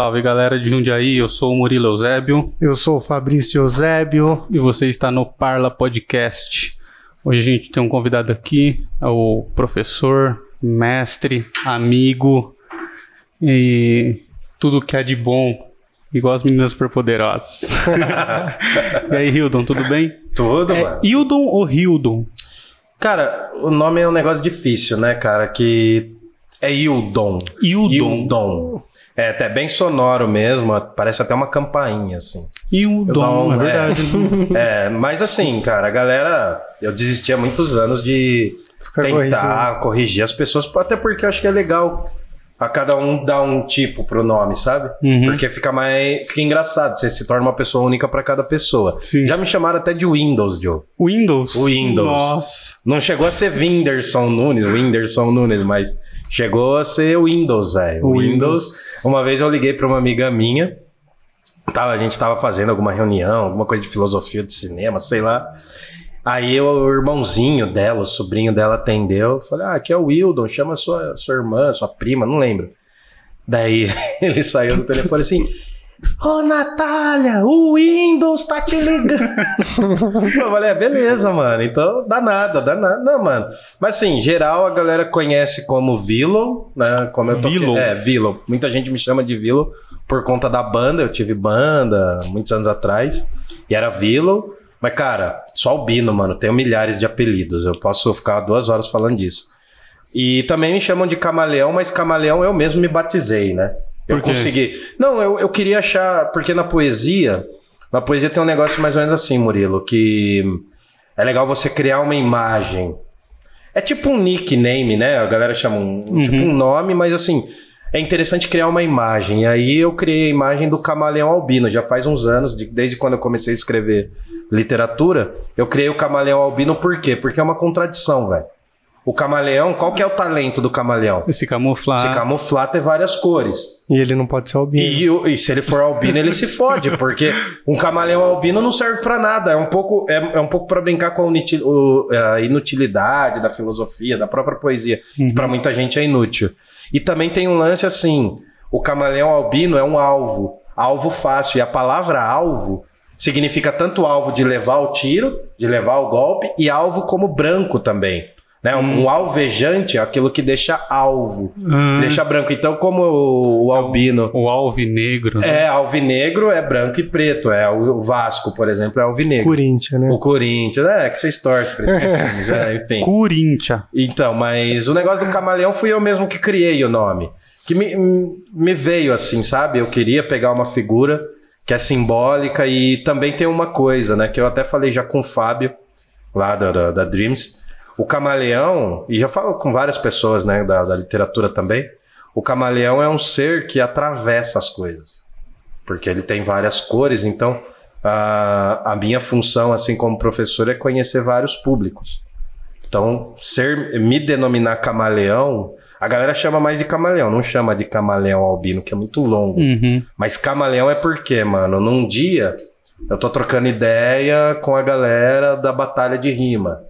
Salve galera de Jundiaí, eu sou o Murilo Eusébio Eu sou o Fabrício Eusébio. e você está no Parla Podcast. Hoje a gente tem um convidado aqui, é o professor, mestre, amigo e tudo que é de bom, igual as meninas superpoderosas. e aí, Hildon, tudo bem? Tudo, É mano. Hildon ou Hildon? Cara, o nome é um negócio difícil, né, cara? Que é Hildon. Hildon. Hildon. É até bem sonoro mesmo, parece até uma campainha, assim. Hildon, Hildon, é é. verdade. É, mas assim, cara, a galera. Eu desisti há muitos anos de Fica tentar corrigir as pessoas, até porque eu acho que é legal a cada um dar um tipo pro nome, sabe? Uhum. Porque fica mais. Fica engraçado, você se torna uma pessoa única pra cada pessoa. Sim. Já me chamaram até de Windows, Joe. Windows? Windows. Nossa. Não chegou a ser Whindersson Nunes, Whindersson Nunes, mas chegou a ser Windows, velho. O Windows. Uma vez eu liguei pra uma amiga minha, tava, a gente tava fazendo alguma reunião, alguma coisa de filosofia de cinema, sei lá. Aí o irmãozinho dela, o sobrinho dela atendeu, eu falei, ah, aqui é o Wildon, chama sua, sua irmã, sua prima, não lembro. Daí ele saiu do telefone assim, Ô Natália, o Windows tá te ligando. eu falei, é, beleza, mano. Então dá nada, dá nada. Não, mano. Mas assim, geral a galera conhece como Willow, né? Como eu toquei- Willow. É, Willow. Muita gente me chama de Willow por conta da banda. Eu tive banda muitos anos atrás e era Willow. Mas, cara, só albino, mano. Tenho milhares de apelidos. Eu posso ficar duas horas falando disso. E também me chamam de camaleão, mas camaleão eu mesmo me batizei, né? Eu consegui. Não, eu, eu queria achar. Porque na poesia. Na poesia tem um negócio mais ou menos assim, Murilo, que é legal você criar uma imagem. É tipo um nickname, né? A galera chama um, Uhum. tipo um nome, mas assim, é interessante criar uma imagem. E aí eu criei a imagem do camaleão albino, já faz uns anos, de- desde quando eu comecei a escrever literatura, eu criei o camaleão albino por quê? Porque é uma contradição, velho. O camaleão, qual que é o talento do camaleão? Esse camuflar. Se camuflar, ter várias cores. E ele não pode ser albino. E, e se ele for albino, ele se fode, porque um camaleão albino não serve pra nada. É um pouco, é, é um pouco para brincar com a, initi- o- a inutilidade da filosofia, da própria poesia, que pra muita gente é inútil. E também tem um lance assim: o camaleão albino é um alvo, alvo fácil. E a palavra alvo significa tanto alvo de levar o tiro, de levar o golpe, e alvo como branco também. Né? Um, um alvejante é aquilo que deixa alvo, Ah, que deixa branco. Então, como o, o albino o alvinegro. né? é, alvinegro é branco e preto. É o o Vasco, por exemplo, é alvinegro. Corinthians, né? O Corinthians, é, que vocês torcem pra esses times, é, enfim. Corinthians. Então, mas o negócio do camaleão fui eu mesmo que criei o nome. Que me, me veio assim, sabe? Eu queria pegar uma figura que é simbólica e também tem uma coisa, né? Que eu até falei já com o Fábio, lá da, da, da Dreams. O camaleão, e já falo com várias pessoas, né, da, da literatura também. O camaleão é um ser que atravessa as coisas. Porque ele tem várias cores, então a, a minha função, assim como professor, é conhecer vários públicos. Então, ser, me denominar camaleão, a galera chama mais de camaleão, não chama de camaleão albino, que é muito longo. Uhum. Mas camaleão é porque, mano, num dia eu tô trocando ideia com a galera da batalha de rima.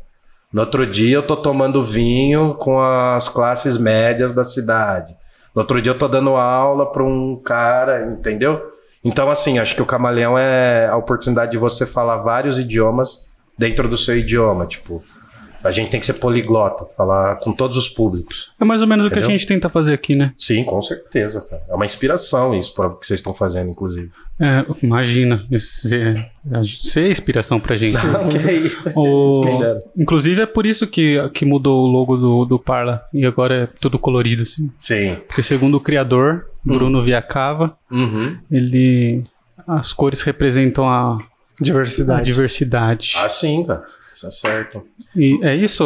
No outro dia eu tô tomando vinho com as classes médias da cidade. No outro dia eu tô dando aula pra um cara, entendeu? Então, assim, acho que o camaleão é a oportunidade de você falar vários idiomas dentro do seu idioma. Tipo, a gente tem que ser poliglota, falar com todos os públicos. É mais ou menos o que a Entendeu? gente tenta fazer aqui, né? Sim, com certeza, cara. É uma inspiração isso para o que vocês estão fazendo, inclusive. É, imagina, ser, ser inspiração pra gente. que é isso. O- inclusive é por isso que, que mudou o logo do, do Parla e agora é tudo colorido, assim. Sim. Porque segundo o criador, Bruno Viacava, Uhum. ele. As cores representam a, a Diversidade. diversidade. Ah, sim, cara. Isso é certo. E é isso,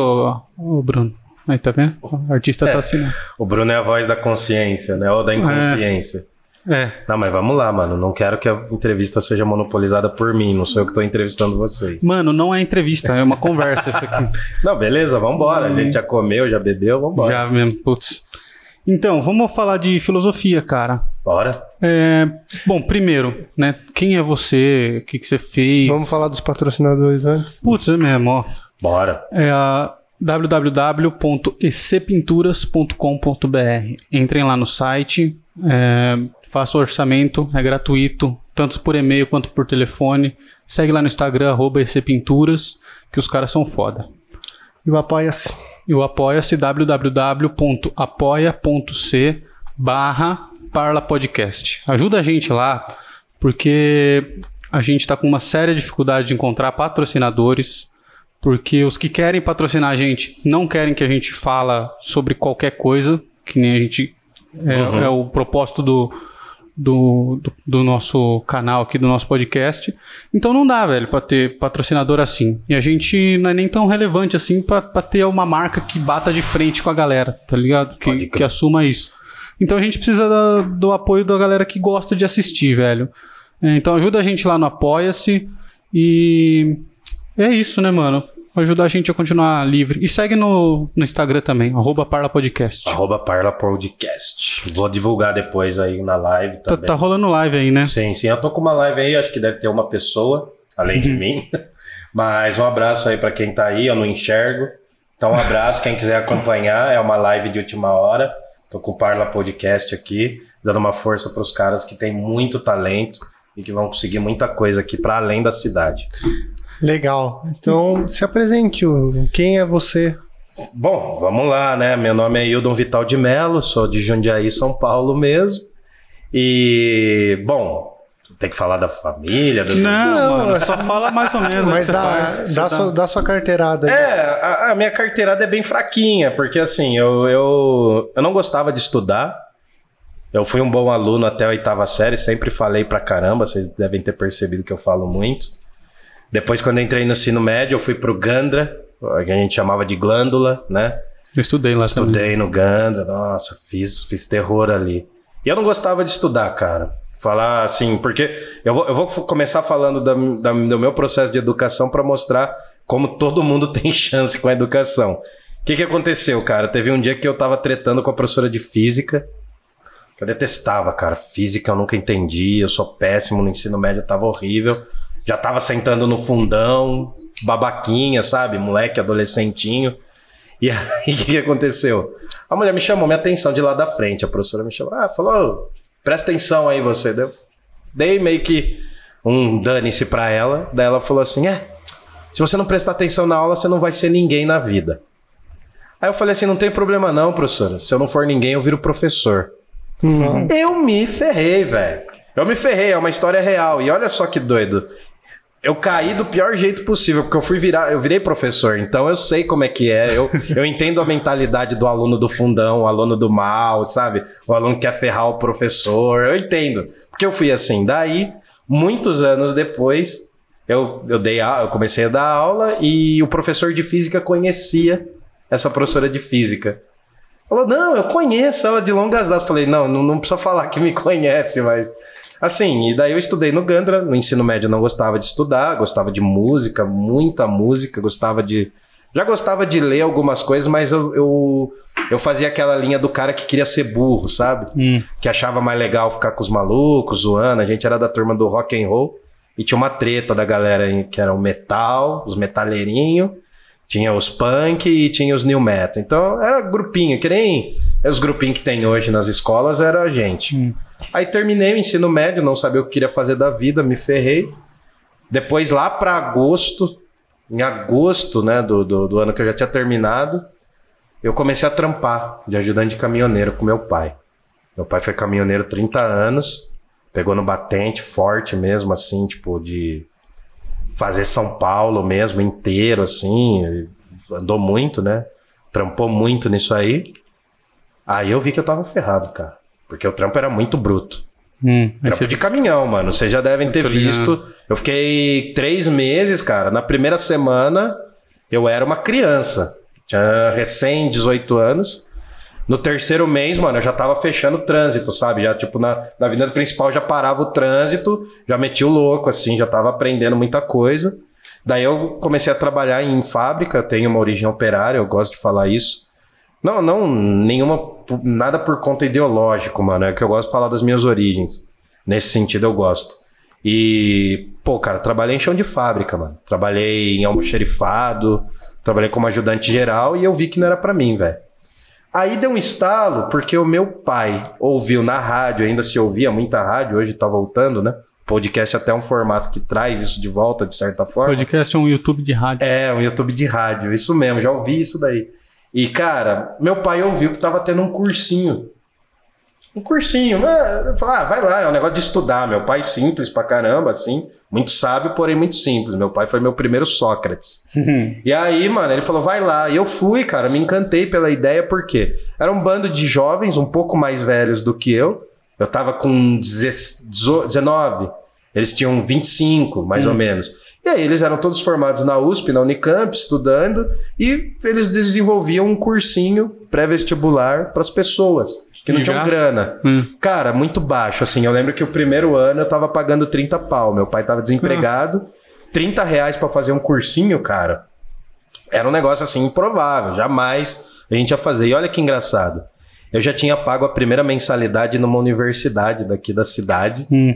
ô, Bruno? Aí, tá vendo? O artista É. tá assinando. O Bruno é a voz da consciência, né? Ou da inconsciência. É. Não, mas vamos lá, mano. Não quero que a entrevista seja monopolizada por mim. Não sou eu que tô entrevistando vocês. Mano, não é entrevista, é uma conversa isso aqui. Não, beleza, vambora. A Hum. gente já comeu, já bebeu, vambora. Já mesmo, putz. Então, vamos falar de filosofia, cara. Bora. É, bom, primeiro, né? Quem é você? O que, que você fez? Vamos falar dos patrocinadores antes? Putz, é mesmo, ó. Bora. É a www.ecpinturas.com.br. Entrem lá no site, É, faça o orçamento, é gratuito, tanto por e-mail quanto por telefone. Segue lá no Instagram, arroba ECPinturas, que os caras são foda. E o Apoia-se. E o apoia-se www.apoia.c barra Parla Podcast. Ajuda a gente lá, porque a gente está com uma séria dificuldade de encontrar patrocinadores, porque os que querem patrocinar a gente não querem que a gente fala sobre qualquer coisa, que nem a gente... É, é o propósito do, do, do, do nosso canal aqui, do nosso podcast. Então não dá, velho, pra ter patrocinador assim. E a gente não é nem tão relevante assim pra, pra ter uma marca que bata de frente com a galera, tá ligado? Que, que assuma isso. Então a gente precisa da- do apoio da galera que gosta de assistir, velho. É, Então ajuda a gente lá no Apoia-se. E é isso, né, mano? Ajudar a gente a continuar livre. E segue no, no Instagram também, arroba Parla Podcast. Arroba Parla Podcast. Vou divulgar depois aí na live Tá, também. tá rolando live aí, né? Sim, sim. Eu tô com uma live aí, acho que deve ter uma pessoa, além de mim. Mas um abraço aí pra quem tá aí, eu não enxergo. Então um abraço, quem quiser acompanhar, é uma live de última hora. Tô com o Parla Podcast aqui, dando uma força pros caras que têm muito talento e que vão conseguir muita coisa aqui pra além da cidade. Legal. Então, se apresente, Hugo. Quem é você? Bom, vamos lá, né? Meu nome é Hildon Vital de Melo, sou de Jundiaí, São Paulo mesmo. E, bom, tem que falar da família, do Não, Não, mano, é- só fala mais ou menos. Mas dá, faz. dá, sua, dá sua carteirada. aí. É, a, a minha carteirada é bem fraquinha, porque assim, eu, eu, eu não gostava de estudar. Eu fui um bom aluno até a oitava série, sempre falei pra caramba, vocês devem ter percebido que eu falo muito. Depois, quando entrei no ensino médio, eu fui pro Gandra, que a gente chamava de glândula, né? Eu estudei lá também. Estudei no Gandra, nossa, fiz, fiz terror ali. E eu não gostava de estudar, cara. Falar assim, porque eu vou, eu vou começar falando da- da- do meu processo de educação para mostrar como todo mundo tem chance com a educação. O que, que aconteceu, cara? Teve um dia que eu tava tretando com a professora de física. Eu detestava, cara. Física eu nunca entendi, eu sou péssimo no ensino médio, tava horrível. Já tava sentando no fundão, babaquinha, sabe? Moleque, adolescentinho. E aí, o que, que aconteceu? A mulher me chamou minha atenção de lá da frente. A professora me chamou. Ah, falou, "Ô, presta atenção aí você. Deu, dei meio que um dane-se pra ela. Daí ela falou assim: é, se você não prestar atenção na aula, você não vai ser ninguém na vida. Aí eu falei assim: não tem problema não, professora. Se eu não for ninguém, eu viro professor. Não. Eu me ferrei, velho. Eu me ferrei, é uma história real. E olha só que doido. Eu caí do pior jeito possível, porque eu fui virar, eu virei professor, então eu sei como é que é. Eu, eu entendo a mentalidade do aluno do fundão, o aluno do mal, sabe? O aluno que quer ferrar o professor. Eu entendo. Porque eu fui assim. Daí, muitos anos depois, eu, eu dei a, eu comecei a dar aula e o professor de física conhecia essa professora de física. Falou, não, eu conheço ela de longas datas. Falei, não, não, não precisa falar que me conhece, mas. Assim, e daí eu estudei no Gandra, no ensino médio eu não gostava de estudar, gostava de música, muita música, gostava de. Já gostava de ler algumas coisas, mas eu, eu, eu fazia aquela linha do cara que queria ser burro, sabe? Hum. que achava mais legal ficar com os malucos, zoando. A gente era da turma do rock and roll e tinha uma treta da galera que era o metal, os metaleirinhos, tinha os punk e tinha os new metal. Então era grupinho, que nem os grupinhos que tem hoje nas escolas, era a gente. Hum. Aí terminei o ensino médio, não sabia o que queria fazer da vida, me ferrei. Depois lá para agosto, em agosto, né, do, do, do ano que eu já tinha terminado, eu comecei a trampar de ajudante de caminhoneiro com meu pai. Meu pai foi caminhoneiro 30 anos, pegou no batente forte mesmo, assim, tipo, de fazer São Paulo mesmo inteiro, assim, andou muito, né? Trampou muito nisso aí. Aí eu vi que eu tava ferrado, cara. Porque o trampo era muito bruto. Hum. Trampo de caminhão, mano. Vocês já devem ter ligado. visto. Eu fiquei três meses, cara. Na primeira semana, eu era uma criança. Tinha recém 18 anos. No terceiro mês, mano, eu já tava fechando o trânsito, sabe? Já, tipo, na, na avenida principal já parava o trânsito, já metia o louco, assim, já tava aprendendo muita coisa. Daí eu comecei a trabalhar em fábrica, tenho uma origem operária, eu gosto de falar isso. Não, não, nenhuma, nada por conta ideológico, mano, é que eu gosto de falar das minhas origens. Nesse sentido eu gosto. E, pô, cara, trabalhei em chão de fábrica, mano. Trabalhei em almoxerifado, trabalhei como ajudante geral e eu vi que não era pra mim, velho. Aí deu um estalo, porque o meu pai ouviu na rádio, ainda se ouvia muita rádio, hoje tá voltando, né? Podcast até é um formato que traz isso de volta, de certa forma. Podcast é um YouTube de rádio. É, um YouTube de rádio, isso mesmo, já ouvi isso daí. E, cara, meu pai ouviu que tava tendo um cursinho. Um cursinho, né? Falei, ah, vai lá, é um negócio de estudar. Meu pai simples pra caramba, assim. Muito sábio, porém muito simples. Meu pai foi meu primeiro Sócrates. e aí, mano, ele falou, vai lá. E eu fui, cara, me encantei pela ideia, porque era um bando de jovens, um pouco mais velhos do que eu. Eu tava com 19, eles tinham 25, mais hum. ou menos. E aí eles eram todos formados na USP, na Unicamp, estudando, e eles desenvolviam um cursinho pré-vestibular para as pessoas que não tinham grana. Hum. Cara, muito baixo, assim. Eu lembro que o primeiro ano eu tava pagando 30 pau, meu pai tava desempregado, Nossa. 30 reais para fazer um cursinho, cara. Era um negócio assim improvável, jamais a gente ia fazer. E olha que engraçado. Eu já tinha pago a primeira mensalidade numa universidade daqui da cidade. Hum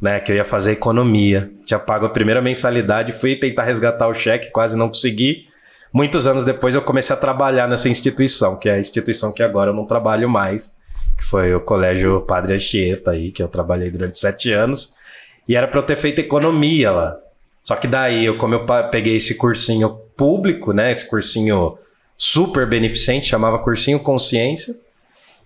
né? Que eu ia fazer economia. Tinha pago a primeira mensalidade, fui tentar resgatar o cheque, quase não consegui. Muitos anos depois eu comecei a trabalhar nessa instituição, que é a instituição que agora eu não trabalho mais, que foi o Colégio Padre Anchieta aí, que eu trabalhei durante sete anos. E era para eu ter feito economia lá. Só que daí, eu, como eu peguei esse cursinho público, né? Esse cursinho super beneficente, chamava Cursinho Consciência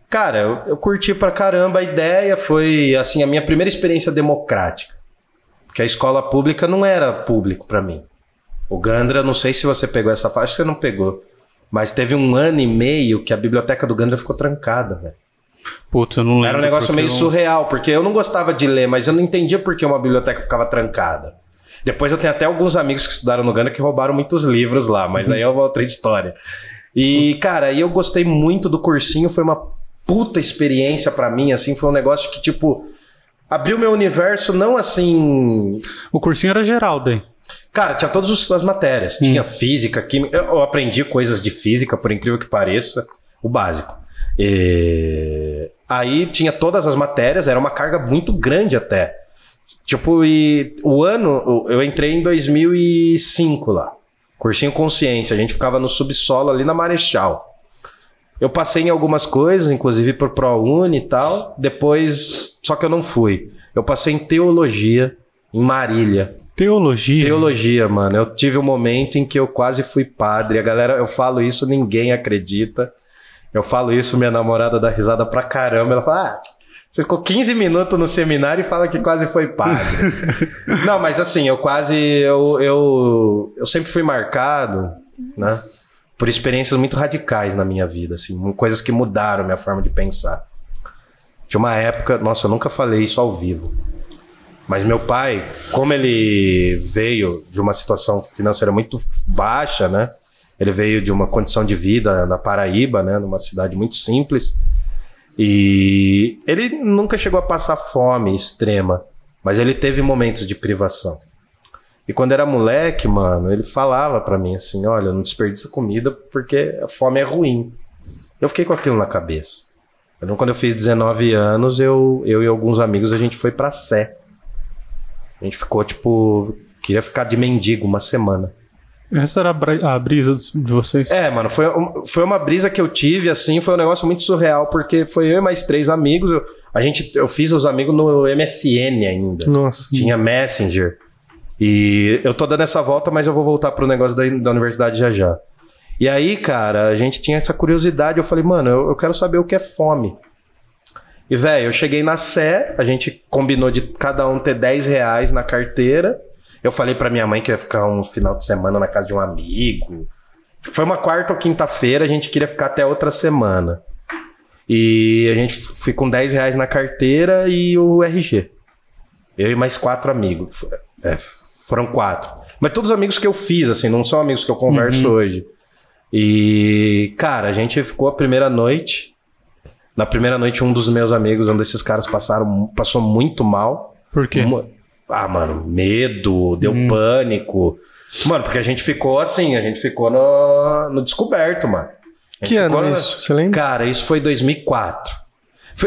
Cara, eu, eu curti pra caramba a ideia, foi assim a minha primeira experiência democrática. Porque a escola pública não era público para mim. O Gandra, não sei se você pegou essa faixa, você não pegou. Mas teve um ano e meio que a biblioteca do Gandra ficou trancada, velho. Putz, eu não lembro. Era um negócio meio surreal, porque eu não gostava de ler, mas eu não entendia por que uma biblioteca ficava trancada. Depois eu tenho até alguns amigos que estudaram no Gandra que roubaram muitos livros lá, mas aí é uma outra história. E, cara, aí eu gostei muito do cursinho, foi uma puta experiência para mim, assim, foi um negócio que, tipo, abriu meu universo, não assim. O cursinho era geral, daí. Cara, tinha todas as matérias. Hum. Tinha física, química. Eu aprendi coisas de física, por incrível que pareça, o básico. E... Aí tinha todas as matérias, era uma carga muito grande até. Tipo, e o ano, eu entrei em 2005 lá. Cursinho Consciência, a gente ficava no subsolo ali na Marechal. Eu passei em algumas coisas, inclusive por ProUni e tal. Depois, só que eu não fui. Eu passei em teologia em Marília. Teologia? Teologia, mano. Eu tive um momento em que eu quase fui padre. A galera, eu falo isso, ninguém acredita. Eu falo isso, minha namorada dá risada pra caramba. Ela fala: Ah, você ficou 15 minutos no seminário e fala que quase foi padre. não, mas assim, eu quase. Eu, eu, eu sempre fui marcado, né? Por experiências muito radicais na minha vida, assim, coisas que mudaram minha forma de pensar. Tinha uma época, nossa, eu nunca falei isso ao vivo. Mas meu pai, como ele veio de uma situação financeira muito baixa, né? Ele veio de uma condição de vida na Paraíba, né, numa cidade muito simples. E ele nunca chegou a passar fome extrema, mas ele teve momentos de privação. E quando era moleque, mano, ele falava para mim assim: olha, não desperdiça comida porque a fome é ruim. Eu fiquei com aquilo na cabeça. Então, quando eu fiz 19 anos, eu, eu e alguns amigos, a gente foi pra Sé. A gente ficou, tipo, queria ficar de mendigo uma semana. Essa era a brisa de vocês? É, mano, foi, foi uma brisa que eu tive, assim, foi um negócio muito surreal, porque foi eu e mais três amigos. Eu, a gente, eu fiz os amigos no MSN ainda. Nossa. Tinha Messenger. E eu tô dando essa volta, mas eu vou voltar pro negócio da, da universidade já já. E aí, cara, a gente tinha essa curiosidade. Eu falei, mano, eu, eu quero saber o que é fome. E, velho, eu cheguei na Sé, a gente combinou de cada um ter 10 reais na carteira. Eu falei pra minha mãe que ia ficar um final de semana na casa de um amigo. Foi uma quarta ou quinta-feira, a gente queria ficar até outra semana. E a gente foi com 10 reais na carteira e o RG. Eu e mais quatro amigos. É, foram quatro. Mas todos os amigos que eu fiz, assim, não são amigos que eu converso uhum. hoje. E, cara, a gente ficou a primeira noite. Na primeira noite, um dos meus amigos, um desses caras, passaram, passou muito mal. Por quê? Uma, ah, mano, medo, deu hum. pânico. Mano, porque a gente ficou assim, a gente ficou no, no descoberto, mano. Que ano isso? Você lembra? Cara, isso foi 2004.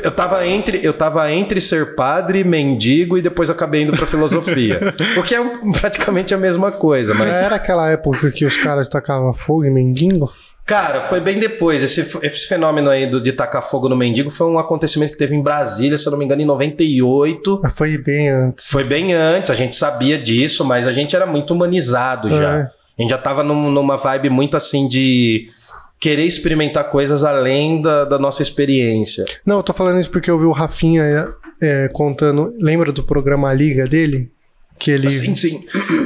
Eu tava entre, eu tava entre ser padre, mendigo e depois acabei indo pra filosofia. o que é praticamente a mesma coisa, mas. Já era aquela época que os caras tacavam fogo em mendigo? Cara, foi bem depois. Esse, esse fenômeno aí do, de tacar fogo no mendigo foi um acontecimento que teve em Brasília, se eu não me engano, em 98. Mas Foi bem antes. Foi bem antes, a gente sabia disso, mas a gente era muito humanizado já. É. A gente já tava num- numa vibe muito assim de querer experimentar coisas além da, da nossa experiência. Não, eu tô falando isso porque eu vi o Rafinha é, é, contando. Lembra do programa Liga dele? Que ele. Sim, sim.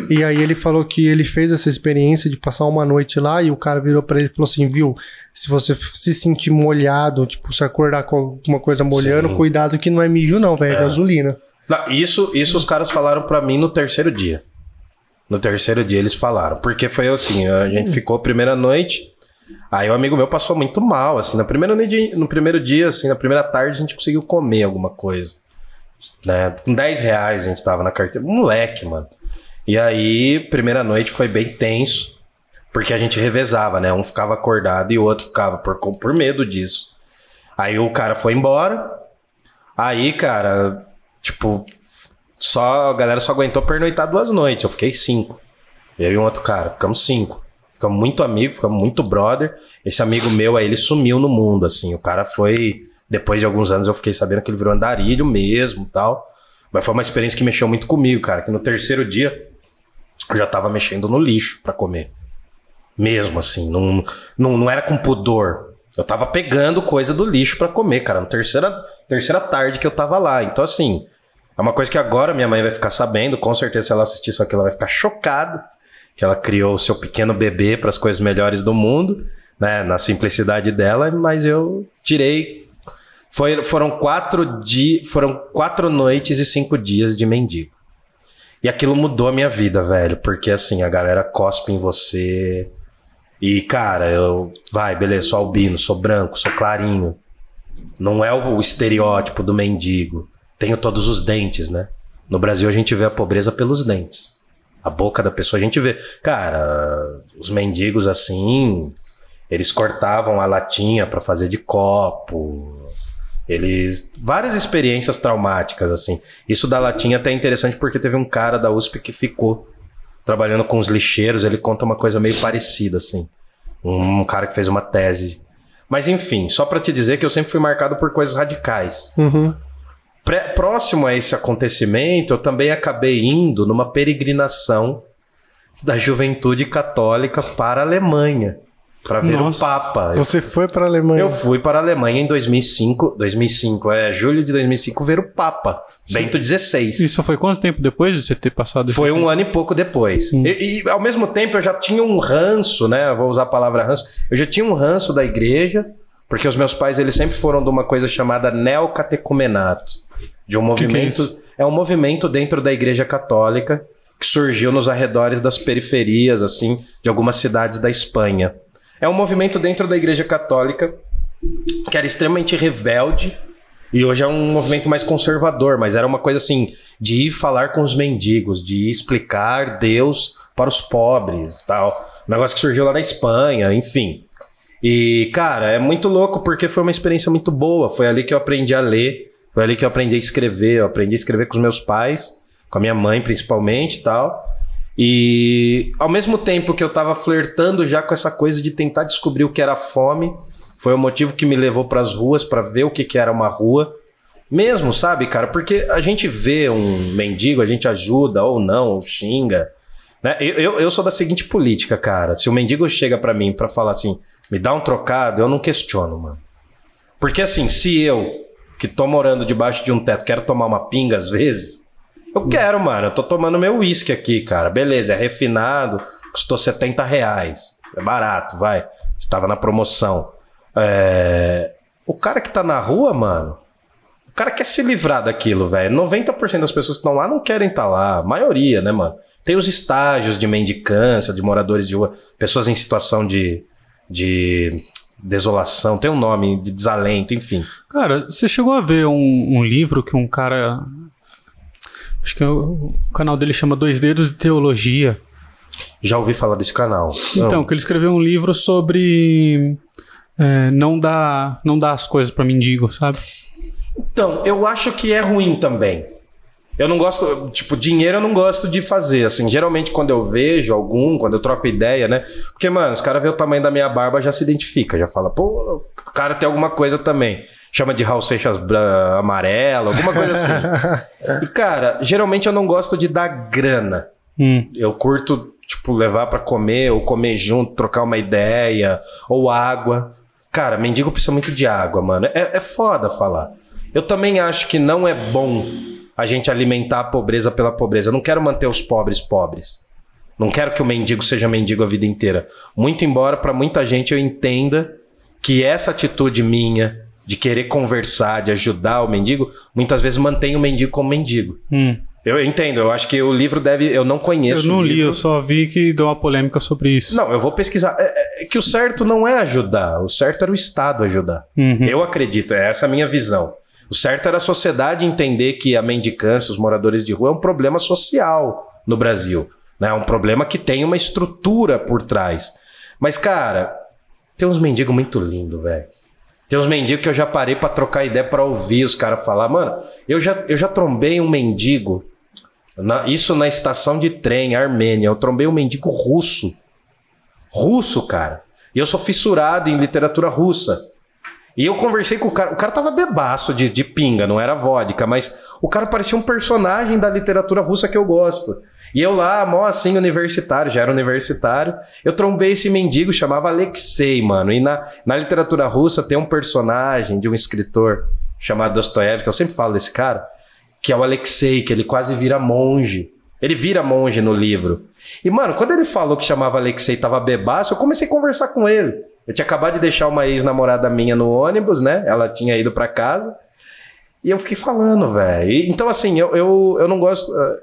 E aí ele falou que ele fez essa experiência de passar uma noite lá e o cara virou pra ele e falou assim, viu, se você se sentir molhado, tipo, se acordar com alguma coisa molhando, Sim. cuidado que não é mijo não, velho, é gasolina. Não, isso, isso os caras falaram pra mim no terceiro dia. No terceiro dia eles falaram. Porque foi assim, a gente ficou a primeira noite. Aí o amigo meu passou muito mal, assim. Na primeira noite, no primeiro dia, assim, na primeira tarde, a gente conseguiu comer alguma coisa. Né? Com 10 reais a gente tava na carteira. Moleque, mano. E aí, primeira noite foi bem tenso. Porque a gente revezava, né? Um ficava acordado e o outro ficava por, por medo disso. Aí o cara foi embora. Aí, cara, tipo, só a galera só aguentou pernoitar duas noites. Eu fiquei cinco. Eu e um outro cara, ficamos cinco. Ficamos muito amigos, ficamos muito brother. Esse amigo meu aí, ele sumiu no mundo, assim. O cara foi. Depois de alguns anos eu fiquei sabendo que ele virou andarilho mesmo tal. Mas foi uma experiência que mexeu muito comigo, cara. Que no terceiro dia eu já tava mexendo no lixo pra comer. Mesmo assim. Não, não, não era com pudor. Eu tava pegando coisa do lixo pra comer, cara. Na terceira, terceira tarde que eu tava lá. Então, assim, é uma coisa que agora minha mãe vai ficar sabendo. Com certeza, se ela assistir isso aqui, ela vai ficar chocada. Que ela criou o seu pequeno bebê para as coisas melhores do mundo, né? Na simplicidade dela, mas eu tirei. Foi, foram quatro di, foram quatro noites e cinco dias de mendigo. E aquilo mudou a minha vida, velho. Porque assim, a galera cospe em você. E, cara, eu. Vai, beleza, sou albino, sou branco, sou clarinho. Não é o estereótipo do mendigo. Tenho todos os dentes, né? No Brasil a gente vê a pobreza pelos dentes. A boca da pessoa a gente vê. Cara, os mendigos assim. Eles cortavam a latinha pra fazer de copo. Eles. Várias experiências traumáticas, assim. Isso da latinha até é interessante porque teve um cara da USP que ficou trabalhando com os lixeiros. Ele conta uma coisa meio parecida, assim. Um cara que fez uma tese. Mas enfim, só pra te dizer que eu sempre fui marcado por coisas radicais. Uhum. Pré- próximo a esse acontecimento, eu também acabei indo numa peregrinação da juventude católica para a Alemanha para ver Nossa. o Papa. Você foi pra Alemanha. eu fui para a Alemanha em 2005, 2005 é julho de 2005 ver o Papa, Bento XVI. Isso foi quanto tempo depois de você ter passado Foi um ano e pouco depois. E, e, ao mesmo tempo eu já tinha um ranço, né? Vou usar a palavra ranço. Eu já tinha um ranço da igreja, porque os meus pais eles sempre foram de uma coisa chamada neocatecumenato, de um que é movimento. isso? é um movimento dentro da igreja católica que surgiu nos arredores das periferias, assim, de algumas cidades da Espanha. É um movimento dentro da igreja católica que era extremamente rebelde e hoje é um movimento mais conservador, mas era uma coisa assim de ir falar com os mendigos, de ir explicar Deus para os pobres, tal. Um negócio que surgiu lá na Espanha, enfim. E cara, é muito louco porque foi uma experiência muito boa. Foi ali que eu aprendi a ler, foi ali que eu aprendi a escrever. Eu aprendi a escrever com os meus pais, com a minha mãe principalmente, e tal. E ao mesmo tempo que eu tava flertando já com essa coisa de tentar descobrir o que era fome, foi o motivo que me levou pras ruas pra ver o que, que era uma rua. Mesmo, sabe, cara? Porque a gente vê um mendigo, a gente ajuda ou não, ou xinga. Né? Eu, eu, eu sou da seguinte política, cara. Se o mendigo chega pra mim pra falar assim, me dá um trocado, eu não questiono, mano. Porque assim, se eu, que tô morando debaixo de um teto, quero tomar uma pinga às vezes, eu quero, mano. Eu tô tomando meu uísque aqui, cara. Beleza, é refinado, custou 70 reais. É barato, vai. Estava na promoção. É, O cara que tá na rua, mano, o cara quer se livrar daquilo, velho. 90% das pessoas que estão lá não querem estar lá. A maioria, né, mano? Tem os estágios de mendicância, de moradores de rua, pessoas em situação de, de desolação, tem um nome, de desalento, enfim. Cara, você chegou a ver um, um livro que um cara. Acho que é o, o canal dele chama Dois Dedos de Teologia. Já ouvi falar desse canal. Então, que ele escreveu um livro sobre é, não dar não dar as coisas pra mendigo, sabe? Então, eu acho que é ruim também. Eu não gosto, tipo, dinheiro eu não gosto de fazer, assim. Geralmente quando eu vejo algum, quando eu troco ideia, né? Porque, mano, os caras vê o tamanho da minha barba, já se identifica, já fala, pô, o cara tem alguma coisa também. Chama de Raul Seixas amarelo, alguma coisa assim. e, cara, geralmente eu não gosto de dar grana. Hum. Eu curto, tipo, levar pra comer, ou comer junto, trocar uma ideia, ou água. Cara, mendigo precisa muito de água, mano. É, é foda falar. Eu também acho que não é bom a gente alimentar a pobreza pela pobreza. Eu não quero manter os pobres pobres. Não quero que o mendigo seja mendigo a vida inteira. Muito embora pra muita gente eu entenda que essa atitude minha de querer conversar, de ajudar o mendigo, muitas vezes mantém o mendigo como mendigo. Hum. Eu entendo, eu acho que o livro deve. Eu não Eu conheço. não o li, eu só vi que deu uma polêmica sobre isso. Não, eu vou pesquisar. É, é que o certo não é ajudar, o certo era o Estado ajudar. Uhum. Eu acredito, é essa a minha visão. O certo era a sociedade entender que a mendicância, os moradores de rua, é um problema social no Brasil. né? É um problema que tem uma estrutura por trás. Mas, cara, tem uns mendigos muito lindos, velho. Tem uns mendigos que eu já parei pra trocar ideia pra ouvir os caras falar. Mano, eu já, eu já trombei um mendigo. na- isso na estação de trem, Armênia. Eu trombei um mendigo russo. Russo, cara. E eu sou fissurado em literatura russa. E eu conversei com o cara. O cara tava bebaço de, de pinga, não era vodka, mas o cara parecia um personagem da literatura russa que eu gosto. E eu lá, mó assim, universitário, já era universitário, eu trombei esse mendigo, chamava Alexei, mano. E na, na literatura russa tem um personagem de um escritor chamado Dostoiévski, eu sempre falo desse cara, que é o Alexei, que ele quase vira monge. Ele vira monge no livro. E, mano, quando ele falou que chamava Alexei e tava bebaço, eu comecei a conversar com ele. Eu tinha acabado de deixar uma ex-namorada minha no ônibus, né? Ela tinha ido pra casa. E eu fiquei falando, velho. Então, assim, eu, eu, eu não gosto. eh,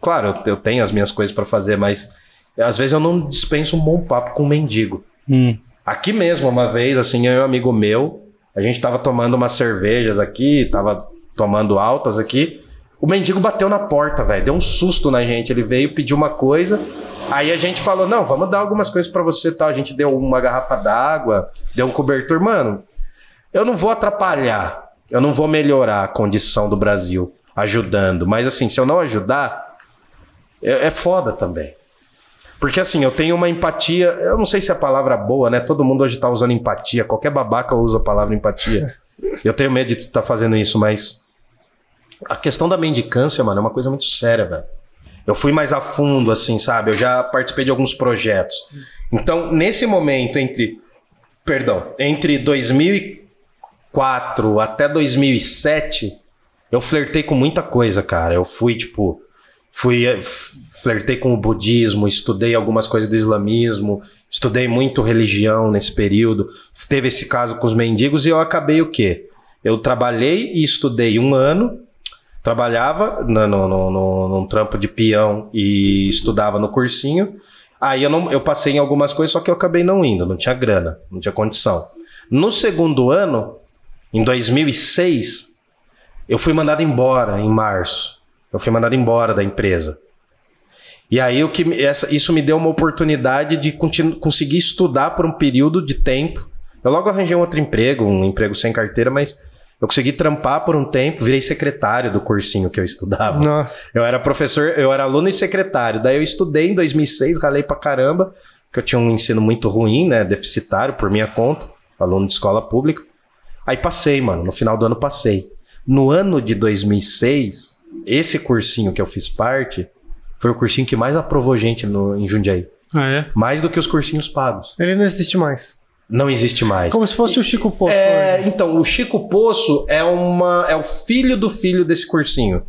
Claro, eu, tenho as minhas coisas pra fazer, mas às vezes eu não dispenso um bom papo com um mendigo. Hum. Aqui mesmo, uma vez, assim, eu e um amigo meu, a gente tava tomando umas cervejas aqui, tava tomando altas aqui. O mendigo bateu na porta, velho. Deu um susto na gente. Ele veio pedir uma coisa. Aí a gente falou: não, vamos dar algumas coisas pra você tal. A gente deu uma garrafa d'água, deu um cobertor. Mano, eu não vou atrapalhar. Eu não vou melhorar a condição do Brasil ajudando. Mas assim, se eu não ajudar, é, é foda também. Porque assim, eu tenho uma empatia. Eu não sei se é a palavra boa, né? Todo mundo hoje tá usando empatia. Qualquer babaca usa a palavra empatia. Eu tenho medo de estar fazendo isso, mas. A questão da mendicância, mano, é uma coisa muito séria, velho. Eu fui mais a fundo, assim, sabe? Eu já participei de alguns projetos. Então, nesse momento, entre. Perdão, entre 2004 até 2007, eu flertei com muita coisa, cara. Eu fui, tipo. Fui, eh, flertei com o budismo, estudei algumas coisas do islamismo, estudei muito religião nesse período. Teve esse caso com os mendigos e eu acabei o quê? Eu trabalhei e estudei um ano, trabalhava no, no, no, no- num trampo de peão e estudava no cursinho. Aí eu, não, eu passei em algumas coisas, só que eu acabei não indo, não tinha grana, não tinha condição. No segundo ano, em 2006, eu fui mandado embora em março. Eu fui mandado embora da empresa. E aí o que essa, isso me deu uma oportunidade de conseguir estudar por um período de tempo. Eu logo arranjei um outro emprego, um emprego sem carteira, mas eu consegui trampar por um tempo, virei secretário do cursinho que eu estudava. Nossa. Eu era professor, eu era aluno e secretário. Daí eu estudei em 2006, ralei pra caramba, porque eu tinha um ensino muito ruim, né, deficitário por minha conta, aluno de escola pública. Aí passei, mano, no final do ano passei. No ano de 2006, esse cursinho que eu fiz parte foi o cursinho que mais aprovou gente no, em Jundiaí. Ah, é? Mais do que os cursinhos pagos. Ele não existe mais. Não existe mais. Como se fosse o Chico Poço. É, então, o Chico Poço é uma é o filho do filho desse cursinho.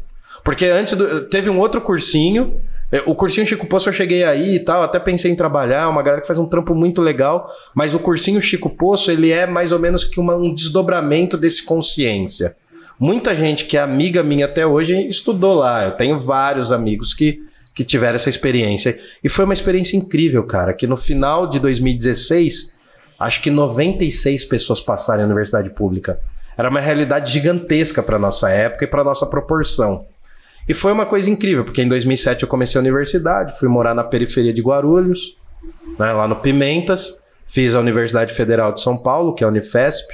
Porque antes do- teve um outro cursinho, é, o cursinho Chico Poço eu cheguei aí e tal, até pensei em trabalhar, uma galera que faz um trampo muito legal, mas o cursinho Chico Poço, ele é mais ou menos que uma- um desdobramento desse consciência. Muita gente que é amiga minha até hoje estudou lá. Eu tenho vários amigos que, que tiveram essa experiência. E foi uma experiência incrível, cara, que no final de 2016, acho que 96 pessoas passaram em universidade pública. Era uma realidade gigantesca para nossa época e para nossa proporção. E foi uma coisa incrível, porque em 2007 eu comecei a universidade, fui morar na periferia de Guarulhos, né, lá no Pimentas, fiz a Universidade Federal de São Paulo, que é a Unifesp,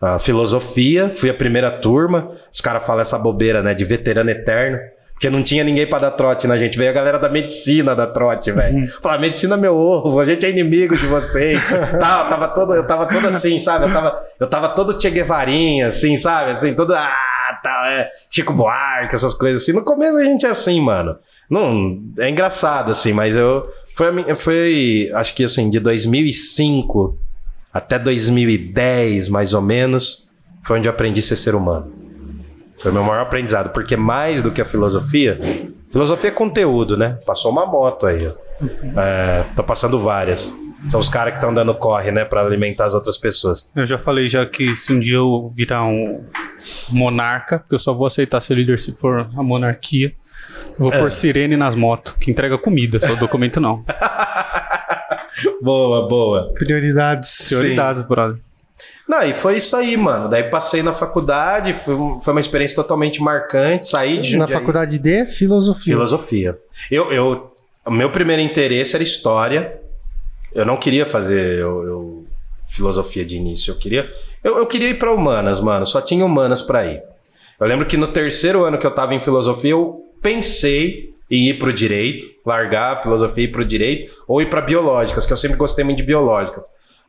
a filosofia, fui a primeira turma, os caras falam essa bobeira, né, de veterano eterno. Porque não tinha ninguém pra dar trote na gente. Veio a galera da medicina da trote, velho. Falar, medicina é meu ovo, a gente é inimigo de vocês. eu tava todo, eu tava todo assim, sabe? Eu tava, eu tava todo Che Guevarinha, assim, sabe? Assim, todo, ah, tá, é, Chico Buarque, essas coisas assim. No começo a gente é assim, mano. Não, é engraçado, assim, mas eu, foi, a minha- foi, acho que assim, de 2005 até 2010, mais ou menos, foi onde eu aprendi a ser ser humano. Foi o meu maior aprendizado, porque mais do que a filosofia, filosofia é conteúdo, né? Passou uma moto aí, ó. É, tô passando várias. São os caras que estão dando corre, né, Pra alimentar as outras pessoas. Eu já falei já que se um dia eu virar um monarca, porque eu só vou aceitar ser líder se for a monarquia, eu vou pôr sirene nas motos, que entrega comida, só documento não. boa, boa. Prioridades. Prioridades, brother. Não, e foi isso aí, mano. Daí passei na faculdade, foi, foi uma experiência totalmente marcante. Saí de Na Jundiaí. faculdade de filosofia. Filosofia. Eu, eu, o meu primeiro interesse era história. Eu não queria fazer eu- eu- filosofia de início. Eu queria, eu, eu queria ir para humanas, mano. Só tinha humanas para ir. Eu lembro que no terceiro ano que eu tava em filosofia, eu pensei em ir pro direito, largar a filosofia e ir pro direito, ou ir para biológicas, que eu sempre gostei muito de biológicas.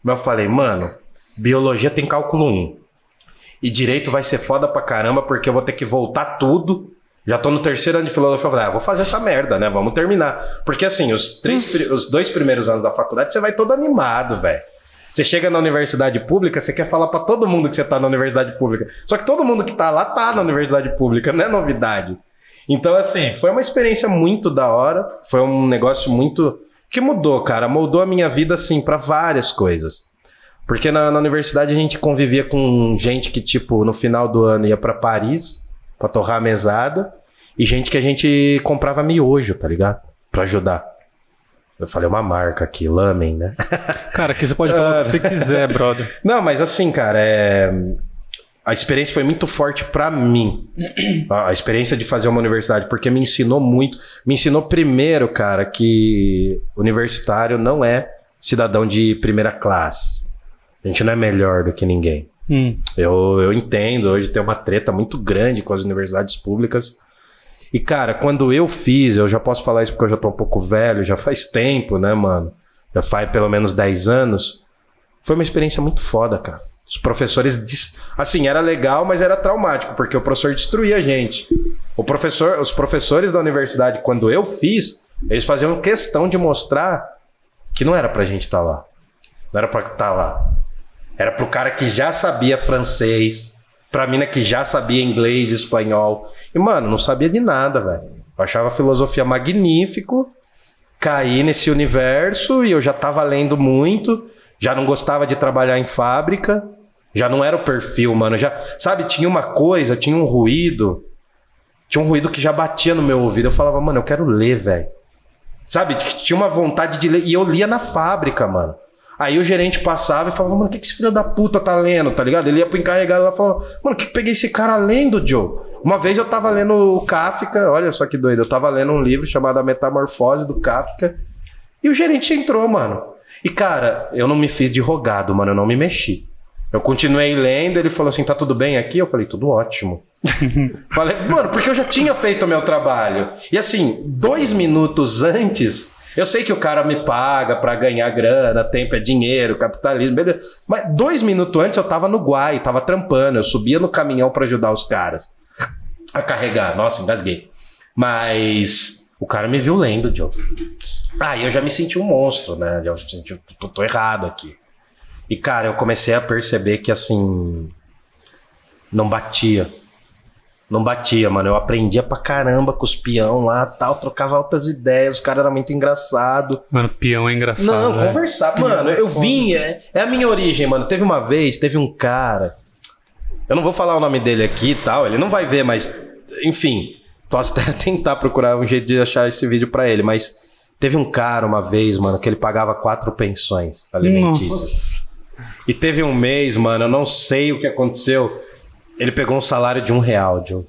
Mas eu falei, mano, biologia tem cálculo 1. E direito vai ser foda pra caramba, porque eu vou ter que voltar tudo. Já tô no terceiro ano de filosofia. Eu falei, ah, vou fazer essa merda, né? Vamos terminar. Porque assim, os, três, os dois primeiros anos da faculdade, você vai todo animado, velho. Você chega na universidade pública, você quer falar pra todo mundo que você tá na universidade pública. Só que todo mundo que tá lá tá na universidade pública, não é novidade. Então, assim, foi uma experiência muito da hora. Foi um negócio muito. que mudou, cara. Moldou a minha vida, assim, pra várias coisas. Porque na, na universidade a gente convivia com gente que, tipo, no final do ano ia pra Paris pra torrar a mesada. E gente que a gente comprava miojo, tá ligado? Pra ajudar. Eu falei uma marca aqui, Lamen, né? Cara, aqui você pode falar o que você quiser, brother. Não, mas assim, cara, é... a experiência foi muito forte pra mim. A experiência de fazer uma universidade, porque me ensinou muito. Me ensinou primeiro, cara, que universitário não é cidadão de primeira classe. A gente não é melhor do que ninguém. Hum. Eu, eu entendo, hoje tem uma treta muito grande com as universidades públicas. E, cara, quando eu fiz, eu já posso falar isso porque eu já tô um pouco velho, já faz tempo, né, mano? Já faz pelo menos 10 anos. Foi uma experiência muito foda, cara. Os professores. Assim, era legal, mas era traumático, porque o professor destruía a gente. O professor, os professores da universidade, quando eu fiz, eles faziam questão de mostrar que não era pra gente estar lá. Não era pra estar lá. Era pro cara que já sabia francês, pra mina que já sabia inglês espanhol. E, mano, não sabia de nada, velho. Eu achava a filosofia magnífico, caí nesse universo e eu já tava lendo muito, já não gostava de trabalhar em fábrica, já não era o perfil, mano. Já, sabe, tinha uma coisa, tinha um ruído, tinha um ruído que já batia no meu ouvido. Eu falava, mano, eu quero ler, velho. Sabe, tinha uma vontade de ler. E eu lia na fábrica, mano. Aí o gerente passava e falava, mano, o que, que esse filho da puta tá lendo, tá ligado? Ele ia pro encarregado lá e falava, mano, o que, que peguei esse cara lendo, Joe? Uma vez eu tava lendo o Kafka, olha só que doido, eu tava lendo um livro chamado A Metamorfose do Kafka, e o gerente entrou, mano. E, cara, eu não me fiz de rogado, mano, eu não me mexi. Eu continuei lendo, ele falou assim, tá tudo bem aqui? Eu falei, tudo ótimo. Falei, mano, porque eu já tinha feito o meu trabalho. E assim, dois minutos antes, eu sei que o cara me paga pra ganhar grana, tempo é dinheiro, capitalismo, beleza. Mas dois minutos antes eu tava no Guai, tava trampando, eu subia no caminhão pra ajudar os caras a carregar. Nossa, engasguei. Mas o cara me viu lendo, Joe. Aí eu já me senti um monstro, né? Eu senti, tô, tô errado aqui. E, cara, eu comecei a perceber que, assim, não batia. Não batia, mano. Eu aprendia pra caramba com os peão lá tal, trocava altas ideias, os caras eram muito engraçados. Mano, peão é engraçado. Não, né? conversar. Mano, eu vim, é, é a minha origem, mano. Teve uma vez, teve um cara. Eu não vou falar o nome dele aqui e tal, ele não vai ver, mas. Enfim, posso até tentar procurar um jeito de achar esse vídeo pra ele, mas teve um cara uma vez, mano, que ele pagava quatro pensões alimentícias. E teve um mês, mano, eu não sei o que aconteceu. Ele pegou um salário de um real, Joe.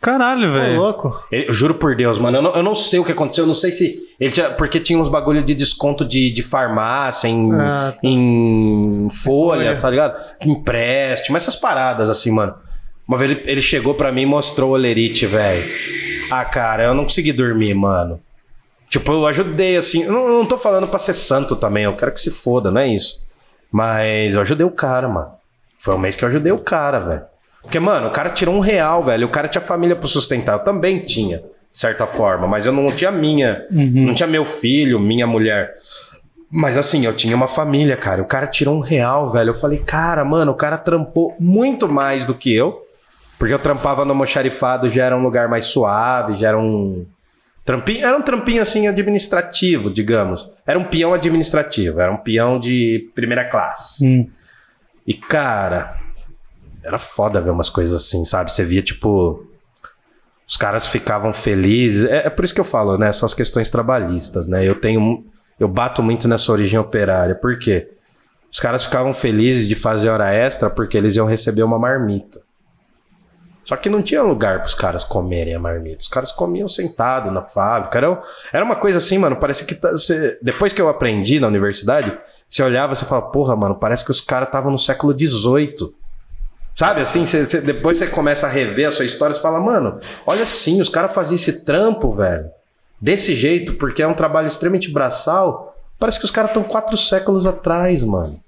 Caralho, velho. louco. Ele- eu juro por Deus, mano. Eu não, eu não sei o que aconteceu. Eu não sei se. Ele tinha, porque tinha uns bagulho de desconto de, de farmácia, em, Ah, tá. em folha, Folha. tá ligado? Empréstimo, essas paradas assim, mano. Uma vez ele, ele chegou pra mim e mostrou o Olerite, velho. Ah, cara, eu não consegui dormir, mano. Tipo, eu ajudei, assim. Eu não, não tô falando pra ser santo também, eu quero que se foda, não é isso. Mas eu ajudei o cara, mano. Foi um mês que eu ajudei o cara, velho. Porque, mano, o cara tirou um real, velho. O cara tinha família pra sustentar. Eu também tinha, de certa forma. Mas eu não tinha minha. Não tinha meu filho, minha mulher. Mas assim, eu tinha uma família, cara. O cara tirou um real, velho. Eu falei, cara, mano, o cara trampou muito mais do que eu. Porque eu trampava no Moxarifado, já era um lugar mais suave, já era um. Trampinho, era um trampinho assim administrativo, digamos. Era um peão administrativo, era um peão de primeira classe. Hum. E, cara, era foda ver umas coisas assim, sabe? Você via, tipo. Os caras ficavam felizes. É, é por isso que eu falo, né? São as questões trabalhistas, né? Eu tenho. Eu bato muito nessa origem operária. Por quê? Os caras ficavam felizes de fazer hora extra porque eles iam receber uma marmita. Só que não tinha lugar para os caras comerem a marmita. Os caras comiam sentado na fábrica. Era, era uma coisa assim, mano. Parecia que. tá- depois que eu aprendi na universidade, você olhava e falava, porra, mano, parece que os caras estavam no século XVIII. Sabe assim? você- você- depois você começa a rever a sua história e fala, mano, olha assim, os caras faziam esse trampo, velho. Desse jeito, porque é um trabalho extremamente braçal. Parece que os caras estão quatro séculos atrás, mano.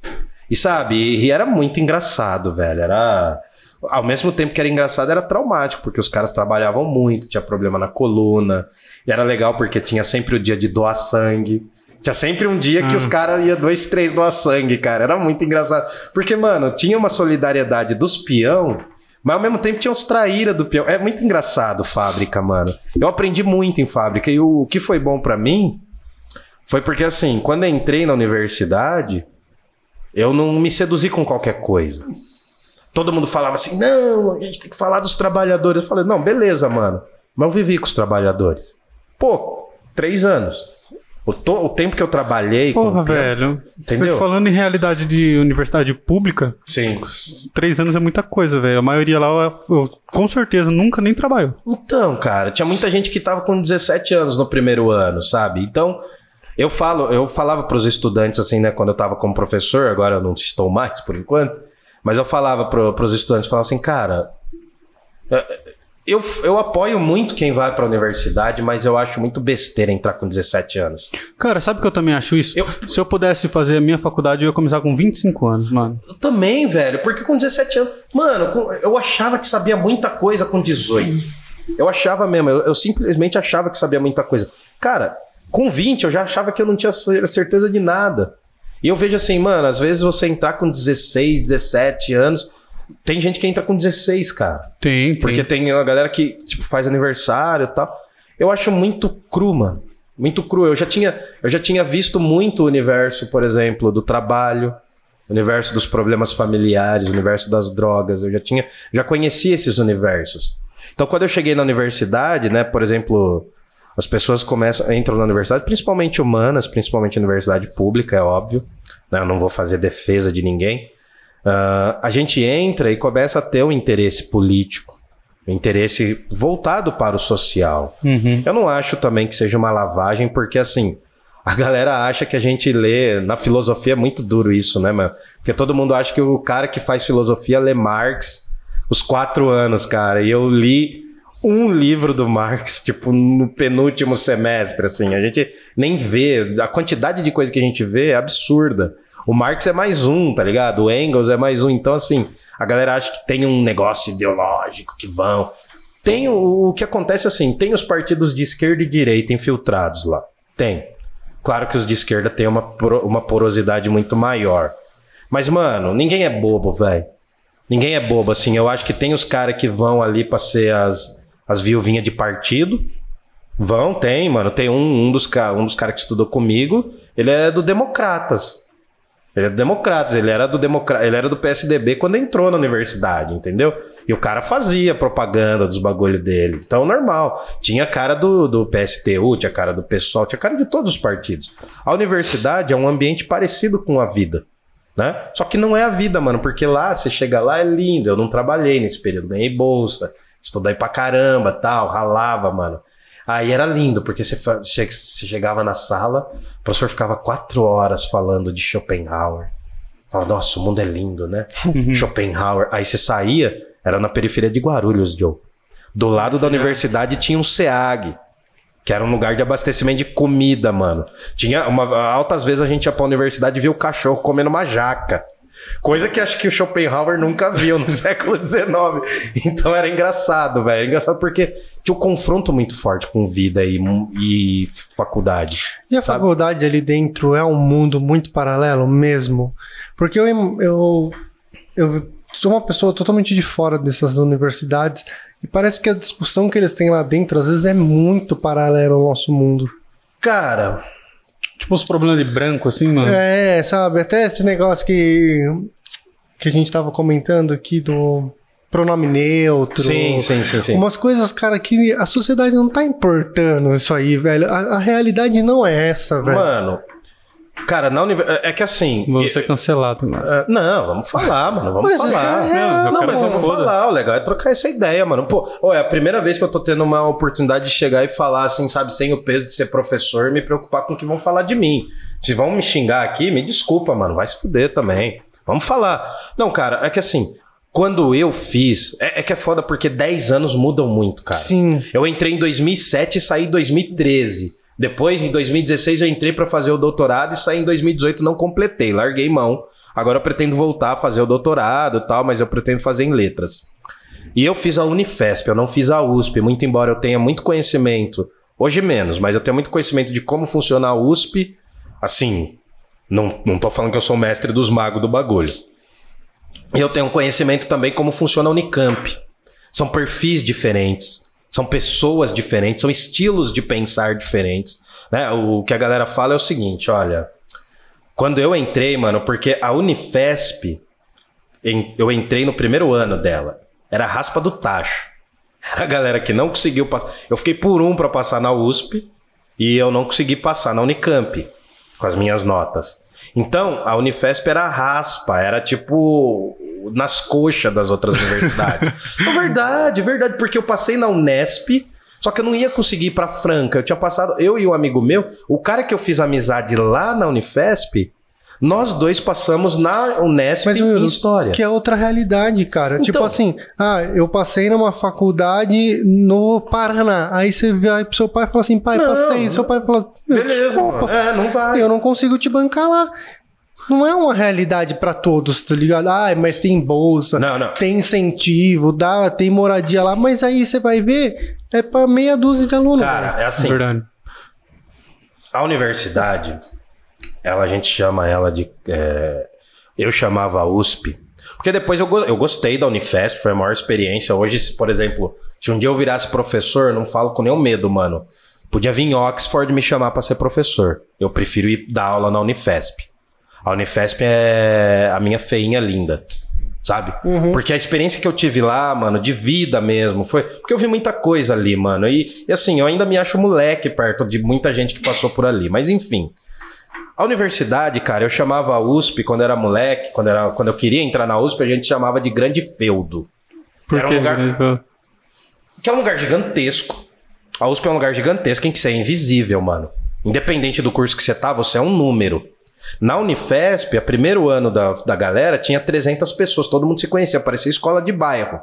E sabe, e era muito engraçado, velho. Era. Ao mesmo tempo que era engraçado, era traumático, porque os caras trabalhavam muito, tinha problema na coluna. E era legal porque tinha sempre o dia de doar sangue. Tinha sempre um dia que os caras iam dois, três doar sangue, cara. Era muito engraçado. Porque, mano, tinha uma solidariedade dos peão, mas ao mesmo tempo tinha os traíra do peão. É muito engraçado fábrica, mano. Eu aprendi muito em fábrica. E o, que foi bom pra mim foi porque, assim, quando eu entrei na universidade, eu não me seduzi com qualquer coisa. Todo mundo falava assim: não, a gente tem que falar dos trabalhadores. Eu falei: não, beleza, mano. Mas eu vivi com os trabalhadores. Pouco, três anos. O, to- o tempo que eu trabalhei. com Porra, peão- velho. Entendeu? Você falando em realidade de universidade pública, Sim. três anos é muita coisa, velho. A maioria lá, eu- eu, com certeza, nunca nem trabalhou. Então, cara, tinha muita gente que tava com 17 anos no primeiro ano, sabe? Então, eu falo, eu falava pros estudantes assim, né, quando eu tava como professor, agora eu não estou mais por enquanto, mas eu falava pro, pros estudantes, falava assim, cara, é, eu, eu apoio muito quem vai pra universidade, mas eu acho muito besteira entrar com 17 anos. Cara, sabe que eu também acho isso? Eu- Se eu pudesse fazer a minha faculdade, eu ia começar com 25 anos, mano. Eu também, velho, porque com 17 anos, mano, eu achava que sabia muita coisa com 18. Eu achava mesmo, eu, eu simplesmente achava que sabia muita coisa. Cara, com 20 eu já achava que eu não tinha cer- certeza de nada. E eu vejo assim, mano, às vezes você entrar com 16, 17 anos, tem gente que entra com 16, cara. Tem, Porque tem uma galera que, tipo, faz aniversário e tal. Eu acho muito cru, mano. Muito cru. Eu já tinha, eu já tinha visto muito o universo, por exemplo, do trabalho, o universo dos problemas familiares, o universo das drogas. Eu já tinha, já conhecia esses universos. Então, quando eu cheguei na universidade, né, por exemplo, as pessoas começam, entram na universidade, principalmente humanas, principalmente universidade pública, é óbvio. né, Eu não vou fazer defesa de ninguém. Ah, a gente entra e começa a ter um interesse político, um interesse voltado para o social. Uhum. Eu não acho também que seja uma lavagem, porque assim, a galera acha que a gente lê. Na filosofia é muito duro isso, né, mano? Porque todo mundo acha que o cara que faz filosofia lê Marx os quatro anos, cara. E eu li um livro do Marx, tipo, no penúltimo semestre, assim. A gente nem vê. A quantidade de coisa que a gente vê é absurda. O Marx é mais um, tá ligado? O Engels é mais um. Então, assim, a galera acha que tem um negócio ideológico que vão. Tem o, o que acontece assim, tem os partidos de esquerda e direita infiltrados lá. Tem. Claro que os de esquerda têm uma, uma porosidade muito maior. Mas, mano, ninguém é bobo, velho. Ninguém é bobo, assim. Eu acho que tem os caras que vão ali pra ser as, as viuvinhas de partido. Vão, tem, mano. Tem um, um dos, um dos caras que estudou comigo. Ele é do Democratas. Ele é do Democratas, ele era do Democra... ele era do PSDB quando entrou na universidade, entendeu? E o cara fazia propaganda dos bagulho dele. Então, normal. Tinha cara do, do PSTU, tinha cara do PSOL, tinha cara de todos os partidos. A universidade é um ambiente parecido com a vida, né? Só que não é a vida, mano, porque lá, você chega lá, é lindo. Eu não trabalhei nesse período, ganhei bolsa, estudei pra caramba, tal, ralava, mano. Aí era lindo, porque você, você chegava na sala, o professor ficava quatro horas falando de Schopenhauer. Fala, nossa, o mundo é lindo, né? Schopenhauer. Aí você saía, era na periferia de Guarulhos, Joe. Do lado da universidade tinha um SEAG, que era um lugar de abastecimento de comida, mano. Tinha uma, altas vezes a gente ia pra universidade e via o cachorro comendo uma jaca. Coisa que acho que o Schopenhauer nunca viu no século XIX. Então era engraçado, velho. Engraçado porque tinha um confronto muito forte com vida e, e faculdade. E a sabe? faculdade ali dentro é um mundo muito paralelo mesmo? Porque eu, eu, eu sou uma pessoa totalmente de fora dessas universidades e parece que a discussão que eles têm lá dentro às vezes é muito paralela ao nosso mundo. Cara, Tipo os problemas de branco, assim, mano. É, sabe? Até esse negócio que, que a gente tava comentando aqui do pronome neutro. sim, sim, sim, sim. Umas coisas, cara, que a sociedade não tá importando isso aí, velho. A, a realidade não é essa, velho. Mano, cara, na universidade. É que assim. Vamos ser cancelados, mano. É, Não, vamos falar, mano. Vamos Mas falar. isso é real, não, eu quero mas vamos foda. falar. O legal é trocar essa ideia, mano. Pô, ó, é a primeira vez que eu tô tendo uma oportunidade de chegar e falar, assim, sabe, sem o peso de ser professor e me preocupar com o que vão falar de mim. Se vão me xingar aqui, me desculpa, mano. Vai se fuder também. Vamos falar. Não, cara, é que assim. Quando eu fiz. É, é que é foda porque 10 anos mudam muito, cara. Sim. Eu entrei em 2007 e saí em 2013. Depois, em 2016, eu entrei pra fazer o doutorado e saí em 2018 não completei, larguei mão. Agora eu pretendo voltar a fazer o doutorado tal, mas eu pretendo fazer em letras. E eu fiz a Unifesp, eu não fiz a USP, muito embora eu tenha muito conhecimento, hoje menos, mas eu tenho muito conhecimento de como funciona a USP. Assim, não, não tô falando que eu sou mestre dos magos do bagulho. E eu tenho conhecimento também como funciona a Unicamp. São perfis diferentes, são pessoas diferentes, são estilos de pensar diferentes. Né? O que a galera fala é o seguinte: olha, quando eu entrei, mano, porque a Unifesp, eu entrei no primeiro ano dela, era a raspa do tacho. Era a galera que não conseguiu passar. Eu fiquei por um pra passar na USP e eu não consegui passar na Unicamp com as minhas notas. Então, a Unifesp era raspa, era tipo nas coxas das outras universidades. é verdade, verdade, porque eu passei na Unesp, só que eu não ia conseguir ir pra Franca. Eu tinha passado, eu e um amigo meu, o cara que eu fiz amizade lá na Unifesp, nós dois passamos na Unesp Mas, em história. que é outra realidade, cara. Então- tipo assim, ah, eu passei numa faculdade no Paraná. Aí você vai pro seu pai e fala assim, pai, Não, passei. E seu pai fala, "Meu, Beleza, desculpa. É, não vai. eu não consigo te bancar lá. Não é uma realidade pra todos, tá ligado? Ah, mas tem bolsa, Não, não. tem incentivo, dá, tem moradia lá, mas aí você vai ver, é pra meia dúzia de alunos. velho. Cara, é assim. Verdade. A universidade, ela a gente chama ela de. é, eu chamava a USP. Porque depois eu, go- eu gostei da Unifesp, foi a maior experiência. Hoje, se, por exemplo, se um dia eu virasse professor, não falo com nenhum medo, mano. Podia vir em Oxford me chamar pra ser professor. Eu prefiro ir dar aula na Unifesp. A Unifesp é a minha feinha linda. Sabe? Porque a experiência que eu tive lá, mano, de vida mesmo, foi. Porque eu vi muita coisa ali, mano. E, e assim, eu ainda me acho moleque perto de muita gente que passou por ali. Mas enfim. A universidade, cara, eu chamava a USP quando era moleque, quando, era, quando eu queria entrar na USP, a gente chamava de grande feudo. Por Era um lugar- Né? Que é um lugar gigantesco. A USP é um lugar gigantesco em que você é invisível, mano. Independente do curso que você tá, você é um número. Na Unifesp, a primeiro ano da, da galera, tinha 300 pessoas, todo mundo se conhecia, parecia escola de bairro.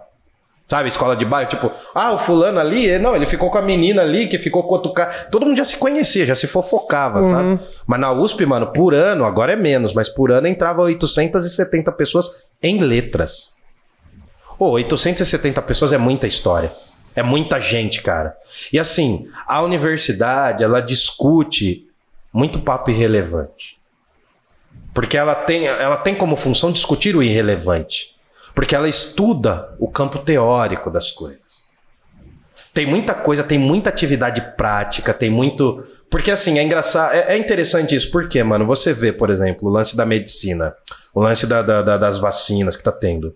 Sabe, escola de bairro, tipo, ah, o fulano ali, eh, não, ele ficou com a menina ali, que ficou com outro cara. Todo mundo já se conhecia, já se fofocava, sabe? Mas na USP, mano, por ano, agora é menos, mas por ano entrava 870 pessoas em letras. Pô, 870 pessoas é muita história. É muita gente, cara. E assim, a universidade, ela discute muito papo irrelevante. Porque ela tem, ela tem como função discutir o irrelevante. Porque ela estuda o campo teórico das coisas. Tem muita coisa, tem muita atividade prática, tem muito. Porque assim, é engraçado. É, é interessante isso, porque, mano, você vê, por exemplo, o lance da medicina, o lance da- da- da- das vacinas que tá tendo.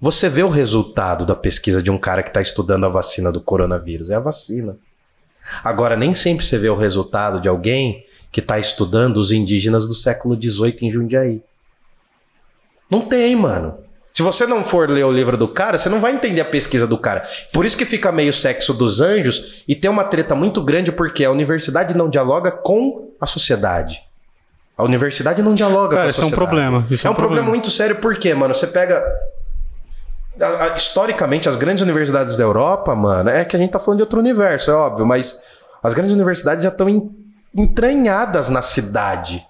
Você vê o resultado da pesquisa de um cara que está estudando a vacina do coronavírus. É a vacina. Agora, nem sempre você vê o resultado de alguém que está estudando os indígenas do século XVIII em Jundiaí. Não tem, mano. Se você não for ler o livro do cara, você não vai entender a pesquisa do cara. Por isso que fica meio sexo dos anjos e tem uma treta muito grande porque a universidade não dialoga com a sociedade. A universidade não dialoga Cara, com a isso é um sociedade. problema. Isso é um problema muito sério porque, mano, você pega historicamente, as grandes universidades da Europa, mano, é que a gente tá falando de outro universo, é óbvio, mas as grandes universidades já estão en- entranhadas na cidade.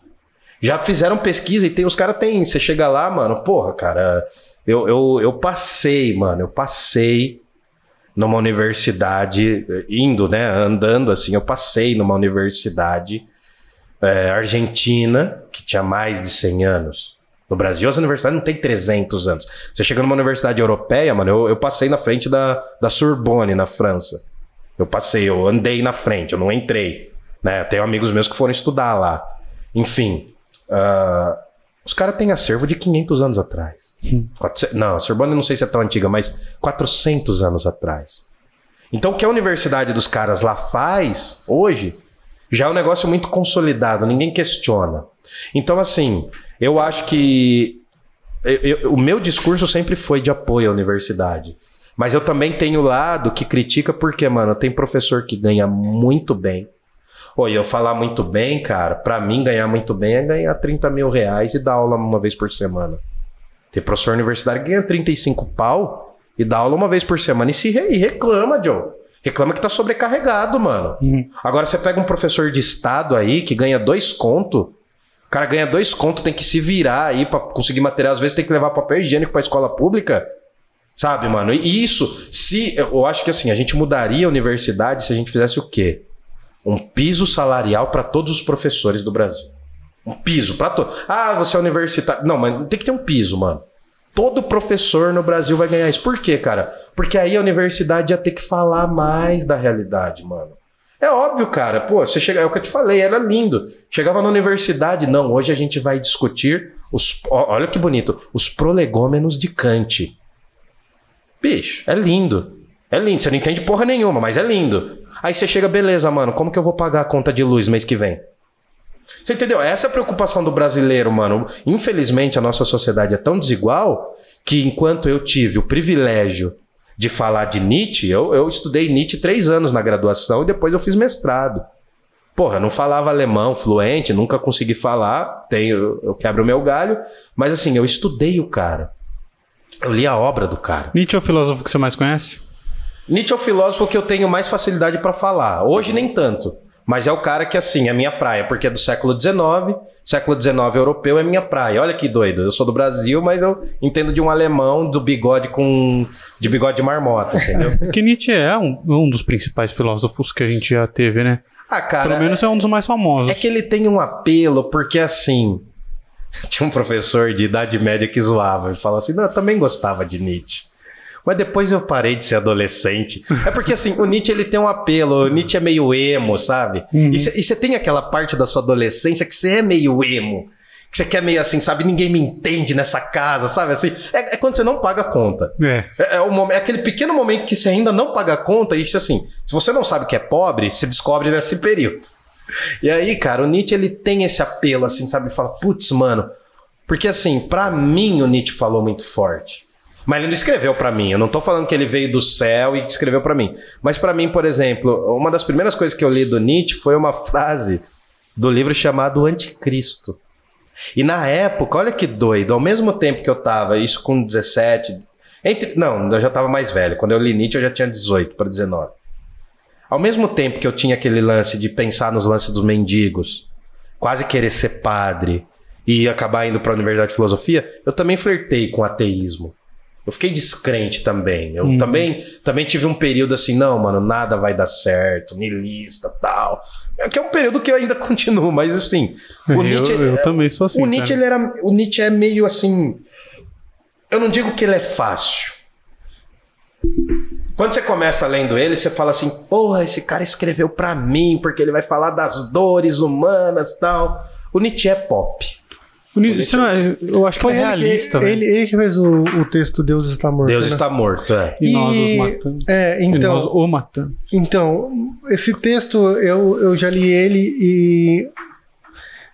Já fizeram pesquisa e tem, os caras têm. Você chega lá, mano, porra, cara, eu, eu, eu passei, mano, eu passei numa universidade, indo, né, andando assim, eu passei numa universidade eh, argentina que tinha mais de 100 anos. No Brasil, as universidades não têm 300 anos. Você chega numa universidade europeia, mano, eu, eu passei na frente da, da Sorbonne, na França. Eu passei, eu andei na frente, eu não entrei. Né? Tenho amigos meus que foram estudar lá. Enfim, ah, os caras têm acervo de 500 anos atrás. 400 não, a Sorbonne não sei se é tão antiga, mas 400 anos atrás. Então, o que a universidade dos caras lá faz hoje já é um negócio muito consolidado, ninguém questiona. Então, assim, eu acho que eu- eu- o meu discurso sempre foi de apoio à universidade. Mas eu também tenho o lado que critica porque, mano, tem professor que ganha muito bem. Oi, eu falar muito bem, cara, pra mim ganhar muito bem é ganhar 30 mil reais e dar aula uma vez por semana. Tem professor universitário que ganha 35 pau e dá aula uma vez por semana e se re- e reclama, Joe. Reclama que tá sobrecarregado, mano. Agora você pega um professor de estado aí que ganha dois conto. O cara ganha dois conto, tem que se virar aí pra conseguir material. Às vezes tem que levar papel higiênico pra escola pública. Sabe, mano? E isso, se. Eu acho que assim, a gente mudaria a universidade se a gente fizesse o quê? Um piso salarial pra todos os professores do Brasil. Um piso pra todos. Ah, você é universitário. Não, mas tem que ter um piso, mano. Todo professor no Brasil vai ganhar isso. Por quê, cara? Porque aí a universidade ia ter que falar mais da realidade, mano. É óbvio, cara. Pô, você chega, é o que eu te falei, era lindo. Chegava na universidade, não, hoje a gente vai discutir os, olha que bonito, os prolegômenos de Kant. Bicho, é lindo. É lindo, você não entende porra nenhuma, mas é lindo. Aí você chega, beleza, mano, como que eu vou pagar a conta de luz mês que vem? Você entendeu? Essa é a preocupação do brasileiro, mano. Infelizmente, a nossa sociedade é tão desigual que enquanto eu tive o privilégio de falar de Nietzsche, eu, eu estudei Nietzsche três anos na graduação e depois eu fiz mestrado. Porra, não falava alemão fluente, nunca consegui falar, tenho, eu quebro o meu galho, mas assim, eu estudei o cara. Eu li a obra do cara. Nietzsche é o filósofo que você mais conhece? Nietzsche é o filósofo que eu tenho mais facilidade pra falar. Hoje nem tanto. Mas é o cara que, assim, é minha praia, porque é do século XIX. Século XIX europeu é minha praia. Olha que doido. Eu sou do Brasil, mas eu entendo de um alemão do bigode com. de bigode de marmota, entendeu? Porque Nietzsche é um, um dos principais filósofos que a gente já teve, né? Ah, cara. Pelo menos é um dos mais famosos. É que ele tem um apelo, porque assim. Tinha um professor de idade média que zoava. Ele falava assim: não, eu também gostava de Nietzsche. Mas depois eu parei de ser adolescente. É porque assim, o Nietzsche ele tem um apelo, o Nietzsche é meio emo, sabe? E você tem aquela parte da sua adolescência que você é meio emo. Que você quer meio assim, sabe? Ninguém me entende nessa casa, sabe? Assim, é, é quando você não paga a conta. É. É, é o é aquele pequeno momento que você ainda não paga a conta e isso assim, se você não sabe que é pobre, você descobre nesse período. E aí, cara, o Nietzsche ele tem esse apelo assim, sabe? Fala, putz, mano, porque assim, pra mim o Nietzsche falou muito forte. Mas ele não escreveu pra mim. Eu não tô falando que ele veio do céu e escreveu pra mim. Mas pra mim, por exemplo, uma das primeiras coisas que eu li do Nietzsche foi uma frase do livro chamado Anticristo. E na época, olha que doido, ao mesmo tempo que eu tava, isso com 17, entre, não, eu já tava mais velho. Quando eu li Nietzsche, eu já tinha 18 para 19. Ao mesmo tempo que eu tinha aquele lance de pensar nos lances dos mendigos, quase querer ser padre e acabar indo para a Universidade de Filosofia, eu também flertei com ateísmo. Eu fiquei descrente também. Eu também, também tive um período assim, não, mano, nada vai dar certo, niilista, tal. É que é um período que eu ainda continuo, mas assim, o eu, Nietzsche, eu também sou assim. o Nietzsche, cara. ele era, o Nietzsche é meio assim. Eu não digo que ele é fácil. Quando você começa lendo ele, você fala assim: porra, esse cara escreveu pra mim, porque ele vai falar das dores humanas tal. O Nietzsche é pop. É- eu acho que Foi é ele, realista, ele, velho. ele, ele que fez o, o texto Deus está morto. Deus né? está morto, é. E nós os E- matamos. É, E então. nós o matamos. Então, esse texto eu, eu já li ele e.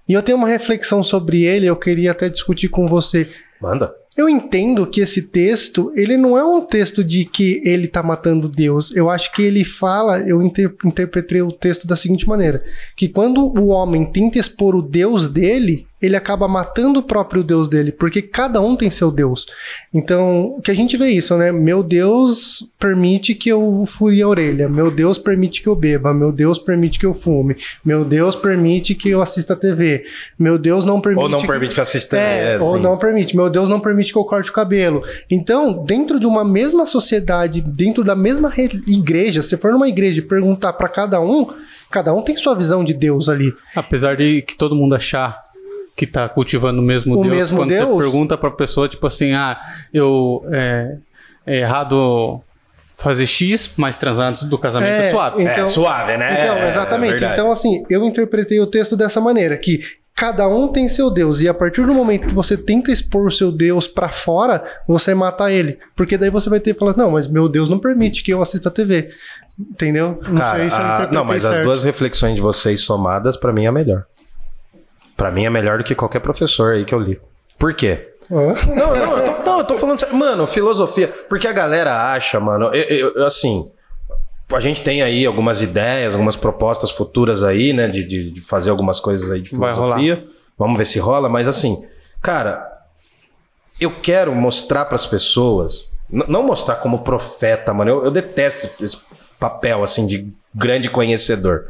E eu tenho uma reflexão sobre ele, eu queria até discutir com você. Manda. Eu entendo que esse texto, ele não é um texto de que ele tá matando Deus. Eu acho que ele fala, eu inter- interpretei o texto da seguinte maneira: que quando o homem tenta expor o Deus dele, ele acaba matando o próprio Deus dele, porque cada um tem seu Deus. Então, que a gente vê isso, né? Meu Deus permite que eu fure a orelha, meu Deus permite que eu beba, meu Deus permite que eu fume, meu Deus permite que eu assista TV, meu Deus não permite. Ou não que... permite que eu assista É, é, ou não permite. Meu Deus não permite que eu corte o cabelo. Então, dentro de uma mesma sociedade, dentro da mesma re- igreja, se for numa igreja e perguntar pra cada um, cada um tem sua visão de Deus ali. Apesar de que todo mundo achar que tá cultivando o mesmo O Deus, mesmo quando Deus? você pergunta pra pessoa, tipo assim, ah, eu é, é errado fazer X, mas transar antes do casamento é, É, suave. então- é suave, né? Então, É, exatamente. é então, assim, eu interpretei o texto dessa maneira, que cada um tem seu Deus, e a partir do momento que você tenta expor o seu Deus pra fora, você mata ele. Porque daí você vai ter que falar, não, mas meu Deus não permite que eu assista TV. Entendeu? Não Cara, sei se eu a- interpretei não, mas as certo. duas reflexões de vocês somadas, pra mim é melhor. Pra mim é melhor do que qualquer professor aí que eu li. Por quê? Não, não, eu tô, não, eu tô falando sério. Mano, filosofia. Porque a galera acha, mano, eu- eu- eu, assim. A gente tem aí algumas ideias, algumas propostas futuras aí, né? De, de, de fazer algumas coisas aí de filosofia. Vamos ver se rola, mas assim, cara, eu quero mostrar pras pessoas. n- Não mostrar como profeta, mano. Eu, eu detesto esse- esse papel, assim, de grande conhecedor.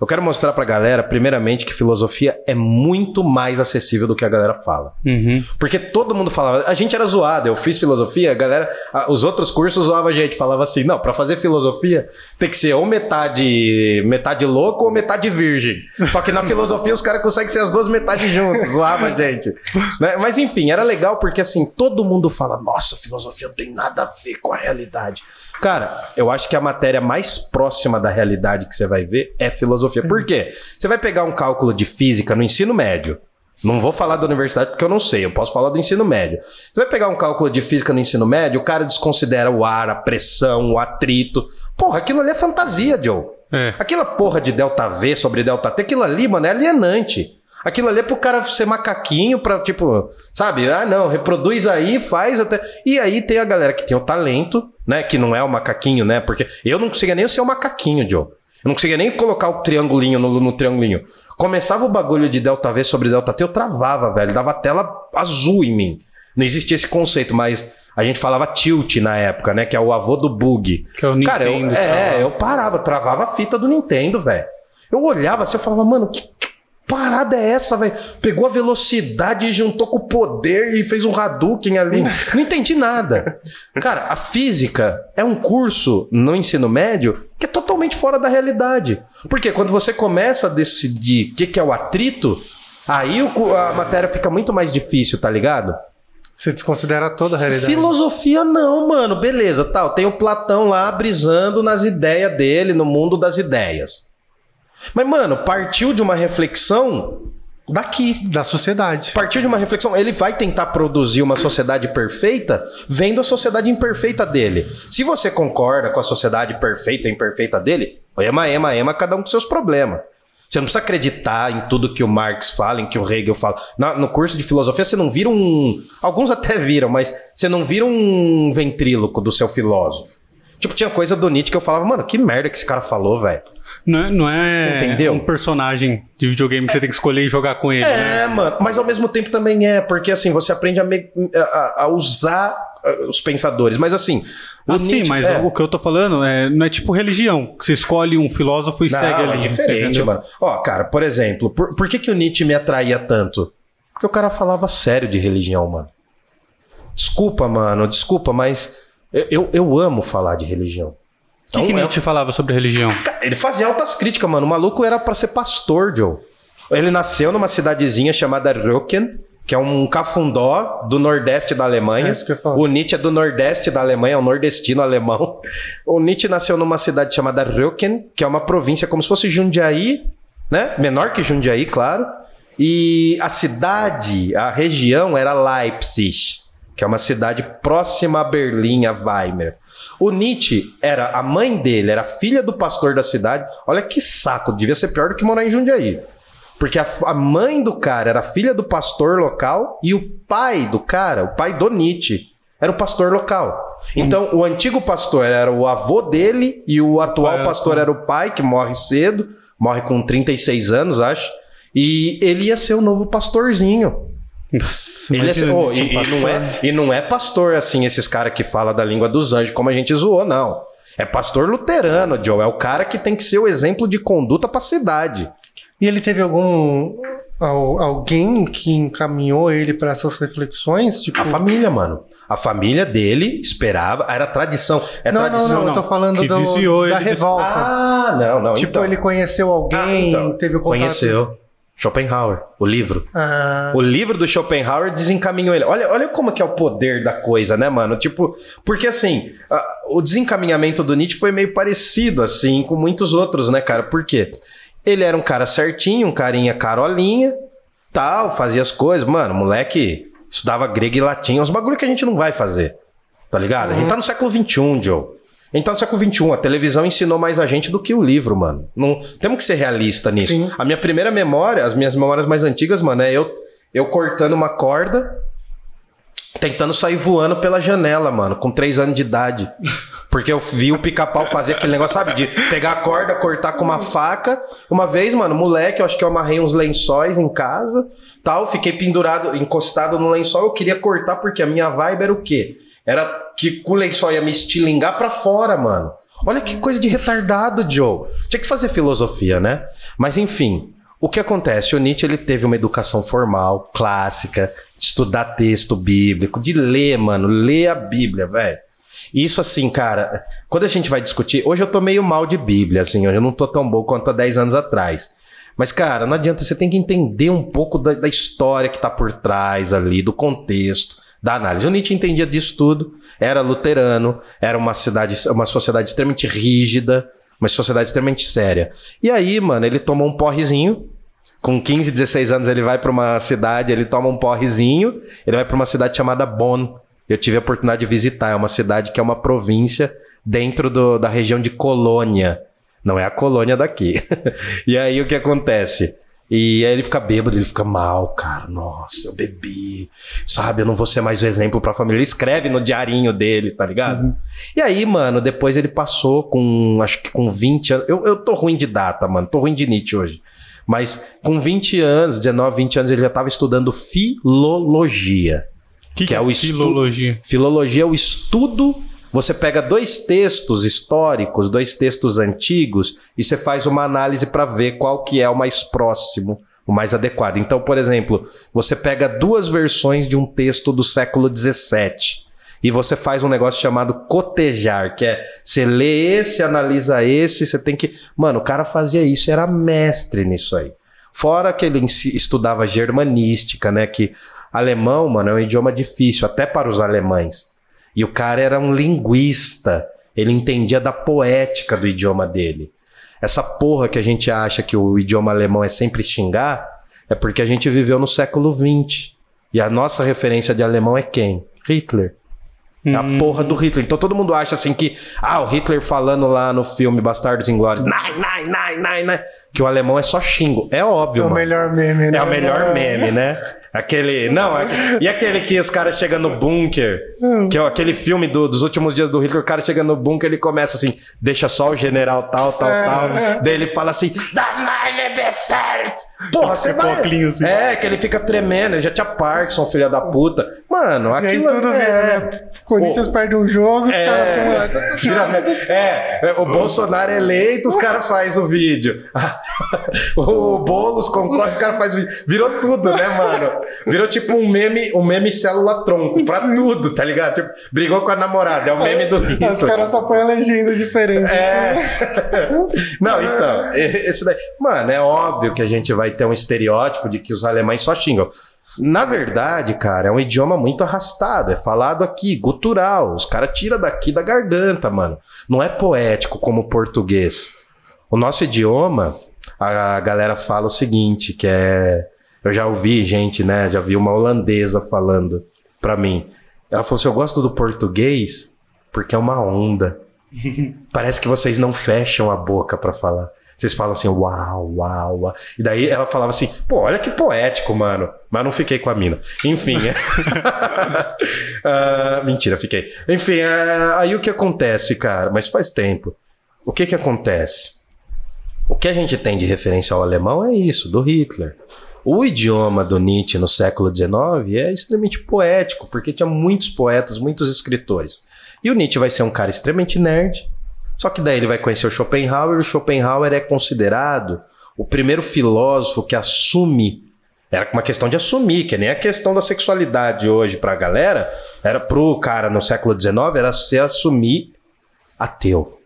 Eu quero mostrar pra galera, primeiramente, que filosofia é muito mais acessível do que a galera fala. Uhum. Porque todo mundo falava, a gente era zoado, eu fiz filosofia, a galera, a- os outros cursos zoavam a gente, falava assim, não, pra fazer filosofia tem que ser ou metade, metade louco ou metade virgem. Só que na filosofia os caras conseguem ser as duas metades juntas, zoava a gente. Né? Mas enfim, era legal porque assim, todo mundo fala, nossa, filosofia não tem nada a ver com a realidade. Cara, eu acho que a matéria mais próxima da realidade que você vai ver é filosofia. Por quê? Você vai pegar um cálculo de física no ensino médio. Não vou falar da universidade porque eu não sei, eu posso falar do ensino médio. Você vai pegar um cálculo de física no ensino médio, o cara desconsidera o ar, a pressão, o atrito. Porra, aquilo ali é fantasia, Joe. É. Aquela porra de delta V sobre delta T, aquilo ali, mano, é alienante. Aquilo ali é pro cara ser macaquinho pra, tipo, sabe? Ah, não, reproduz aí, faz até. E aí tem a galera que tem o talento, né? Que não é o macaquinho, né? Porque eu não conseguia nem ser o macaquinho, Joe. Eu não conseguia nem colocar o triangulinho no, no triangulinho. Começava o bagulho de delta V sobre delta T, eu travava, velho. Dava tela azul em mim. Não existia esse conceito, mas a gente falava tilt na época, né? Que é o avô do bug. Que é o Cara, eu, Nintendo é, tal. eu parava, travava a fita do Nintendo, velho. Eu olhava assim, eu falava, mano, que parada é essa, velho? Pegou a velocidade e juntou com o poder e fez um Hadouken ali. Não entendi nada. Cara, a física é um curso no ensino médio que é totalmente fora da realidade. Porque quando você começa a decidir o que, que é o atrito, aí o a matéria fica muito mais difícil, tá ligado? Você desconsidera toda a realidade. Filosofia não, mano. Beleza, tal. Tem o Platão lá brisando nas ideias dele, no mundo das ideias. Mas, mano, partiu de uma reflexão daqui. Da sociedade. Partiu de uma reflexão. Ele vai tentar produzir uma sociedade perfeita vendo a sociedade imperfeita dele. Se você concorda com a sociedade perfeita e imperfeita dele, ema, ema, ema, cada um com seus problemas. Você não precisa acreditar em tudo que o Marx fala, em que o Hegel fala. Na- no curso de filosofia, você não vira um. Alguns até viram, mas você não vira um ventríloco do seu filósofo. Tipo, tinha coisa do Nietzsche que eu falava, mano, que merda que esse cara falou, velho. Não é, não é entendeu? um personagem de videogame que você tem que escolher e jogar com ele, né? É, mano, mas ao mesmo tempo também é, porque assim, você aprende a, me- a- a usar uh, os pensadores. Mas assim. Ah, sim, mas é. o que eu tô falando é, não é tipo religião, que você escolhe um filósofo e Não, segue ali. é diferente, mano. Ó, cara, por exemplo, por, por que, que o Nietzsche me atraía tanto? Porque o cara falava sério de religião, mano. Desculpa, mano, desculpa, mas eu, eu, eu amo falar de religião. O que, que Então, é- Nietzsche falava sobre religião? Ele fazia altas críticas, mano. O maluco era pra ser pastor, Joe. Ele nasceu numa cidadezinha chamada Röcken, que é um cafundó do nordeste da Alemanha. É isso que eu ia falar. o Nietzsche é do nordeste da Alemanha, é um nordestino alemão. O Nietzsche nasceu numa cidade chamada Röcken, que é uma província como se fosse Jundiaí, né? Menor que Jundiaí, claro. E a cidade, a região era Leipzig, que é uma cidade próxima a Berlim, a Weimar. O Nietzsche era a mãe dele, era filha do pastor da cidade. Olha que saco, devia ser pior do que morar em Jundiaí. Porque a, a mãe do cara era filha do pastor local e o pai do cara, o pai do Nietzsche, era o pastor local. Então, o antigo pastor era o avô dele e o atual era- pastor era o pai, que morre cedo, morre com 36 anos, acho. E ele ia ser o novo pastorzinho. Nossa, Ele imagina, oh, um e, e não é, e não é pastor assim, esses caras que falam da língua dos anjos, como a gente zoou, não. É pastor luterano, Joe. É o cara que tem que ser o exemplo de conduta pra cidade. E ele teve algum. al- alguém que encaminhou ele para essas reflexões? Tipo, A família, mano. A família dele esperava. Era tradição. É não, não, tradição. não, eu tô falando do, da revolta. Ah, não, não. tipo, então. ele conheceu alguém, Ah, então. teve o contato. Conheceu. Schopenhauer, o livro. Ah, O livro do Schopenhauer desencaminhou ele. Olha, olha como que é o poder da coisa, né, mano? Tipo, porque assim, a- o desencaminhamento do Nietzsche foi meio parecido, assim, com muitos outros, né, cara? Por quê? Ele era um cara certinho, um carinha carolinha, tal, fazia as coisas. Mano, moleque estudava grego e latim, uns bagulho que a gente não vai fazer. Tá ligado? A gente tá no século XXI, Joe. No século XXI. A televisão ensinou mais a gente do que o livro, mano. Não, temos que ser realista nisso. Sim. A minha primeira memória, as minhas memórias mais antigas, mano, é eu, eu cortando uma corda, tentando sair voando pela janela, mano, com três anos de idade. Porque eu vi o pica-pau fazer aquele negócio, sabe? De pegar a corda, cortar com uma faca. Uma vez, mano, moleque, eu acho que eu amarrei uns lençóis em casa, tal, fiquei pendurado, encostado no lençol. Eu queria cortar porque a minha vibe era o quê? Era que o lençol ia me estilingar pra fora, mano. Olha que coisa de retardado, Joe. Tinha que fazer filosofia, né? Mas enfim, o que acontece? O Nietzsche ele teve uma educação formal, clássica, de estudar texto bíblico, de ler, mano, ler a Bíblia, velho. Isso assim, cara, quando a gente vai discutir, hoje eu tô meio mal de Bíblia, assim, hoje eu não tô tão bom quanto há 10 anos atrás. Mas, cara, não adianta, você tem que entender um pouco da, da história que tá por trás ali, do contexto, da análise. O Nietzsche entendia disso tudo, era luterano, era uma cidade, uma sociedade extremamente rígida, uma sociedade extremamente séria. E aí, mano, ele tomou um porrezinho, com 15, 16 anos ele vai pra uma cidade, ele toma um porrezinho, ele vai pra uma cidade chamada Bonn. Eu tive a oportunidade de visitar, é uma cidade que é uma província dentro do- da região de Colônia. Não é a colônia daqui. e aí o que acontece? E aí ele fica bêbado, ele fica mal, cara. Nossa, eu bebi. Sabe, eu não vou ser mais o exemplo pra família. Ele escreve no diarinho dele, tá ligado? E aí, mano, depois ele passou com, acho que com 20 anos. Eu, eu tô ruim de data, mano. Tô ruim de Nietzsche hoje. Mas com 20 anos, 19, 20 anos, ele já tava estudando filologia. O que, que é o estu- filologia? Filologia é o estudo. Você pega dois textos históricos, dois textos antigos, e você faz uma análise para ver qual que é o mais próximo, o mais adequado. Então, por exemplo, você pega duas versões de um texto do século XVII e você faz um negócio chamado cotejar, que é você lê esse, analisa esse, você tem que. Mano, o cara fazia isso, era mestre nisso aí. Fora que ele estudava germanística, né? Que alemão, mano, é um idioma difícil, até para os alemães. E o cara era um linguista. Ele entendia da poética do idioma dele. Essa porra que a gente acha que o idioma alemão é sempre xingar, é porque a gente viveu no século XX. E a nossa referência de alemão é quem? Hitler. É a porra do Hitler. Então todo mundo acha assim que, ah, o Hitler falando lá no filme Bastardos Inglórios, nai, nai, nai, nai, nai, que o alemão é só xingo. É óbvio, é o mano. melhor meme, né? É o melhor meme, né? Aquele. Não, é- e aquele que os caras chegam no bunker, que é aquele filme do- dos últimos dias do Hitler, o cara chega no bunker, ele começa assim, deixa só o general tal, tal, É, tal. é. Daí ele fala assim, Das meine Befehlt! Porra, você Com vai. assim. É, que ele fica tremendo, ele já tinha Parkinson, filha da puta. Mano, E aí aquilo tudo é. né? Corinthians perde um jogo, os É, caras. é, é, o Bolsonaro é eleito, os caras fazem o vídeo. o Boulos concorre, os caras fazem o vídeo. Virou tudo, né, mano? Virou tipo um meme, um meme célula tronco pra tudo, tá ligado? Tipo, brigou com a namorada, é o meme do Os caras só põem legendas diferentes. É. Não, então, esse daí. Mano, é óbvio que a gente vai ter um estereótipo de que os alemães só xingam. Na verdade, cara, é um idioma muito arrastado. É falado aqui, gutural. Os caras tiram daqui da garganta, mano. Não é poético como o português. O nosso idioma, a galera fala o seguinte, que é. Eu já ouvi gente, né? Já vi uma holandesa falando pra mim. Ela falou assim: eu gosto do português porque é uma onda. Parece que vocês não fecham a boca pra falar. Vocês falam assim, uau, uau, uau. E daí ela falava assim, pô, olha que poético, mano. Mas não fiquei com a mina. Enfim. Ah, mentira, fiquei. Enfim, ah, aí o que acontece, cara? Mas faz tempo. O que que acontece? o que a gente tem de referencial alemão é isso, do Hitler. O idioma do Nietzsche no século XIX é extremamente poético, porque tinha muitos poetas, muitos escritores. E o Nietzsche vai ser um cara extremamente nerd, só que daí ele vai conhecer o Schopenhauer, e o Schopenhauer é considerado o primeiro filósofo que assume. Era uma questão de assumir, que nem a questão da sexualidade hoje pra galera, era pro cara no século XIX, era se assumir ateu.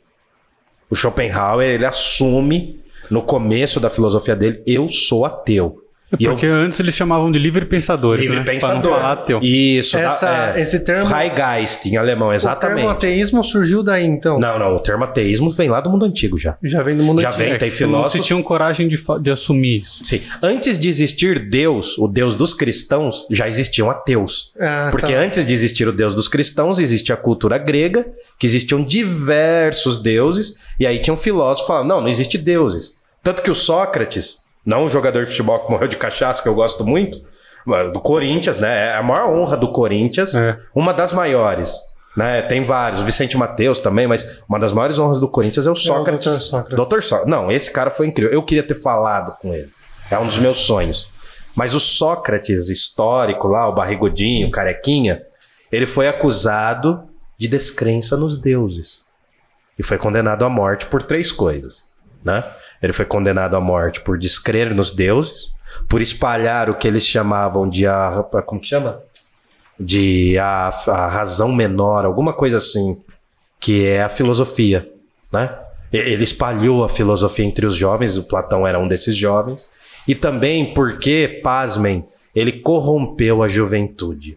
O Schopenhauer, ele assume no começo da filosofia dele, eu sou ateu. É porque eu... antes eles chamavam de livre pensadores, livre né? pensador. Pra não falar ateu. Isso, Essa, é, esse termo. Freigeist em alemão, exatamente. O termo ateísmo surgiu daí, então. Não, não, o termo ateísmo vem lá do mundo antigo já. Já vem do mundo Já antigo. vem, É tem não se filósofos. tinham coragem de, de assumir isso. Sim. Antes de existir Deus, o Deus dos cristãos, já existiam ateus. Ah, Porque tá. antes de existir o Deus dos cristãos, existia a cultura grega, que existiam diversos deuses, e aí tinha um filósofo falando: não, não existe deuses. Tanto que o Sócrates, não um jogador de futebol que morreu de cachaça, que eu gosto muito, do Corinthians, né? É a maior honra do Corinthians, É. uma das maiores. Né? Tem vários, o Vicente Mateus também, mas uma das maiores honras do Corinthians é o Sócrates. Dr. Sócrates. Dr. Sócrates. Não, esse cara foi incrível. Eu queria ter falado com ele. É um dos meus sonhos. Mas o Sócrates histórico lá, o barrigudinho, o carequinha, ele foi acusado de descrença nos deuses. E foi condenado à morte por três coisas, né? Ele foi condenado à morte por descrer nos deuses, por espalhar o que eles chamavam de a como que chama? De a, a razão menor, alguma coisa assim, que é a filosofia, né? Ele espalhou a filosofia entre os jovens, o Platão era um desses jovens, e também porque, pasmem, ele corrompeu a juventude.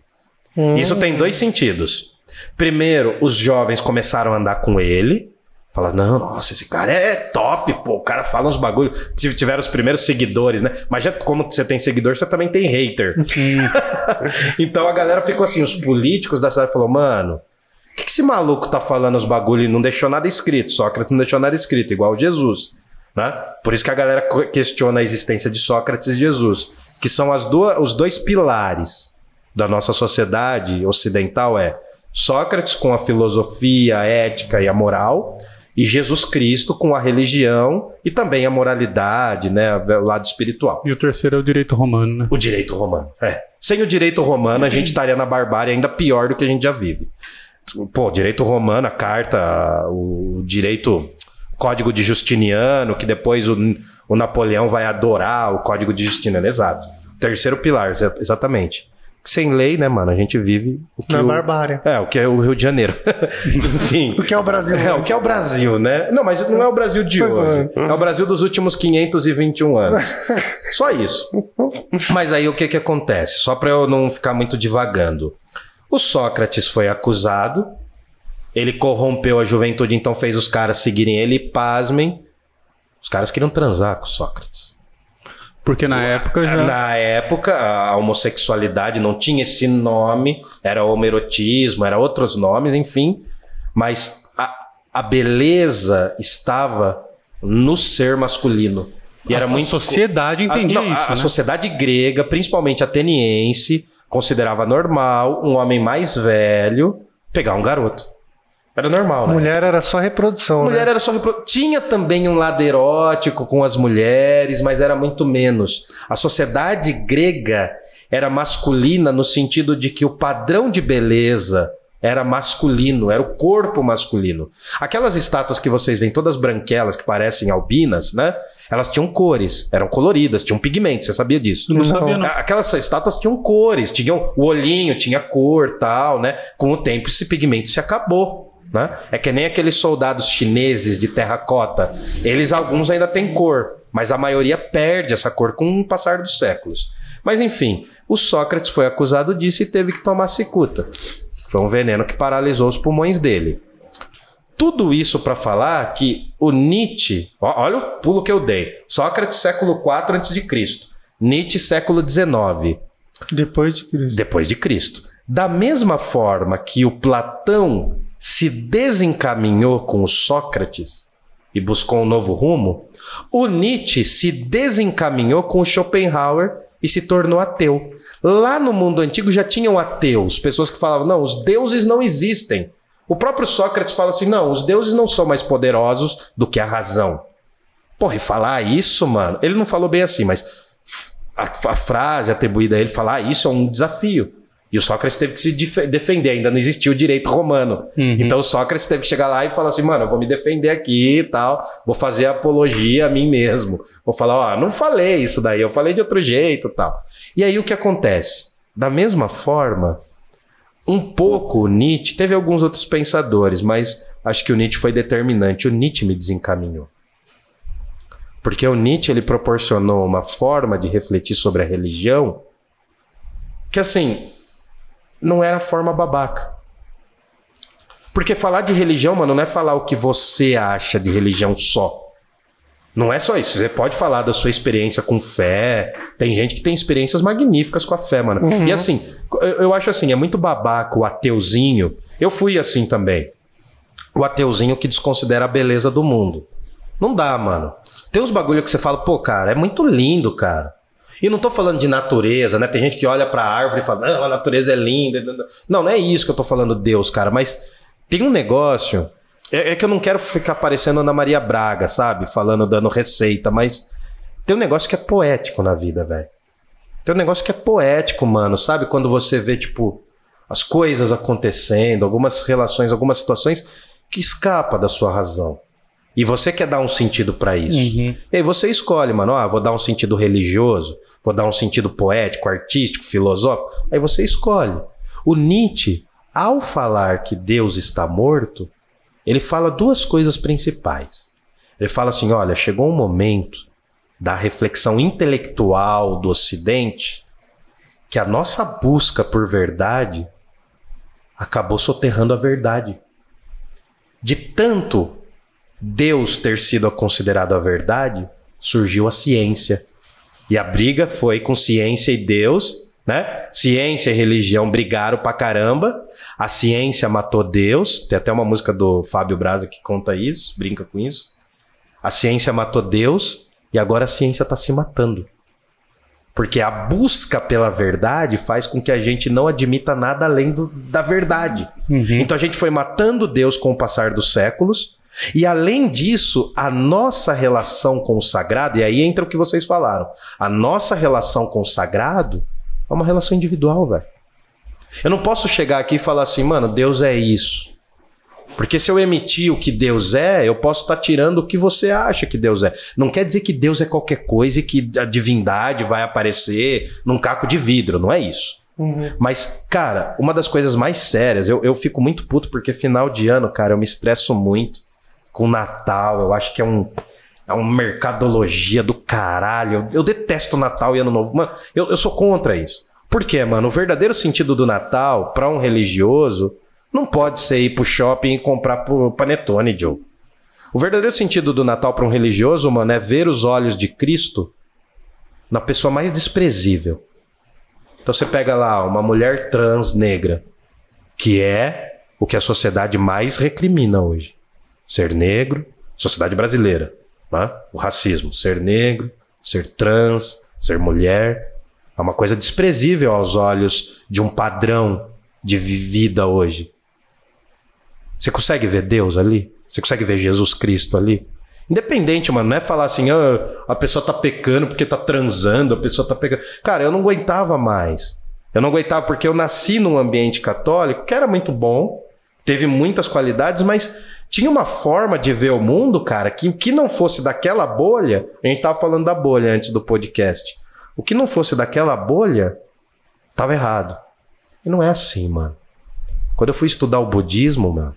Isso tem dois sentidos. Primeiro, os jovens começaram a andar com ele. Falar, não, nossa, esse cara é top, pô. O cara fala uns bagulho. Tive- Tiveram os primeiros seguidores, né? Mas já como você tem seguidor, você também tem hater. então a galera ficou assim, os políticos da cidade falaram, mano, o que, que esse maluco tá falando os bagulho e não deixou nada escrito? Sócrates não deixou nada escrito, igual Jesus. Né? Por isso que a galera questiona a existência de Sócrates e Jesus, que são as duas, os dois pilares da nossa sociedade ocidental é Sócrates com a filosofia, a ética e a moral, e Jesus Cristo com a religião e também a moralidade, né, o lado espiritual. E o terceiro é o direito romano, né? O direito romano. É. Sem o direito romano, a gente estaria na barbárie ainda pior do que a gente já vive. Pô, direito romano, a carta, o direito. Código de Justiniano, que depois o, o Napoleão vai adorar o Código de Justiniano. Exato. Terceiro pilar, exa- exatamente. Sem lei, né, mano? A gente vive o que. Na o- barbárie. É, o que é o Rio de Janeiro. Enfim. O que é o Brasil? É, o que é o Brasil, né? Não, mas não é o Brasil de Tô hoje. zoando. É o Brasil dos últimos 521 anos. Só isso. Mas aí o que que acontece? Só para eu não ficar muito divagando. O Sócrates foi acusado, ele corrompeu a juventude, então fez os caras seguirem ele e pasmem. Os caras queriam transar com o Sócrates. Porque na época já. Na época, a homossexualidade não tinha esse nome, era homerotismo, era outros nomes, enfim. Mas a, a beleza estava no ser masculino. E era a muito. sociedade entendia a, não, isso. a né? sociedade grega, principalmente ateniense, considerava normal um homem mais velho pegar um garoto. Era normal, né? Mulher era só reprodução, Mulher né? era só repro- Tinha também um lado erótico com as mulheres, mas era muito menos. A sociedade grega era masculina no sentido de que o padrão de beleza era masculino, era o corpo masculino. Aquelas estátuas que vocês veem, todas branquelas, que parecem albinas, né? Elas tinham cores, eram coloridas, tinham pigmentos, você sabia disso? Não Não. sabia, não. Aquelas estátuas tinham cores, tinham o olhinho, tinha cor, tal, né? Com o tempo esse pigmento se acabou, né? É que nem aqueles soldados chineses de terracota. Eles alguns ainda têm cor, mas a maioria perde essa cor com o passar dos séculos. Mas enfim, o Sócrates foi acusado disso e teve que tomar cicuta. Foi um veneno que paralisou os pulmões dele. Tudo isso para falar que o Nietzsche, olha o pulo que eu dei. Sócrates século IV a.C. Nietzsche século XIX Depois de Cristo. depois de Cristo. Da mesma forma que o Platão se desencaminhou com o Sócrates e buscou um novo rumo, o Nietzsche se desencaminhou com o Schopenhauer e se tornou ateu. Lá no mundo antigo já tinham ateus, pessoas que falavam: não, os deuses não existem. O próprio Sócrates fala assim: não, os deuses não são mais poderosos do que a razão. Porra, e falar isso, mano. Ele não falou bem assim, mas a, a frase atribuída a ele falar isso é um desafio. E o Sócrates teve que se defender, ainda não existia o direito romano. Uhum. Então o Sócrates teve que chegar lá e falar assim: mano, eu vou me defender aqui e tal, vou fazer apologia a mim mesmo. Vou falar: ó, não falei isso daí, eu falei de outro jeito tal. E aí o que acontece? Da mesma forma, um pouco o Nietzsche, teve alguns outros pensadores, mas acho que o Nietzsche foi determinante. O Nietzsche me desencaminhou. Porque o Nietzsche ele proporcionou uma forma de refletir sobre a religião que assim não era forma babaca. Porque falar de religião, mano, não é falar o que você acha de religião só. Não é só isso. Você pode falar da sua experiência com fé. Tem gente que tem experiências magníficas com a fé, mano. Uhum. E assim, eu acho assim, é muito babaca o ateuzinho. Eu fui assim também. O ateuzinho que desconsidera a beleza do mundo. Não dá, mano. Tem uns bagulho que você fala, pô, cara, é muito lindo, cara. E não tô falando de natureza, né? Tem gente que olha pra árvore e fala, não, a natureza é linda. Não, não é isso que eu tô falando Deus, cara, mas tem um negócio. É, é que eu não quero ficar parecendo Ana Maria Braga, sabe? Falando, dando receita, mas tem um negócio que é poético na vida, velho. Tem um negócio que é poético, mano, sabe? Quando você vê, tipo, as coisas acontecendo, algumas relações, algumas situações que escapa da sua razão. E você quer dar um sentido para isso. Uhum. E aí você escolhe, mano, ah, vou dar um sentido religioso, vou dar um sentido poético, artístico, filosófico. Aí você escolhe. O Nietzsche, ao falar que Deus está morto, ele fala duas coisas principais. Ele fala assim: olha, chegou um momento da reflexão intelectual do Ocidente que a nossa busca por verdade acabou soterrando a verdade. De tanto Deus ter sido considerado a verdade, surgiu a ciência. E a briga foi com ciência e Deus, né? Ciência e religião brigaram pra caramba. A ciência matou Deus. Tem até uma música do Fábio Braza que conta isso, brinca com isso. A ciência matou Deus e agora a ciência está se matando. Porque a busca pela verdade faz com que a gente não admita nada além do, da verdade. Uhum. Então a gente foi matando Deus com o passar dos séculos e além disso, a nossa relação com o sagrado, e aí entra o que vocês falaram, a nossa relação com o sagrado é uma relação individual, velho. Eu não posso chegar aqui e falar assim, mano, Deus é isso. Porque se eu emitir o que Deus é, eu posso estar tá tirando o que você acha que Deus é. Não quer dizer que Deus é qualquer coisa e que a divindade vai aparecer num caco de vidro, não é isso. Uhum. Mas, cara, uma das coisas mais sérias, eu, eu fico muito puto porque final de ano, cara, eu me estresso muito com Natal. Eu acho que é um. É uma mercadologia do caralho. Eu, detesto Natal e Ano Novo. Mano, eu, eu sou contra isso. Por quê, mano? O verdadeiro sentido do Natal, para um religioso, não pode ser ir pro shopping e comprar pro panetone, Joe. O verdadeiro sentido do Natal para um religioso, mano, é ver os olhos de Cristo na pessoa mais desprezível. Então você pega lá uma mulher trans negra, que é o que a sociedade mais recrimina hoje ser negro, sociedade brasileira, né? o racismo, ser negro, ser trans, ser mulher, é uma coisa desprezível aos olhos de um padrão de vida hoje. Você consegue ver Deus ali? Você consegue ver Jesus Cristo ali? Independente, mano, não é falar assim, ah, a pessoa tá pecando porque tá transando, a pessoa tá pecando. Cara, eu não aguentava mais. Eu não aguentava porque eu nasci num ambiente católico que era muito bom, teve muitas qualidades, mas tinha uma forma de ver o mundo, cara, que o que não fosse daquela bolha, a gente tava falando da bolha antes do podcast. O que não fosse daquela bolha, tava errado. E não é assim, mano. Quando eu fui estudar o budismo, mano,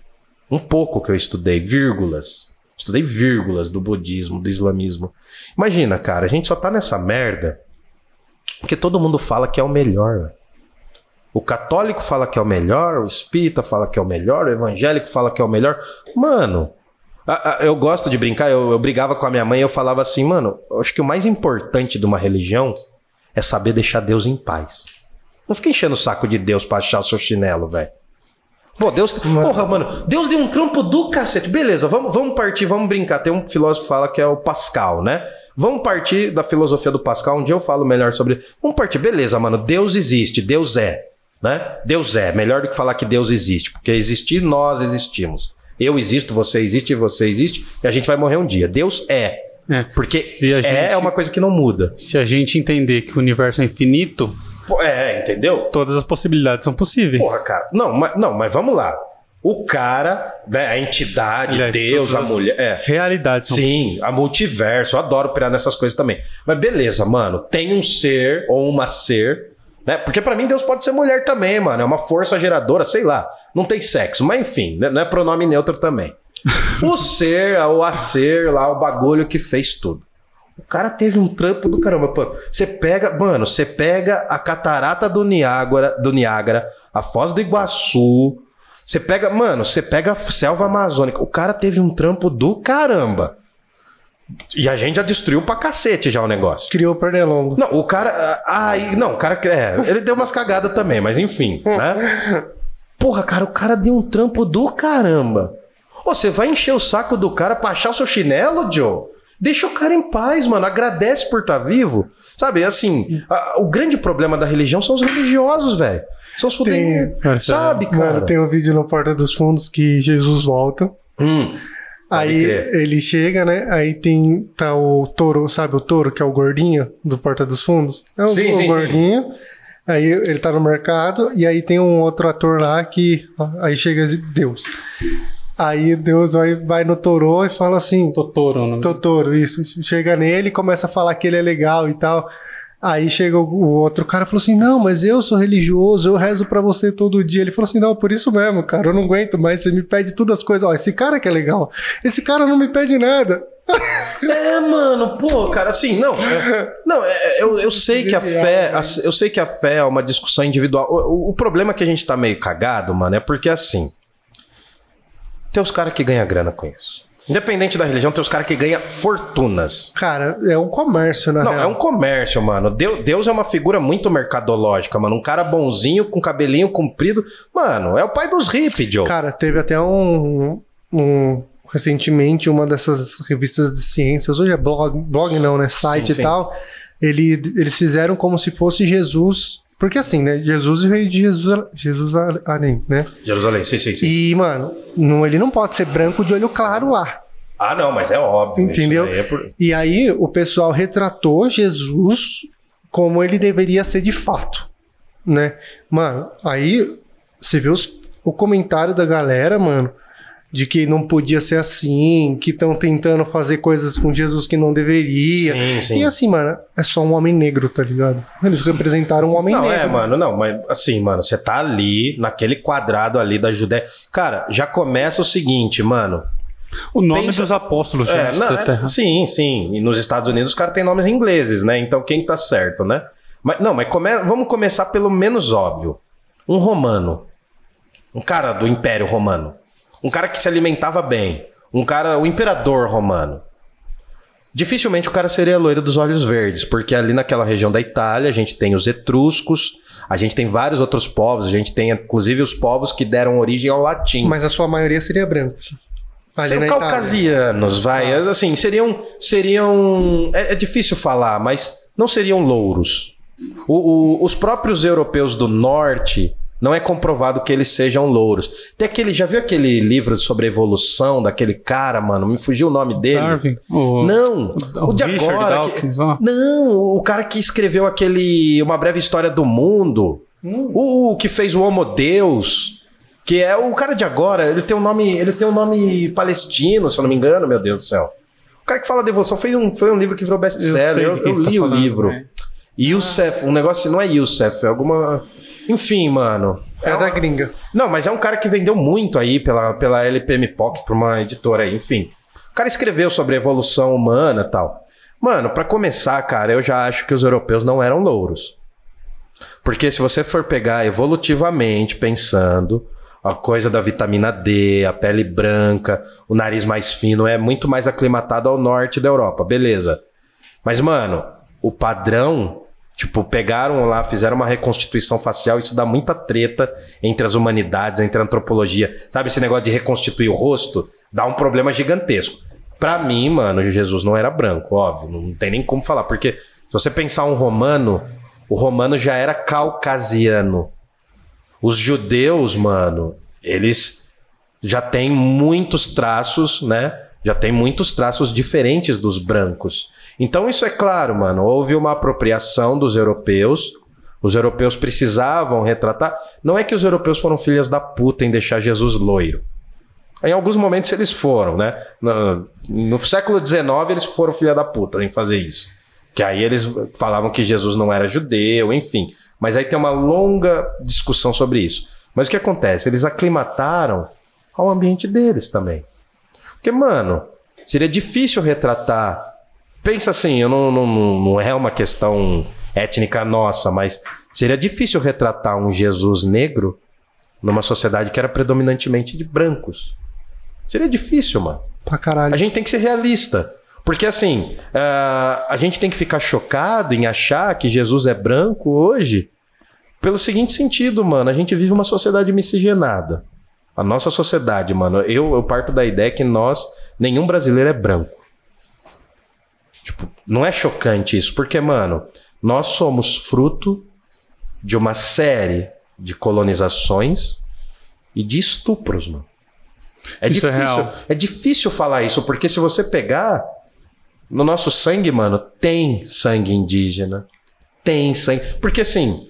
um pouco que eu estudei, vírgulas. Estudei vírgulas do budismo, do islamismo. Imagina, cara, a gente só tá nessa merda porque todo mundo fala que é o melhor. O católico fala que é o melhor, o espírita fala que é o melhor, o evangélico fala que é o melhor. Mano, eu gosto de brincar, eu, eu brigava com a minha mãe e eu falava assim, mano, acho que o mais importante de uma religião é saber deixar Deus em paz. Não fica enchendo o saco de Deus pra achar o seu chinelo, velho. Pô, Deus. Mano. Porra, mano, Deus deu um trampo do cacete. Beleza, vamos, vamos partir, vamos brincar. Tem um filósofo que fala que é o Pascal, né? Vamos partir da filosofia do Pascal. Dia eu falo melhor sobre. Vamos partir, beleza, mano. Deus existe, Deus é. Né? Deus é, melhor do que falar que Deus existe, porque existir, nós existimos. Eu existo, você existe, você existe, e a gente vai morrer um dia. Deus é. É. Porque é gente- uma coisa que não muda. Se a gente entender que o universo é infinito, É, entendeu? todas as possibilidades são possíveis. Porra, cara. Não, mas, não, mas vamos lá. O cara, né, a entidade, Aliás, Deus, a mulher. É. Realidades são Sim, a multiverso. Eu adoro pirar nessas coisas também. Mas beleza, mano. Tem um ser ou uma ser. Né? Porque pra mim Deus pode ser mulher também, mano. É uma força geradora, sei lá. Não tem sexo. Mas enfim, né? não é pronome neutro também. o ser, ou a ser lá, o bagulho que fez tudo. O cara teve um trampo do caramba, pô. Você pega, mano, você pega a catarata do Niágara, do Niágara, a Foz do Iguaçu. Você pega, mano, você pega a selva amazônica. O cara teve um trampo do caramba. E a gente já destruiu pra cacete já o negócio. Criou o pernilongo. Não, o cara. Ai, não, o cara. É, ele deu umas cagadas também, mas enfim, né? Porra, cara, o cara deu um trampo do caramba. Ô, você vai encher o saco do cara pra achar o seu chinelo, Joe? Deixa o cara em paz, mano. Agradece por estar vivo. Sabe, assim, a- o grande problema da religião são os religiosos, velho. São os Tem- fudidos. Sabe, cara? Mano, tem um vídeo no Porta dos Fundos que Jesus volta. Hum, Aí ele chega, né? Aí tem tá o touro, sabe o touro que é o gordinho do Porta dos Fundos? É o, Sim, o sim, sim. gordinho. Aí ele tá no mercado e aí tem um outro ator lá que aí chega Deus. Aí Deus vai, vai no Toro e fala assim: Totoro, né? Totoro, isso. Chega nele e começa a falar que ele é legal e tal. Aí chega o, outro cara e falou assim: Não, mas eu sou religioso, eu rezo pra você todo dia. Ele falou assim: Não, por isso mesmo, cara, eu não aguento mais. Você me pede todas as coisas. Ó, esse cara que é legal. Esse cara não me pede nada. É, mano, pô, cara, assim, não. é- não, é- eu, eu sei que a fé. a- Eu sei que a fé é uma discussão individual. O, o- o problema é que a gente tá meio cagado, mano, é porque assim. Tem os caras que ganham grana com isso. Independente da religião, tem os caras que ganham fortunas. Cara, é um comércio, na Não, real. é um comércio, mano. Deu- Deus é uma figura muito mercadológica, mano. Um cara bonzinho, com cabelinho comprido. Mano, é o pai dos hippies, Joe. Cara, teve até um, um- recentemente uma dessas revistas de ciências, hoje é blog, blog não, né, site Sim, e sim. tal. Ele, eles fizeram como se fosse Jesus, porque assim, né, Jesus veio de Jesus, Jesus além, né? Jerusalém, sim, sim, sim. E mano, não, ele não pode ser branco de olho claro lá. Ah, não, mas é óbvio. Entendeu? é por- E aí o pessoal retratou Jesus como ele deveria ser de fato, né? Mano, aí você vê os- o comentário da galera, mano, de que não podia ser assim, que estão tentando fazer coisas com Jesus que não deveria. Sim, sim. E assim, mano, é só um homem negro, tá ligado? Eles representaram um homem Não, negro. é, mano, não, mas assim, mano, você tá ali, naquele quadrado ali da Judéia. Cara, já começa o seguinte, mano. O nome Pensa- dos apóstolos, É, tá- é, sim, sim. E nos Estados Unidos os caras têm nomes ingleses, né? Então quem tá certo, né? Mas, não, mas come- vamos começar pelo menos óbvio. Um romano. Um cara do Império Romano. Um cara que se alimentava bem. Um cara, o imperador romano. Dificilmente o cara seria loiro dos olhos verdes, porque ali naquela região da Itália a gente tem os etruscos, a gente tem vários outros povos, a gente tem inclusive os povos que deram origem ao latim. Mas a sua maioria seria brancos. Na Itália. caucasianos, vai. Assim, seriam. seriam é, é difícil falar, mas não seriam louros. O- o- os próprios europeus do norte. Não é comprovado que eles sejam louros. Tem aquele. Já viu aquele livro sobre evolução daquele cara, mano? Me fugiu o nome dele. Darwin. O, Não, o o de Richard agora. que- Dawkins, ó. Não, o cara que escreveu aquele. Uma breve história do mundo. O, o que fez o Homo Deus. Que é o cara de agora, ele tem um nome. Ele tem um nome palestino, se eu não me engano, meu Deus do céu. O cara que fala de evolução foi um, foi um livro que virou Eu best-seller. Eu, quem eu você tá li o falando, livro. né? Youssef, um negócio. Não é Youssef, é alguma. Enfim, mano. É da uma- gringa. não, mas é um cara que vendeu muito aí pela, pela LPM Pocket, pra uma editora aí, enfim. O cara escreveu sobre a evolução humana e tal. Mano, pra começar, cara, eu já acho que os europeus não eram louros. Porque se você for pegar evolutivamente pensando, a coisa da vitamina D, a pele branca, o nariz mais fino é muito mais aclimatado ao norte da Europa, beleza. Mas, mano, o padrão, tipo, pegaram lá, fizeram uma reconstituição facial, isso dá muita treta entre as humanidades, entre a antropologia. Sabe esse negócio de reconstituir o rosto? Dá um problema gigantesco. Pra mim, mano, Jesus não era branco, óbvio, não tem nem como falar, porque se você pensar um romano, o romano já era caucasiano. Os judeus, mano, eles já têm muitos traços, né, já tem muitos traços diferentes dos brancos. Então, isso é claro, mano. Houve uma apropriação dos europeus. Os europeus precisavam retratar. Não é que os europeus foram filhas da puta em deixar Jesus loiro. Em alguns momentos eles foram, né? No, no século XIX eles foram filha da puta em fazer isso. Que aí eles falavam que Jesus não era judeu, enfim. Mas aí tem uma longa discussão sobre isso. Mas o que acontece? Eles aclimataram ao ambiente deles também. Porque, mano, seria difícil retratar. Pensa assim, eu não, não, não é uma questão étnica nossa, mas seria difícil retratar um Jesus negro numa sociedade que era predominantemente de brancos. Seria difícil, mano. Pra caralho. A gente tem que ser realista. Porque assim, uh, a gente tem que ficar chocado em achar que Jesus é branco hoje pelo seguinte sentido, mano. A gente vive uma sociedade miscigenada. A nossa sociedade, mano, eu, eu parto da ideia que nós, nenhum brasileiro é branco. Tipo, não é chocante isso, porque, mano, nós somos fruto de uma série de colonizações e de estupros, mano. É Isso é difícil, real. é difícil falar isso, porque se você pegar no nosso sangue, mano, tem sangue indígena, tem sangue. Porque assim,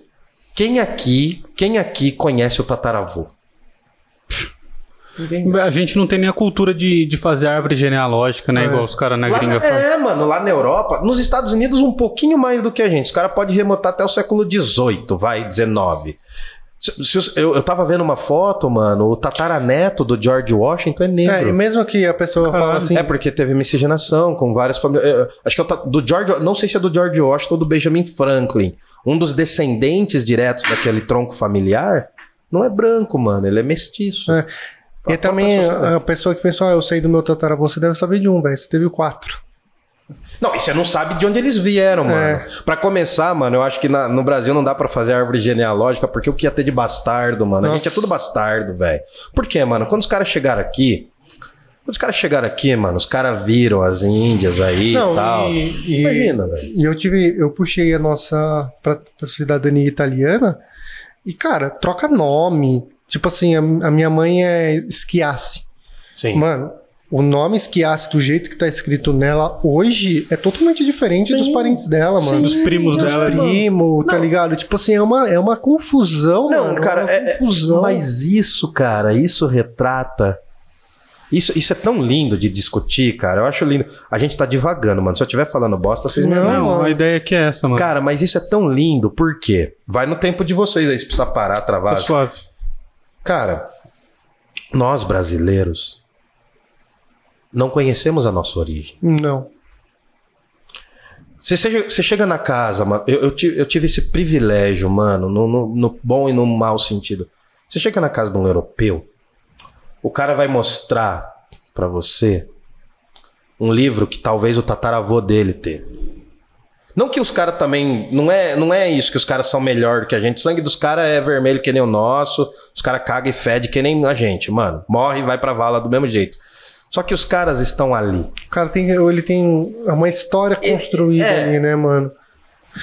quem aqui, quem aqui conhece o tataravô? Ninguém. A gente não tem nem a cultura de, de fazer árvore genealógica, né? É. Igual os caras na Lá- gringa fazem. é, mano, lá na Europa, nos Estados Unidos um pouquinho mais do que a gente. Os caras podem remontar até o século XVIII, vai, XIX. Se- se os- eu, eu tava vendo uma foto, mano, o tataraneto do George Washington é negro. É, e mesmo que a pessoa fala Caralho. assim. É porque teve miscigenação com várias famílias. é, Acho que é o do George, não sei se é do George Washington ou do Benjamin Franklin. Um dos descendentes diretos daquele tronco familiar não é branco, mano, ele é mestiço. É. E A também a pessoa que pensou, ah, eu sei do meu tataravô, você deve saber de um, velho. Você teve quatro. Não, e você não sabe de onde eles vieram, mano. É. Pra começar, mano, eu acho que na- no Brasil não dá pra fazer árvore genealógica, porque o que ia ter de bastardo, mano? A Nossa. gente é tudo bastardo, velho. Por quê, mano? Quando os caras chegaram aqui. Quando os caras chegaram aqui, mano, os caras viram as índias aí Não, e tal. e- e- Imagina, velho. E eu tive, eu puxei a nossa pra, pra cidadania italiana e, cara, troca nome. Tipo assim, a, a minha mãe é Schiassi. Sim. Mano, o nome Schiassi, do jeito que tá escrito nela hoje, é totalmente diferente Sim. dos parentes dela, mano. Dos primos Dos dela. primos, tá Não. ligado? Tipo assim, é uma, é uma confusão, Não, mano. cara, é uma é- é- confusão. Mas isso, cara, isso retrata. Isso, isso é tão lindo de discutir, cara. Eu acho lindo. A gente tá divagando, mano. Se eu estiver falando bosta, vocês me Não, avisam. Não, a ideia aqui é essa, mano. Cara, mas isso é tão lindo, por quê? Vai no tempo de vocês aí, se precisar parar, travar. tá suave. Cara, nós brasileiros não conhecemos a nossa origem. Não. Você, seja- você chega na casa, mano. Eu, eu tive, eu tive esse privilégio, mano, no, no- no bom e no mau sentido. Você chega na casa de um europeu, o cara vai mostrar pra você um livro que talvez o tataravô dele teve. Não que os caras também. Não é, não é isso que os caras são melhor do que a gente. O sangue dos caras é vermelho que nem o nosso. Os caras cagam e fedem que nem a gente, mano. Morre e vai pra vala do mesmo jeito. Só que os caras estão ali. O cara tem, ele tem uma história construída é. ali, né, mano?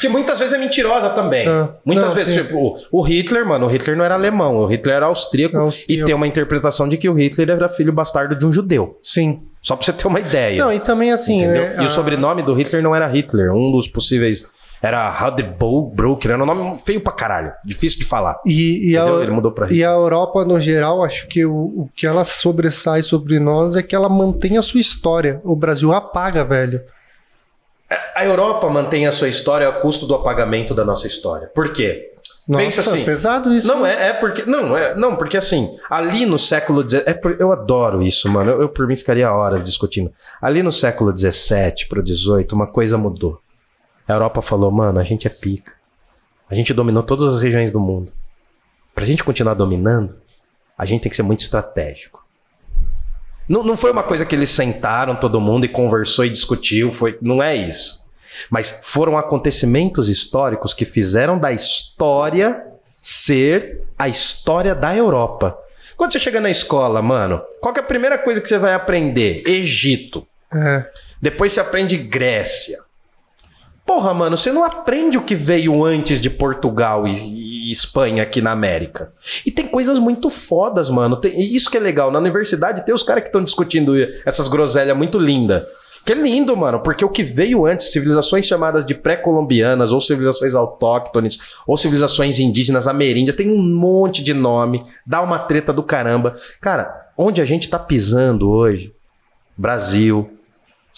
Que muitas vezes é mentirosa também. Ah, muitas não, vezes, sim. tipo, o, Hitler, mano, o Hitler não era alemão, o Hitler era austríaco, Austríaco. e tem uma interpretação de que o Hitler era filho bastardo de um judeu. Sim. Só pra você ter uma ideia. Não, e também assim, entendeu? né? E o sobrenome do Hitler não era Hitler, um dos possíveis era Radebrook, era um nome feio pra caralho, difícil de falar. E, e, a? Ele mudou pra e a Europa, no geral, acho que o, o que ela sobressai sobre nós é que ela mantém a sua história. O Brasil apaga, velho. A Europa mantém a sua história a custo do apagamento da nossa história. Por quê? Nossa, Pensa assim. pesado isso. Não, né? é, é porque. Não, é, não, porque assim, ali no século XVII. É eu adoro isso, mano. Eu, eu, por mim ficaria horas discutindo. Ali no século XVII pro XVIII, uma coisa mudou. A Europa falou, mano, a gente é pica. A gente dominou todas as regiões do mundo. Pra gente continuar dominando, a gente tem que ser muito estratégico. Não, não foi uma coisa que eles sentaram todo mundo e conversou e discutiu, foi, não é isso. Mas foram acontecimentos históricos que fizeram da história ser a história da Europa. Quando você chega na escola, mano, qual é a primeira coisa que você vai aprender? Egito. É. Depois você aprende Grécia. Porra, mano, você não aprende o que veio antes de Portugal e, e Espanha aqui na América. E tem coisas muito fodas, mano. Tem, isso que é legal. Na universidade tem os caras que estão discutindo essas groselhas muito lindas. Que é lindo, mano, porque o que veio antes, civilizações chamadas de pré-colombianas, ou civilizações autóctones, ou civilizações indígenas ameríndias, tem um monte de nome, dá uma treta do caramba. Cara, onde a gente tá pisando hoje, Brasil,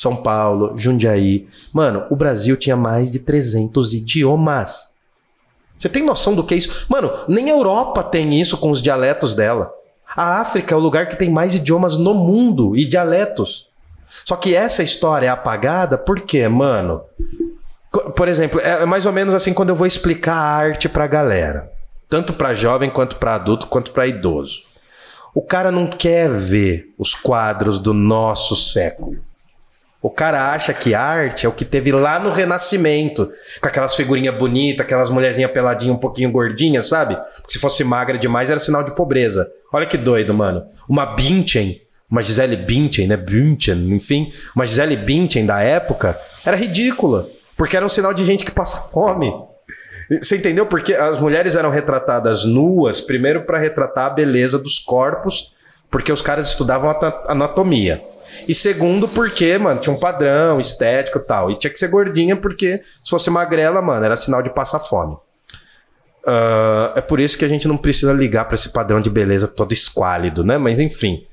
São Paulo, Jundiaí, mano, o Brasil tinha mais de 300 idiomas. Você tem noção do que é isso? Mano, nem a Europa tem isso com os dialetos dela. A África é o lugar que tem mais idiomas no mundo e dialetos. Só que essa história é apagada porque, mano. Por exemplo, é mais ou menos assim quando eu vou explicar a arte pra galera. Tanto pra jovem, quanto pra adulto, quanto pra idoso. O cara não quer ver os quadros do nosso século. O cara acha que arte é o que teve lá no Renascimento, com aquelas figurinhas bonitas, aquelas mulherzinhas peladinhas um pouquinho gordinhas, sabe? Se fosse magra demais era sinal de pobreza. Olha que doido, mano. Uma Binchen uma Gisele Bündchen, né? Bündchen, enfim, uma Gisele Bündchen da época, era ridícula, porque era um sinal de gente que passa fome. Você entendeu? Porque as mulheres eram retratadas nuas, primeiro para retratar a beleza dos corpos, porque os caras estudavam anatomia. E segundo, porque, mano, tinha um padrão estético e tal. E tinha que ser gordinha, porque se fosse magrela, mano, era sinal de passar fome. Uh, é por isso que a gente não precisa ligar para esse padrão de beleza todo esquálido, né? Mas enfim.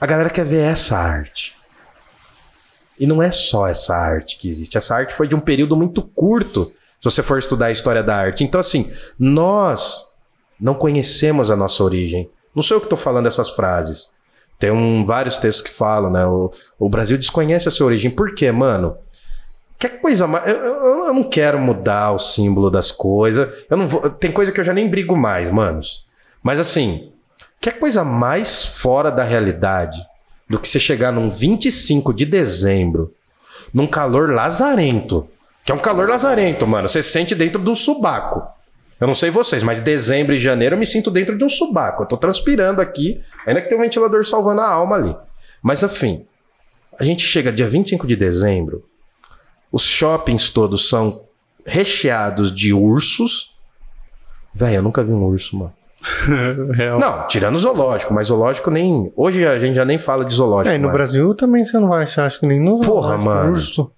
A galera quer ver essa arte. E não é só essa arte que existe. Essa arte foi de um período muito curto, se você for estudar a história da arte. Então, assim, nós não conhecemos a nossa origem. Não sou eu que estou falando essas frases. Tem um, vários textos que falam, né? O, o Brasil desconhece a sua origem. Por quê, mano? Que coisa mais. Eu, eu, eu, não quero mudar o símbolo das coisas. Eu não vou. Tem coisa que eu já nem brigo mais, manos. Mas assim, que é coisa mais fora da realidade do que você chegar num 25 de dezembro, num calor lazarento. Que é um calor lazarento, mano. Você se sente dentro de um subaco. Eu não sei vocês, mas dezembro e janeiro eu me sinto dentro de um subaco. Eu tô transpirando aqui, ainda que tem um ventilador salvando a alma ali. Mas enfim, a gente chega dia 25 de dezembro, os shoppings todos são recheados de ursos. Velho, eu nunca vi um urso, mano. Real. Não, tirando o zoológico, mas zoológico nem. Hoje a gente já nem fala de zoológico. É, e no mais. Brasil também você não vai achar, acho que nem no Porra, mano. Urso.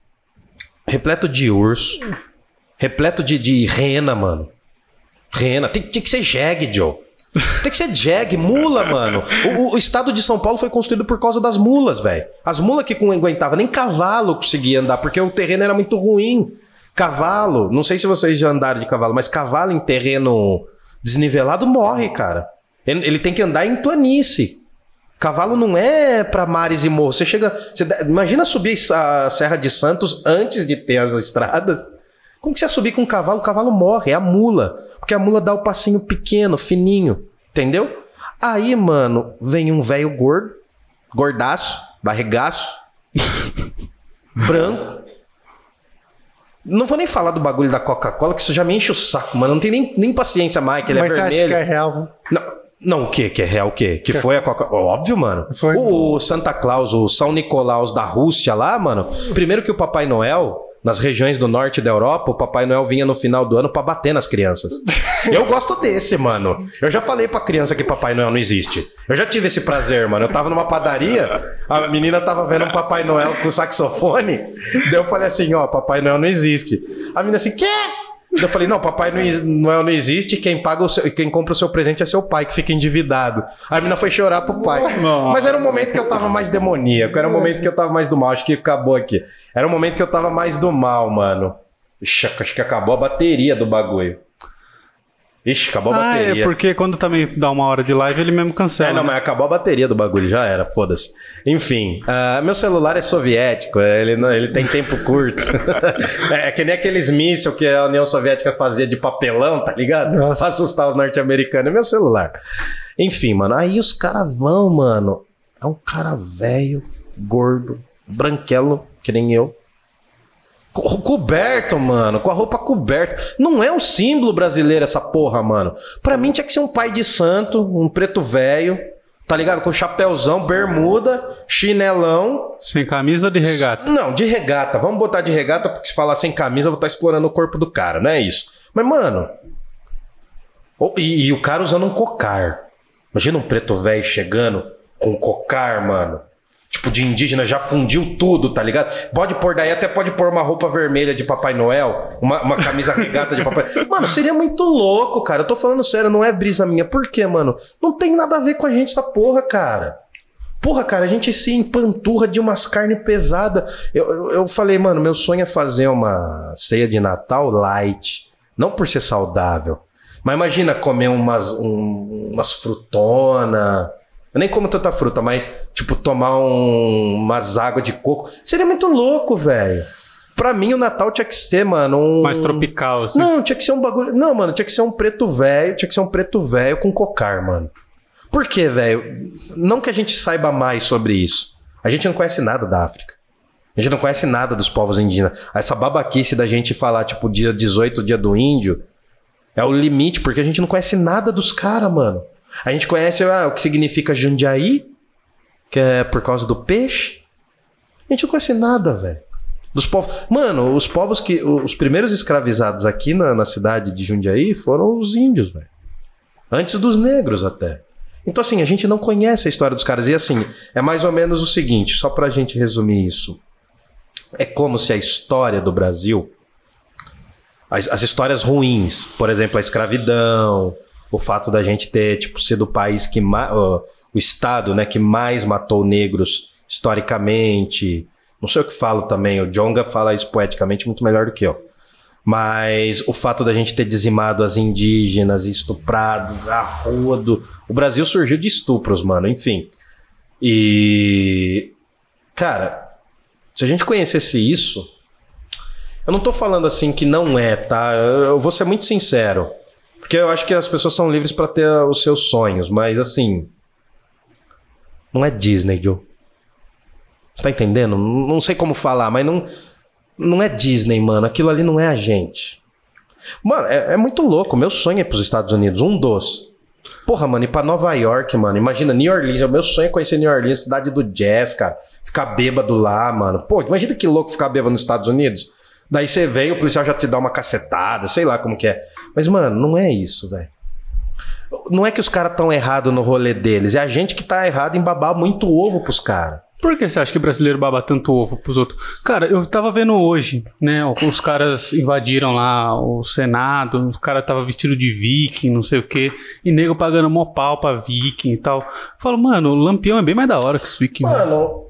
Repleto de urso. Repleto de, de rena, mano. Rena. Tem, tem que ser jegue, Joe. Tem que ser jegue, mula, mano. O, o, estado de São Paulo foi construído por causa das mulas, velho. As mulas que não aguentavam, nem cavalo conseguia andar, porque o terreno era muito ruim. Cavalo, não sei se vocês já andaram de cavalo, mas cavalo em terreno Desnivelado morre, cara. Ele, ele tem que andar em planície. Cavalo não é para mares e morros. Você chega. Você, imagina subir a Serra de Santos antes de ter as estradas. Como que você subir com um cavalo? O cavalo morre, é a mula. Porque a mula dá o passinho pequeno, fininho. Entendeu? Aí, mano, vem um velho gordo, gordaço, barrigaço, branco, não vou nem falar do bagulho da Coca-Cola, que isso já me enche o saco, mano. Não tem nem, nem paciência mais, que ele é Mas é você vermelho. acha que é real? Não, não, o quê? Que é real o quê? Que, foi a Coca-Cola? Óbvio, mano. Foi. O Santa Claus, o São Nicolaus da Rússia lá, mano. Primeiro que o Papai Noel, nas regiões do norte da Europa, o Papai Noel vinha no final do ano para bater nas crianças. Eu gosto desse, mano. Eu já falei pra criança que Papai Noel não existe. Eu já tive esse prazer, mano. Eu tava numa padaria, a menina tava vendo um Papai Noel com saxofone. Daí eu falei assim: ó, Papai Noel não existe. A menina assim, quê? Eu falei, não, Papai Noel não existe, quem paga o seu, quem compra o seu presente é seu pai, que fica endividado. A menina foi chorar pro pai. Nossa. Mas era um momento que eu tava mais demoníaco, era um momento que eu tava mais do mal, acho que acabou aqui. Era um momento que eu tava mais do mal, mano. Ixi, acho que acabou a bateria do bagulho. Ixi, acabou a Ah, bateria. é porque quando também dá uma hora de live, ele mesmo cancela. É, não, né? mas acabou a bateria do bagulho, já era, foda-se. Enfim, ah, meu celular é soviético, ele, não- ele tem tempo curto. é, que nem aqueles mísseis que a União Soviética fazia de papelão, tá ligado? Nossa. Pra assustar os norte-americanos. É meu celular. Enfim, mano, aí os caras vão, mano. É um cara velho, gordo, branquelo, que nem eu. Co- Coberto, mano, com a roupa coberta. Não é um símbolo brasileiro essa porra, mano. Pra mim tinha que ser um pai de santo, um preto velho, tá ligado? Com chapéuzão, bermuda, chinelão. Sem camisa ou de regata? Não, de regata. Vamos botar de regata, porque se falar sem camisa, eu vou estar explorando o corpo do cara, não é isso. Mas, mano, e, e o cara usando um cocar. Imagina um preto velho chegando com um cocar, mano. Tipo, de indígena, já fundiu tudo, tá ligado? Pode pôr daí, até pode pôr uma roupa vermelha de Papai Noel, uma, uma camisa regata de Papai Mano, seria muito louco, cara. Eu tô falando sério, não é brisa minha. Por quê, mano? Não tem nada a ver com a gente essa porra, cara. Porra, cara, a gente se empanturra de umas carnes pesadas. Eu, eu, eu, falei, mano, meu sonho é fazer uma ceia de Natal light. Não por ser saudável. Mas imagina comer umas, um, umas frutona. Eu nem como tanta fruta, mas, tipo, tomar um, umas águas de coco. Seria muito louco, velho. Pra mim, o Natal tinha que ser, mano, um. Mais tropical, assim. Não, tinha que ser um bagulho. Não, mano, tinha que ser um preto velho. Tinha que ser um preto velho com cocar, mano. Por quê, velho? Não que a gente saiba mais sobre isso. A gente não conhece nada da África. A gente não conhece nada dos povos indígenas. Essa babaquice da gente falar, tipo, dia 18, dia do índio, é o limite, porque a gente não conhece nada dos caras, mano. A gente conhece ah, o que significa Jundiaí, que é por causa do peixe. A gente não conhece nada, velho. Dos povos. Mano, os povos que. Os primeiros escravizados aqui na, na cidade de Jundiaí foram os índios, velho. Antes dos negros até. Então, assim, a gente não conhece a história dos caras. E, assim, é mais ou menos o seguinte, só pra gente resumir isso. É como se a história do Brasil, as, as histórias ruins, por exemplo, a escravidão, o fato da gente ter, tipo, sido o país que mais. Uh, o estado, né, que mais matou negros historicamente. Não sei o que falo também, o Jonga fala isso poeticamente muito melhor do que eu. Mas o fato da gente ter dizimado as indígenas, estuprado, a rua do. O Brasil surgiu de estupros, mano, enfim. E. Cara, se a gente conhecesse isso. Eu não tô falando assim que não é, tá? Eu vou ser muito sincero. Porque eu acho que as pessoas são livres para ter os seus sonhos, mas assim. Não é Disney, Joe. Você tá entendendo? Não sei como falar, mas não não é Disney, mano. Aquilo ali não é a gente. Mano, é, é muito louco. Meu sonho é ir pros Estados Unidos. Um dos. Porra, mano, ir pra Nova York, mano. Imagina, New Orleans. O meu sonho é conhecer New Orleans, cidade do jazz, cara. Ficar bêbado lá, mano. Pô, imagina que louco ficar bêbado nos Estados Unidos. Daí você vem, o policial já te dá uma cacetada, sei lá como que é. Mas, mano, não é isso, velho. Não é que os caras estão errados no rolê deles. É a gente que tá errado em babar muito ovo pros caras. Por que você acha que brasileiro baba tanto ovo pros outros? Cara, eu tava vendo hoje, né? Os caras invadiram lá o Senado, o cara tava vestido de viking, não sei o quê, e nego pagando mó pau pra viking e tal. Eu falo, mano, o Lampião é bem mais da hora que os vikings. Mano.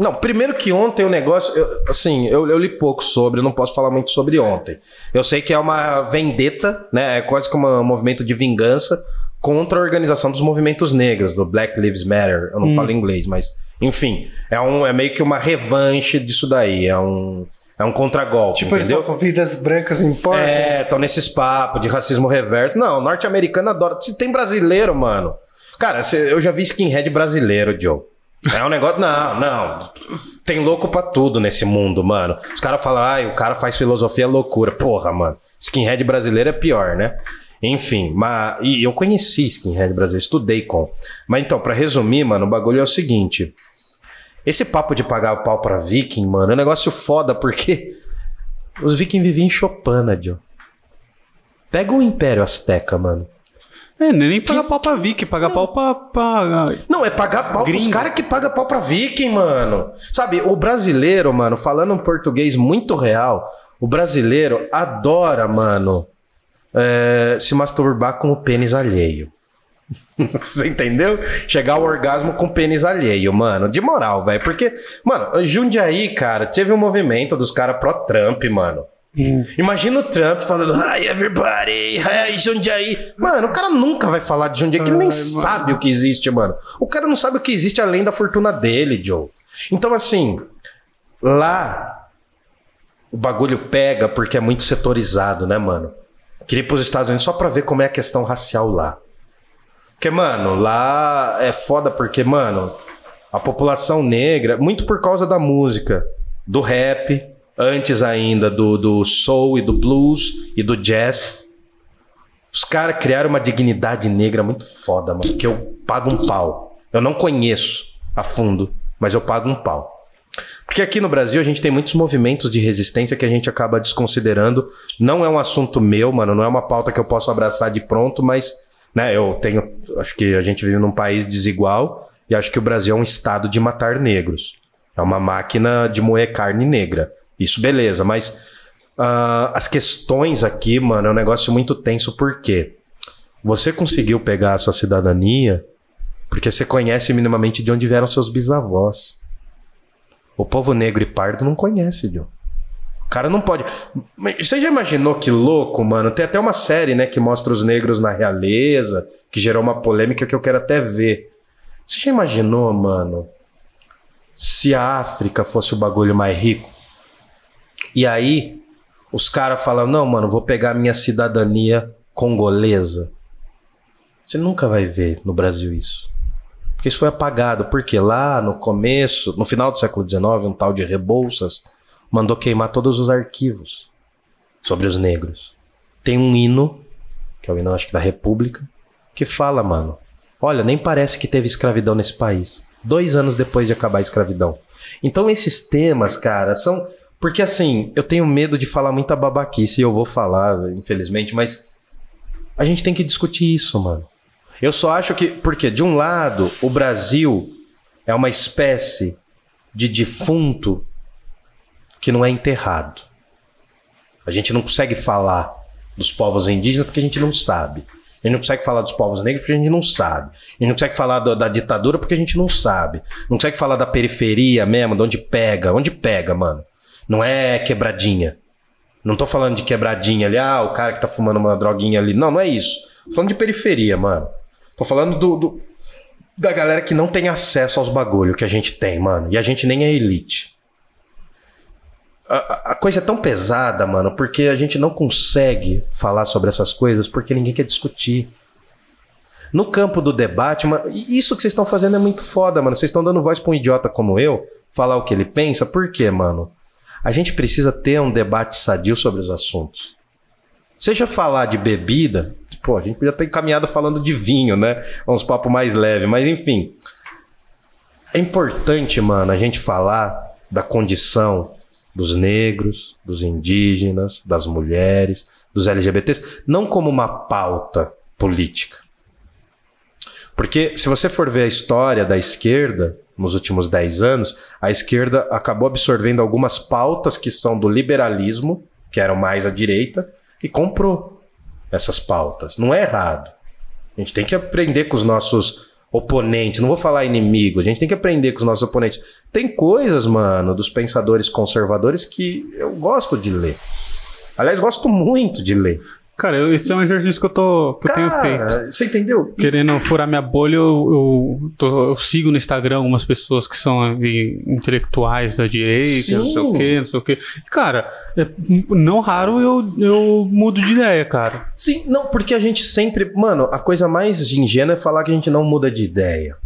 Não, primeiro que ontem o negócio. eu- assim, eu, eu li pouco sobre, eu não posso falar muito sobre ontem. Eu sei que é uma vendetta, né? É quase como um movimento de vingança contra a organização dos movimentos negros, do Black Lives Matter. Eu não falo inglês, mas. Enfim, é, um, é meio que uma revanche disso daí. É um, é um contragolpe, Tipo, eles entendeu? estão com vidas brancas importam. É, estão nesses papos de racismo reverso. Não, norte-americano adora. Se tem brasileiro, mano. Cara, eu já vi skinhead brasileiro, Joe. É um negócio. Não, não. Tem louco pra tudo nesse mundo, mano. Os caras falam, ai, o cara faz filosofia loucura. Porra, mano. Skinhead brasileiro é pior, né? Enfim, mas. E eu conheci skinhead brasileiro, estudei com. Mas então, pra resumir, mano, o bagulho é o seguinte. Esse papo de pagar o pau pra viking, mano, é um negócio foda, porque os vikings viviam em Chopana, Joe. Pega o Império Azteca, mano. É, nem paga pau pra Vicky, paga pau pra. pra... Não, é pagar pau pros Gringo. caras que pagam pau pra viking, mano. Sabe, o brasileiro, mano, falando um português muito real, o brasileiro adora, mano, é, se masturbar com o pênis alheio. Você entendeu? Chegar ao orgasmo com pênis alheio, mano. De moral, velho. Porque, mano, Jundiaí, cara, teve um movimento dos caras pró-Trump, mano. Imagina o Trump falando, hi everybody, hi Jundiaí. Mano, o cara nunca vai falar de Jundiaí, que ele nem mano. sabe o que existe, mano. O cara não sabe o que existe além da fortuna dele, Joe. Então, assim, lá o bagulho pega porque é muito setorizado, né, mano? Queria ir pros Estados Unidos só pra ver como é a questão racial lá. Porque, mano, lá é foda porque, mano, a população negra, muito por causa da música, do rap, antes ainda do, do soul e do blues e do jazz. Os caras criaram uma dignidade negra muito foda, mano, que eu pago um pau. Eu não conheço a fundo, mas eu pago um pau. Porque aqui no Brasil a gente tem muitos movimentos de resistência que a gente acaba desconsiderando. Não é um assunto meu, mano, não é uma pauta que eu posso abraçar de pronto, mas, né, eu tenho. Acho que a gente vive num país desigual e acho que o Brasil é um estado de matar negros. É uma máquina de moer carne negra. Isso, beleza, mas uh, as questões aqui, mano, é um negócio muito tenso, por quê? Você conseguiu pegar a sua cidadania porque você conhece minimamente de onde vieram seus bisavós. O povo negro e pardo não conhece, John. O cara não pode. Você já imaginou que louco, mano? Tem até uma série, né, que mostra os negros na realeza, que gerou uma polêmica que eu quero até ver. Você já imaginou, mano, se a África fosse o bagulho mais rico? E aí, os caras falam: não, mano, vou pegar minha cidadania congolesa. Você nunca vai ver no Brasil isso. Porque isso foi apagado. Porque lá no começo, no final do século XIX, um tal de Rebouças mandou queimar todos os arquivos sobre os negros. Tem um hino, que é o hino acho que da República, que fala, mano, olha, nem parece que teve escravidão nesse país. Dois anos depois de acabar a escravidão. Então esses temas, cara, são. Porque assim, eu tenho medo de falar muita babaquice e eu vou falar, infelizmente, mas a gente tem que discutir isso, mano. Eu só acho que, porque de um lado, o Brasil é uma espécie de defunto que não é enterrado. A gente não consegue falar dos povos indígenas porque a gente não sabe. A gente não consegue falar dos povos negros porque a gente não sabe. A gente não consegue falar do, da ditadura porque a gente não sabe. Não consegue falar da periferia mesmo, de onde pega. Onde pega, mano? Não é quebradinha. Não tô falando de quebradinha ali, ah, o cara que tá fumando uma droguinha ali. Não, não é isso. Tô falando de periferia, mano. Tô falando do, do, da galera que não tem acesso aos bagulho que a gente tem, mano. E a gente nem é elite. A, a coisa é tão pesada, mano, porque a gente não consegue falar sobre essas coisas porque ninguém quer discutir. No campo do debate, mano, isso que vocês estão fazendo é muito foda, mano. Vocês estão dando voz pra um idiota como eu falar o que ele pensa. Por quê, mano? A gente precisa ter um debate sadio sobre os assuntos. Seja falar de bebida, pô, a gente podia ter caminhado falando de vinho, né? Uns papos mais leves, mas enfim. É importante, mano, a gente falar da condição dos negros, dos indígenas, das mulheres, dos LGBTs, não como uma pauta política. Porque se você for ver a história da esquerda nos últimos 10 anos, a esquerda acabou absorvendo algumas pautas que são do liberalismo, que eram mais à direita, e comprou essas pautas. Não é errado. A gente tem que aprender com os nossos oponentes. Não vou falar inimigo, a gente tem que aprender com os nossos oponentes. Tem coisas, mano, dos pensadores conservadores que eu gosto de ler. Aliás, gosto muito de ler. Cara, esse é um exercício que eu, tô, que Cara, eu tenho feito. Você entendeu? Querendo furar minha bolha, eu, eu, tô, eu, sigo no Instagram algumas pessoas que são intelectuais da direita, Sim. não sei o quê, não sei o quê. Cara, é, não raro eu, eu mudo de ideia, cara. Sim, não, porque a gente sempre. Mano, a coisa mais ingênua é falar que a gente não muda de ideia.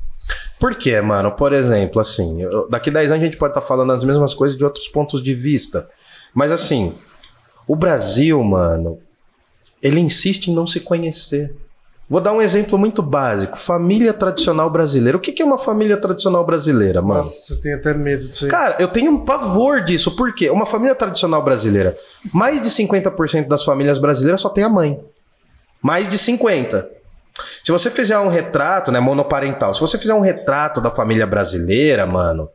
Por quê, mano? Por exemplo, assim, eu, daqui 10 anos a gente pode estar tá falando as mesmas coisas de outros pontos de vista. Mas assim, o Brasil, mano, ele insiste em não se conhecer. Vou dar um exemplo muito básico. Família tradicional brasileira. O que é uma família tradicional brasileira, mano? Nossa, eu tenho até medo disso aí. Cara, eu tenho um pavor disso. Por quê? Uma família tradicional brasileira. Mais de 50% das famílias brasileiras só tem a mãe. Mais de 50%. Se você fizer um retrato, né, monoparental, se você fizer um retrato da família brasileira, mano,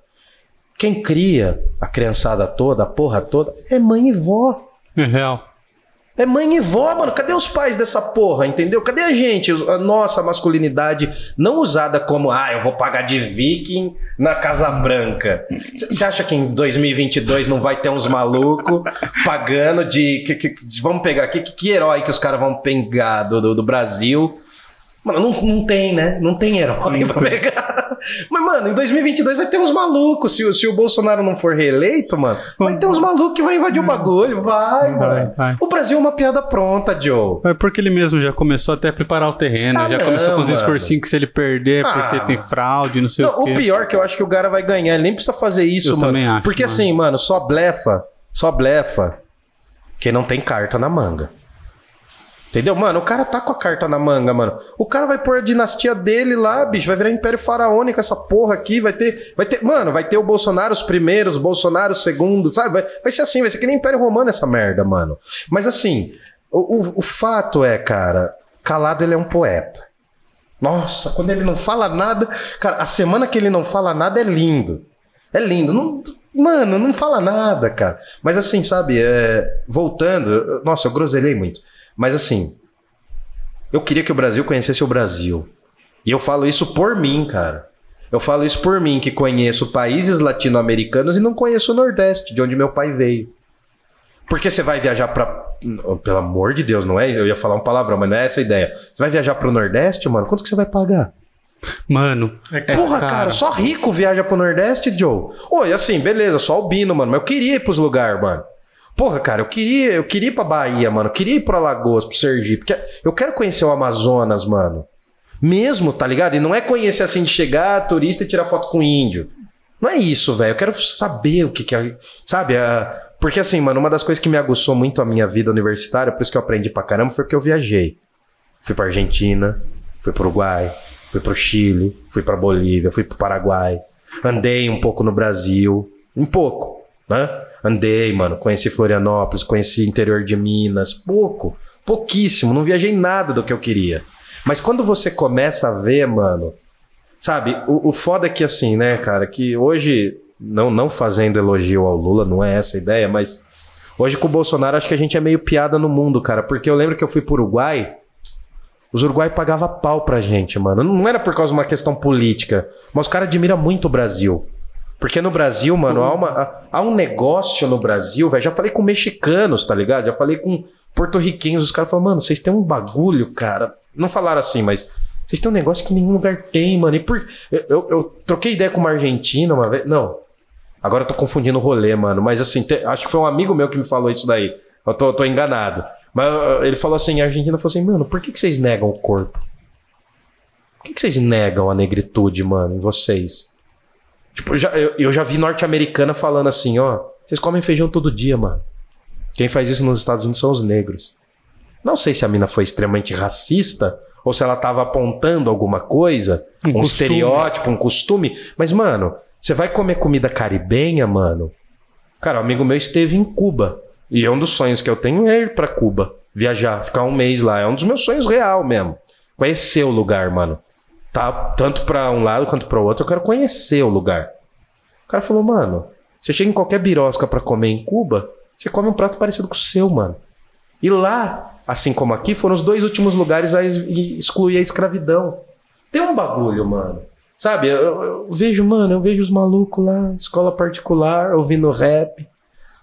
quem cria a criançada toda, a porra toda, é mãe e vó. É real. É mãe e vó, mano. Cadê os pais dessa porra, entendeu? Cadê a gente? A nossa masculinidade não usada como, ah, eu vou pagar de viking na Casa Branca. Você acha que em 2022 não vai ter uns malucos pagando de, que, que, Vamos pegar aqui, que, que herói que os caras vão pegar do, do, do Brasil Mano, não, não tem, né? Não tem herói pra pegar. Mas, mano, em 2022 vai ter uns malucos. Se, se o Bolsonaro não for reeleito, mano, vai ter uns malucos que vão invadir o bagulho. Vai, vai, vai. O Brasil é uma piada pronta, Joe. É porque ele mesmo já começou até a preparar o terreno. Ah, já não, começou com os discursinhos que se ele perder é porque ah, tem fraude, não sei não, o quê. O pior é que eu acho que o cara vai ganhar. Ele nem precisa fazer isso, eu mano. também acho. Porque mano. assim, mano, só blefa. Só blefa quem não tem carta na manga. Entendeu? Mano, o cara tá com a carta na manga, mano. O cara vai pôr a dinastia dele lá, bicho. Vai virar Império Faraônico essa porra aqui. Vai ter. Vai ter. Mano, vai ter o Bolsonaro os primeiros, o Bolsonaro os segundos, sabe? Vai, vai ser assim, vai ser que nem Império Romano essa merda, mano. Mas assim, o, o, o fato é, cara, Calado ele é um poeta. Nossa, quando ele não fala nada. Cara, a semana que ele não fala nada é lindo. É lindo. Não, mano, não fala nada, cara. Mas assim, sabe, é, voltando. Nossa, eu groselhei muito. Mas assim, eu queria que o Brasil conhecesse o Brasil. E eu falo isso por mim, cara. Eu falo isso por mim, que conheço países latino-americanos e não conheço o Nordeste, de onde meu pai veio. Porque você vai viajar para, pelo amor de Deus, não é? Eu ia falar um palavrão, mas não é essa a ideia. Você vai viajar pro Nordeste, mano? Quanto que você vai pagar? Mano, É Porra, cara. só rico viaja pro Nordeste, Joe. Oi, assim, beleza, só albino, mano. Mas eu queria ir pros lugares, mano. Porra, cara, eu queria, eu queria ir pra Bahia, mano. Eu queria ir pro Alagoas, pro Sergipe. Porque eu quero conhecer o Amazonas, mano. Mesmo, tá ligado? E não é conhecer assim de chegar, turista e tirar foto com índio. Não é isso, velho. Eu quero saber o que, que é. Sabe? a- Porque assim, mano, uma das coisas que me aguçou muito a minha vida universitária, por isso que eu aprendi pra caramba, foi porque eu viajei. Fui pra Argentina, fui pro Uruguai, fui pro Chile, fui pra Bolívia, fui pro Paraguai. Andei um pouco no Brasil. Um pouco, né? Andei, mano. Conheci Florianópolis, conheci interior de Minas. Pouco. Pouquíssimo. Não viajei nada do que eu queria. Mas quando você começa a ver, mano. Sabe, o, o foda é que assim, né, cara, que hoje, não, não fazendo elogio ao Lula, não é essa a ideia, mas hoje com o Bolsonaro acho que a gente é meio piada no mundo, cara, porque eu lembro que eu fui pro Uruguai, os uruguai pagavam pau pra gente, mano. Não era por causa de uma questão política, mas os caras admiram muito o Brasil. Porque no Brasil, mano, há, uma- há- um negócio no Brasil, velho. Já falei com mexicanos, tá ligado? Já falei com porto-riquenhos. Os caras falam, mano, vocês têm um bagulho, cara. Não falaram assim, mas vocês têm um negócio que nenhum lugar tem, mano. E por. Eu, eu- eu troquei ideia com uma argentina uma vez. Não. Agora eu tô confundindo o rolê, mano. Mas assim, te- acho que foi um amigo meu que me falou isso daí. Eu tô, tô enganado. Mas uh, ele falou assim: a Argentina falou assim, mano, por que, que vocês negam o corpo? Por que, que vocês negam a negritude, mano, em vocês? Tipo, eu já, eu, eu já vi norte-americana falando assim, ó, vocês comem feijão todo dia, mano. Quem faz isso nos Estados Unidos são os negros. Não sei se a mina foi extremamente racista ou se ela tava apontando alguma coisa, Um um, costume. estereótipo, um costume. Mas, mano, você vai comer comida caribenha, mano. Cara, um amigo meu esteve em Cuba. E é um dos sonhos que eu tenho é ir pra Cuba. Viajar, ficar um mês lá. É um dos meus sonhos real mesmo. Conhecer o lugar, mano. Tá, tanto pra um lado quanto pra outro, eu quero conhecer o lugar. O cara falou, mano, você chega em qualquer birosca pra comer em Cuba, você come um prato parecido com o seu, mano. E lá, assim como aqui, foram os dois últimos lugares a ex- excluir a escravidão. Tem um bagulho, mano. Sabe, eu- eu vejo, mano, eu vejo os malucos lá, escola particular, ouvindo rap,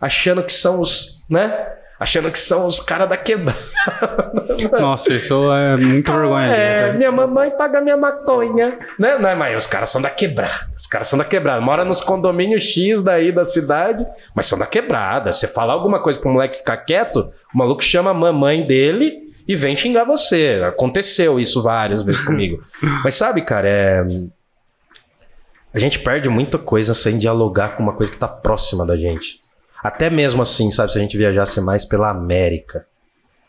achando que são os, né? Achando que são os caras da quebrada. nossa, isso é muito vergonha. É, velho. minha mamãe paga minha maconha. Né? Não, mas os caras são da quebrada. Os caras são da quebrada. Mora nos condomínios X daí da cidade, mas são da quebrada. Você falar alguma coisa pro moleque ficar quieto, o maluco chama a mamãe dele e vem xingar você. Aconteceu isso várias vezes comigo. Mas sabe, cara, é. A gente perde muita coisa sem dialogar com uma coisa que tá próxima da gente. Até mesmo assim, sabe, se a gente viajasse mais pela América.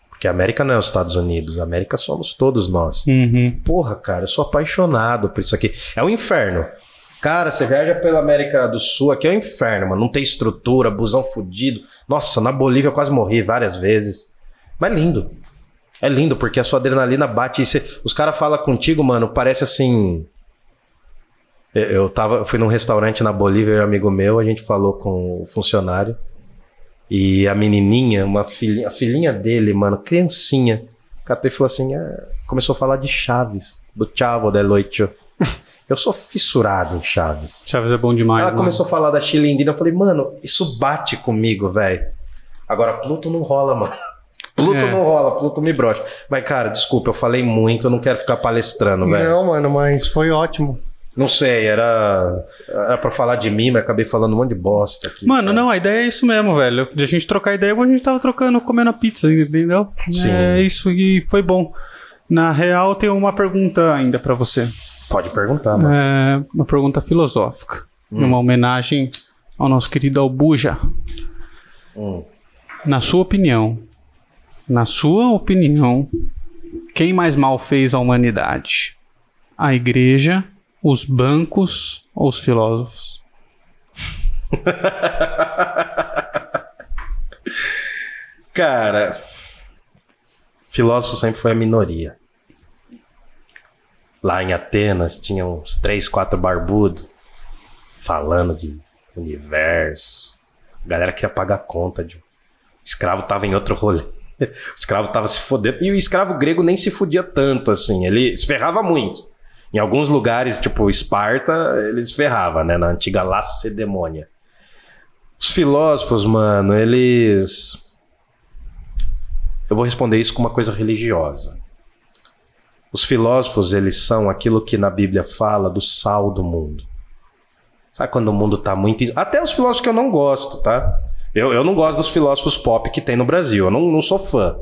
Porque a América não é os Estados Unidos, a América somos todos nós. Uhum. Porra, cara, eu sou apaixonado por isso aqui. É um inferno. Cara, você viaja pela América do Sul, aqui é um inferno, mano. Não tem estrutura, busão fudido. Nossa, na Bolívia eu quase morri várias vezes. Mas é lindo. É lindo, porque a sua adrenalina bate e você... os caras falam contigo, mano, parece assim. Eu- Eu tava, fui num restaurante na Bolívia, e um amigo meu, a gente falou com o funcionário. E a menininha, uma filhinha, a filhinha dele, mano, criancinha, catou e falou assim: ah, começou a falar de Chaves, do Chavo del Ocho. Eu sou fissurado em Chaves. Chaves é bom demais. Ela mano. começou a falar da Chilindrina, eu falei, mano, isso bate comigo, velho. Agora, Pluto não rola, mano. Pluto É. não rola, Pluto me brocha. Mas, cara, desculpa, eu falei muito, eu não quero ficar palestrando, velho. Não, mano, mas foi ótimo. Não sei, era, era pra falar de mim, mas acabei falando um monte de bosta aqui. Mano, cara. não, a ideia é isso mesmo, velho. De a gente trocar ideia igual a gente tava trocando, comendo a pizza, entendeu? Sim. É isso e foi bom. Na real, tem uma pergunta ainda pra você. Pode perguntar, mano. É uma pergunta filosófica. Hum. Uma homenagem ao nosso querido Albuja. Hum. Na sua opinião, Na sua opinião, quem mais mal fez a humanidade? A igreja, os bancos ou os filósofos? Cara, filósofo sempre foi a minoria. Lá em Atenas tinha uns três, quatro barbudos falando de universo. A galera queria pagar conta de. O escravo tava em outro rolê. O escravo tava se fodendo. E o escravo grego nem se fodia tanto, assim. Ele se ferrava muito. Em alguns lugares, tipo Esparta, ele se ferrava, né? Na antiga Lacedemônia. Os filósofos, mano, eles. Eu vou responder isso com uma coisa religiosa. Os filósofos, eles são aquilo que na Bíblia fala do sal do mundo. Sabe quando o mundo tá muito. Até os filósofos que eu não gosto, tá? Eu, eu não gosto dos filósofos pop que tem no Brasil. Eu não, não sou fã.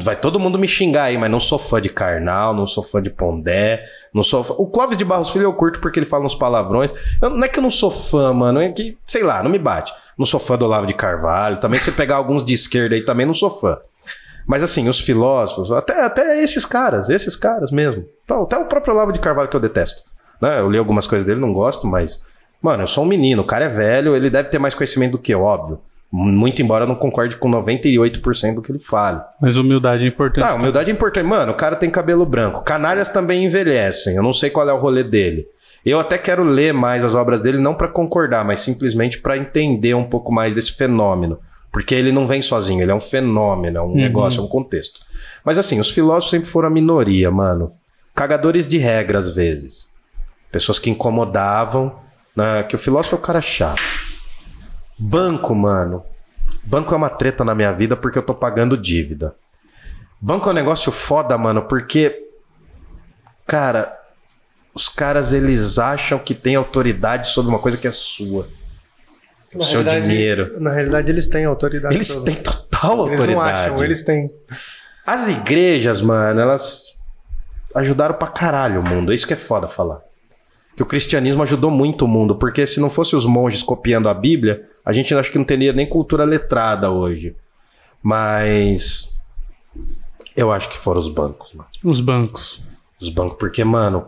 Vai todo mundo me xingar aí, mas não sou fã de Karnal, não sou fã de Pondé, não sou fã... O Clóvis de Barros Filho eu curto porque ele fala uns palavrões. Eu, não é que eu não sou fã, mano, é que, sei lá, não me bate. Não sou fã do Olavo de Carvalho, também se pegar alguns de esquerda aí também não sou fã. Mas assim, os filósofos, até, até esses caras, esses caras mesmo. Até o próprio Olavo de Carvalho que eu detesto. Né? Eu li algumas coisas dele, não gosto, mas. Mano, eu sou um menino, o cara é velho, ele deve ter mais conhecimento do que eu, óbvio. Muito embora eu não concorde com 98% do que ele fala. Mas humildade é importante. Ah, humildade é importante. Mano, o cara tem cabelo branco. Canalhas também envelhecem. Eu não sei qual é o rolê dele. Eu até quero ler mais as obras dele, não para concordar, mas simplesmente para entender um pouco mais desse fenômeno. Porque ele não vem sozinho, ele é um fenômeno, é um uhum. negócio, é um contexto. Mas assim, os filósofos sempre foram a minoria, mano. Cagadores de regra, às vezes. Pessoas que incomodavam, né? Que o filósofo é o cara chato. Banco, mano. Banco é uma treta na minha vida porque eu tô pagando dívida. Banco é um negócio foda, mano, porque. Cara, os caras eles acham que tem autoridade sobre uma coisa que é sua. Na seu dinheiro. Na realidade, eles têm autoridade. Eles sobre... têm total eles autoridade. Eles não acham, eles têm. As igrejas, mano, elas ajudaram pra caralho o mundo. É isso que é foda falar. Que o cristianismo ajudou muito o mundo, porque se não fosse os monges copiando a Bíblia, a gente acho que não teria nem cultura letrada hoje. Mas eu acho que foram os bancos, mano. Os bancos. Os bancos, porque, mano,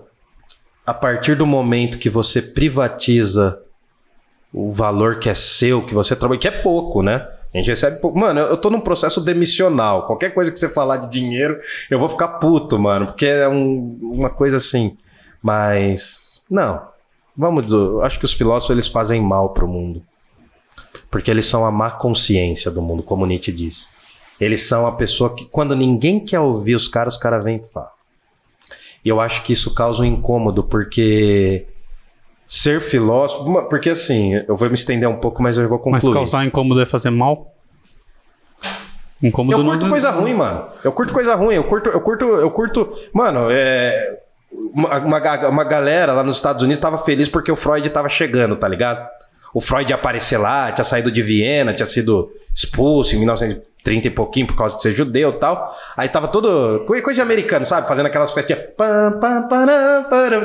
a partir do momento que você privatiza o valor que é seu, que você trabalha, que é pouco, né? A gente recebe pouco. Mano, eu tô num processo demissional. Qualquer coisa que você falar de dinheiro, eu vou ficar puto, mano, porque é um, uma coisa assim. Mas, não. Vamos, do, acho que os filósofos eles fazem mal pro mundo. Porque eles são a má consciência do mundo, como Nietzsche diz. Eles são a pessoa que, quando ninguém quer ouvir os caras, os caras vêm e falam. E eu acho que isso causa um incômodo, porque ser filósofo. Porque assim, eu vou me estender um pouco, mas eu vou concluir. Mas causar incômodo é fazer mal? Incômodo eu curto não... coisa ruim, mano. Eu curto coisa ruim. Eu curto, eu curto, eu curto. Mano, é. Uma, uma, uma galera lá nos Estados Unidos tava feliz porque o Freud tava chegando, tá ligado? O Freud ia aparecer lá, tinha saído de Viena, tinha sido expulso em 1930 e pouquinho por causa de ser judeu e tal. Aí tava todo. Coisa de americano, sabe? Fazendo aquelas festinhas.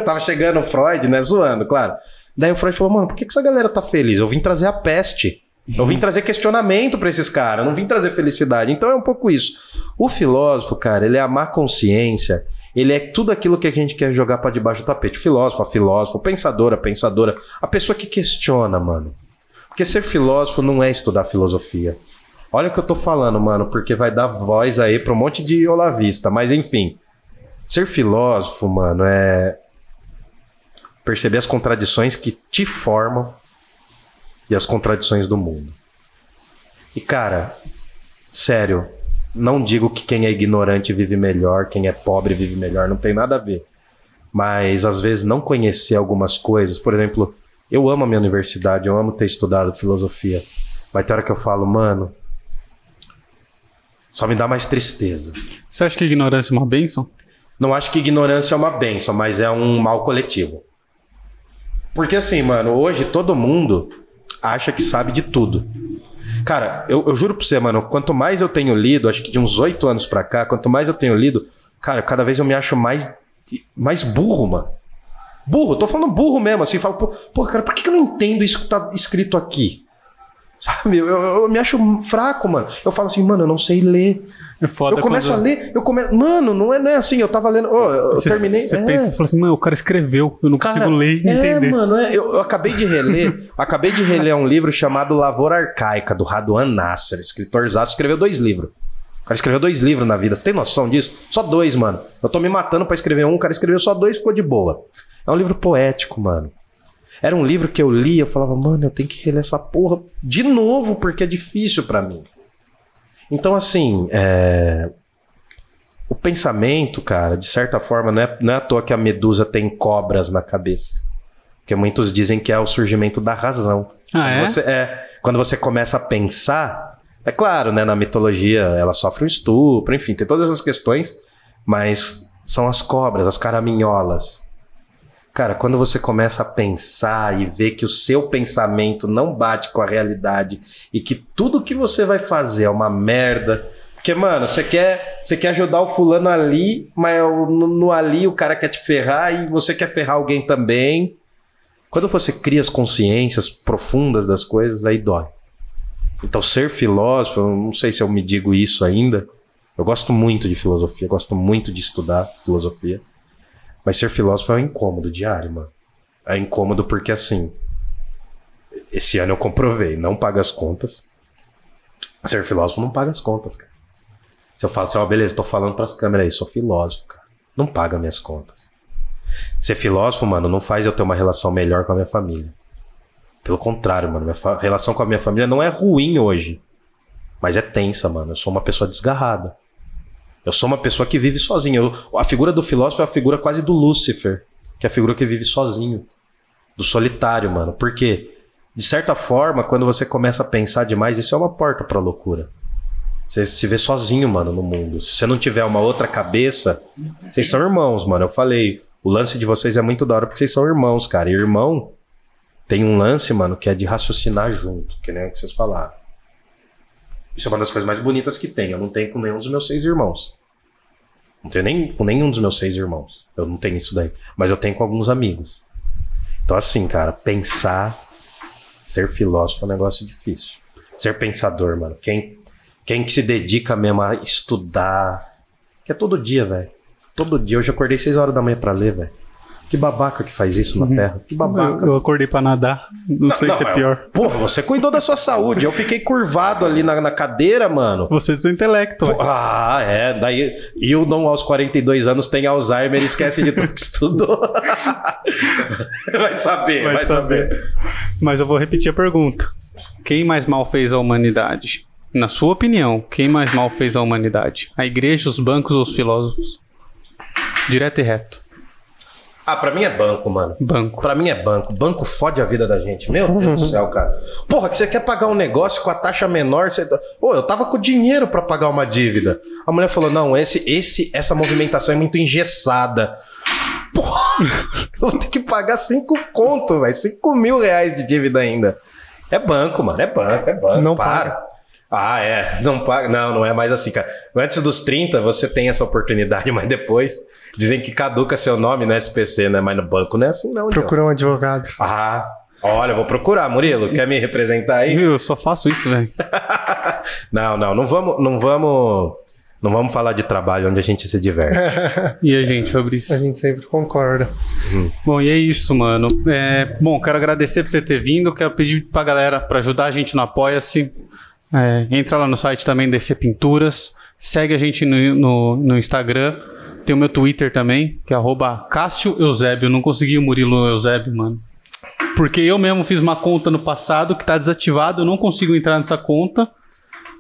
Tava chegando o Freud, né? Zoando, claro. Daí o Freud falou, mano, por que, que essa galera tá feliz? Eu vim trazer a peste. Eu vim trazer questionamento para esses caras, não vim trazer felicidade. Então é um pouco isso. O filósofo, cara, ele é a má consciência, ele é tudo aquilo que a gente quer jogar para debaixo do tapete. Filósofo, filósofo, pensadora, pensadora, a pessoa que questiona, mano. Porque ser filósofo não é estudar filosofia. Olha o que eu tô falando, mano, porque vai dar voz aí pra um monte de olavista, mas enfim. Ser filósofo, mano, é perceber as contradições que te formam e as contradições do mundo. E cara, sério, não digo que quem é ignorante vive melhor, quem é pobre vive melhor, não tem nada a ver. Mas às vezes não conhecer algumas coisas, por exemplo, eu amo a minha universidade, eu amo ter estudado filosofia. Mas tem hora que eu falo, mano, só me dá mais tristeza. Você acha que ignorância é uma benção? Não acho que ignorância é uma benção, mas é um mal coletivo. Porque assim, mano, hoje todo mundo acha que sabe de tudo. Cara, eu, eu juro pra você, mano, quanto mais eu tenho lido, acho que de uns oito anos pra cá, quanto mais eu tenho lido, cara, cada vez eu me acho mais, mais burro, mano. Burro, tô falando burro mesmo, assim, falo, pô, cara, por que eu não entendo isso que tá escrito aqui? Sabe? Eu, eu- eu me acho fraco, mano. Eu falo assim, mano, eu não sei ler. É foda eu começo quando- a ler, eu começo. Mano, não é, não é assim. Eu tava lendo. ô, eu Você, terminei. Você é. pensa, você fala assim, mano, o cara escreveu, eu não Cara, consigo ler e é, entender. mano, é, eu, eu acabei de reler, acabei de reler um livro chamado Lavoura Arcaica, do Raduan Nasser, escritor zaço, escreveu dois livros. O cara escreveu dois livros na vida. Você tem noção disso? Só dois, mano. Eu tô me matando pra escrever um, o cara escreveu só dois e ficou de boa. É um livro poético, mano. Era um livro que eu li, eu falava, mano, eu tenho que reler essa porra de novo, porque é difícil pra mim. Então, assim, é... o pensamento, cara, de certa forma, não é, não é à toa que a medusa tem cobras na cabeça. Porque muitos dizem que é o surgimento da razão. Ah, Quando é? Você, é, quando você começa a pensar, é claro, né? Na mitologia ela sofre um estupro, enfim, tem todas essas questões, mas são as cobras, as caraminholas. Cara, quando você começa a pensar e ver que o seu pensamento não bate com a realidade e que tudo que você vai fazer é uma merda. Porque, mano, você quer, você quer ajudar o fulano ali, mas no, no ali o cara quer te ferrar e você quer ferrar alguém também. Quando você cria as consciências profundas das coisas, aí dói. Então, ser filósofo, não sei se eu me digo isso ainda. Eu gosto muito de filosofia, gosto muito de estudar filosofia. Mas ser filósofo é um incômodo diário, mano. É incômodo porque, assim. Esse ano eu comprovei, não paga as contas. Ser filósofo não paga as contas, cara. Se eu falo assim, ó, beleza, tô falando pras câmeras aí, sou filósofo, cara. Não paga minhas contas. Ser filósofo, mano, não faz eu ter uma relação melhor com a minha família. Pelo contrário, mano, minha relação com a minha família não é ruim hoje. Mas é tensa, mano. Eu sou uma pessoa desgarrada. Eu sou uma pessoa que vive sozinho. Eu- a figura do filósofo é a figura quase do Lúcifer, que é a figura que vive sozinho. Do solitário, mano. Porque, de certa forma, quando você começa a pensar demais, isso é uma porta pra loucura. Você se vê sozinho, mano, no mundo. Se você não tiver uma outra cabeça, vocês são irmãos, mano. Eu falei, o lance de vocês é muito da hora porque vocês são irmãos, cara. E irmão tem um lance, mano, que é de raciocinar junto, que nem o que vocês falaram. Isso é uma das coisas mais bonitas que tem. Eu não tenho com nenhum dos meus seis irmãos. Não tenho nem com nenhum dos meus seis irmãos. Eu não tenho isso daí. Mas eu tenho com alguns amigos. Então, assim, cara, pensar, ser filósofo é um negócio difícil. Ser pensador, mano. Quem, quem que se dedica mesmo a estudar. Que é todo dia, velho. Todo dia. Hoje eu acordei seis horas da manhã pra ler, velho. Que babaca que faz isso na Terra. Que babaca. Eu, eu acordei pra nadar. Não, sei se é mas- pior. Porra, você cuidou da sua saúde. Eu fiquei curvado ali na, na cadeira, mano. Você é do seu intelecto. Ah, é. Daí, e o não aos 42 anos tem Alzheimer e esquece de tudo que estudou. vai saber, vai, Vai saber. Mas eu vou repetir a pergunta. Quem mais mal fez a humanidade? Na sua opinião, quem mais mal fez a humanidade? A igreja, os bancos ou os filósofos? Direto e reto. Ah, pra mim é banco, mano. Banco. Pra mim é banco. Banco fode a vida da gente. Meu Deus do céu, cara. Porra, que você quer pagar um negócio com a taxa menor, você. tá- Pô, eu tava com dinheiro pra pagar uma dívida. A mulher falou: não, esse, esse, essa movimentação é muito engessada. Porra, eu vou ter que pagar cinco conto, velho. Cinco mil reais de dívida ainda. É banco, mano. É banco, é banco. Não para. Ah, é. Não paga. Não, não é mais assim, cara. Antes dos 30, você tem essa oportunidade, mas depois. Dizem que caduca seu nome no SPC, né? Mas no banco não é assim, não. Procura um advogado. Ah, olha, vou procurar, Murilo. Quer me representar aí? Eu só faço isso, velho. não, não, não vamos, não vamos, não vamos falar de trabalho onde a gente se diverte. E a gente, Fabrício? A gente sempre concorda. Bom, e é isso, mano. É, bom, quero agradecer por você ter vindo. Quero pedir pra galera pra ajudar a gente no Apoia-se. É, entra lá no site também, DC Pinturas. Segue a gente no, no, no Instagram. Tem o meu Twitter também, que é arroba Cássio Eusébio. Eu não consegui o Murilo Eusébio, mano. Porque eu mesmo fiz uma conta no passado que tá desativado. Eu não consigo entrar nessa conta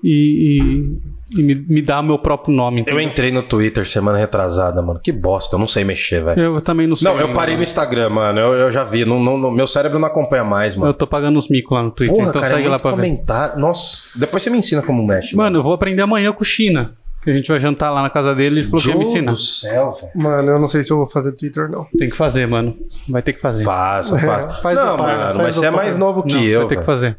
e, e- e me, me dá o meu próprio nome. Eu entendeu? entrei no Twitter semana retrasada, mano. Que bosta, eu não sei mexer, velho. Eu também não sei. Não, eu parei no Instagram, mano. Eu, eu já vi. Não, não- não- meu cérebro não acompanha mais, Eu mano. tô pagando os micos lá no Twitter, Porra, então cara, segue é lá pra ver. comentário. Nossa, depois você me ensina como mexe. Mano, eu vou aprender amanhã com o China. Que a gente vai jantar lá na casa dele. Ele falou que ia me Deus ensinar. do céu, velho. Mano, eu não sei se eu vou fazer Twitter, não. Tem que fazer, mano. Vai ter que fazer. Faça, faça. Faz não, mano, faz mas você é mais novo que Não, você eu. vai ter que fazer.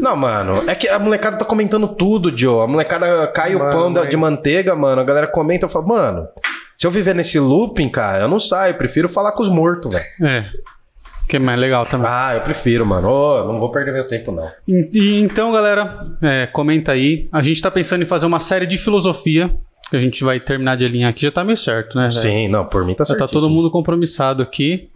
Não, mano, é que a molecada tá comentando tudo, Joe. A molecada cai o Mano, pão da- mas- de manteiga, mano. A galera comenta e fala, mano, se eu viver nesse looping, cara, eu não saio. Eu prefiro falar com os mortos, velho. É. que é mais legal também. Ah, eu prefiro, mano. Ô, não vou perder meu tempo, não. E- e então, galera, é, comenta aí. A gente tá pensando em fazer uma série de filosofia, que a gente vai terminar de alinhar aqui. Já tá meio certo, né? velho? Sim, não, por mim tá Já certo. tá todo mundo compromissado aqui.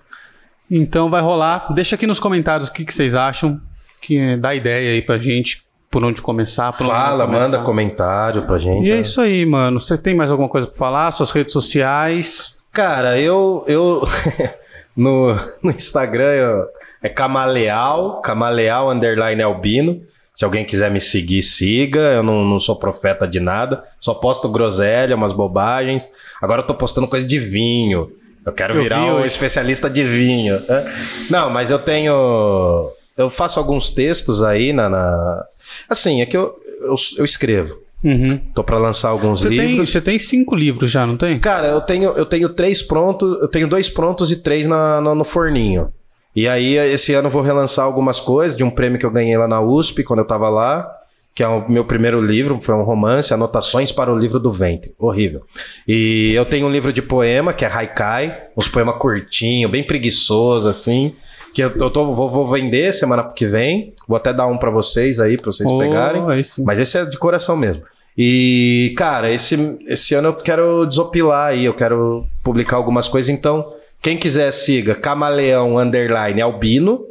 Então vai rolar. Deixa aqui nos comentários o que, que vocês acham. Que dá ideia aí pra gente por onde começar. Por onde Fala, começar. manda comentário pra gente. E é né? isso aí, mano. Você tem mais alguma coisa pra falar? Suas redes sociais? Cara, eu. eu no, no Instagram eu- é Camaleal, Camaleal underline albino. Se alguém quiser me seguir, siga. Eu não, não sou profeta de nada. Só posto groselha, umas bobagens. Agora eu tô postando coisa de vinho. Eu quero Eu virar vi um hoje. especialista de vinho. né? Não, mas eu tenho. Eu faço alguns textos aí na. na- Assim, é que eu, eu, eu escrevo. Uhum. Tô pra lançar alguns Você tem, livros. você tem cinco livros já, não tem? Cara, eu tenho, eu tenho três prontos, eu tenho dois prontos e três na, na- no forninho. E aí, esse ano eu vou relançar algumas coisas de um prêmio que eu ganhei lá na USP, quando eu tava lá, que é o meu primeiro livro, foi um romance, Anotações para o Livro do Ventre. Horrível. E eu tenho um livro de poema, que é Haikai, uns poemas curtinhos, bem preguiçoso, assim, que eu, tô, vou, vou vender semana que vem. Vou até dar um pra vocês aí, pra vocês Oh, pegarem. Mas esse é de coração mesmo. E, cara, esse, esse ano eu quero desopilar aí, eu quero publicar algumas coisas. Então, quem quiser, siga Camaleão Underline Albino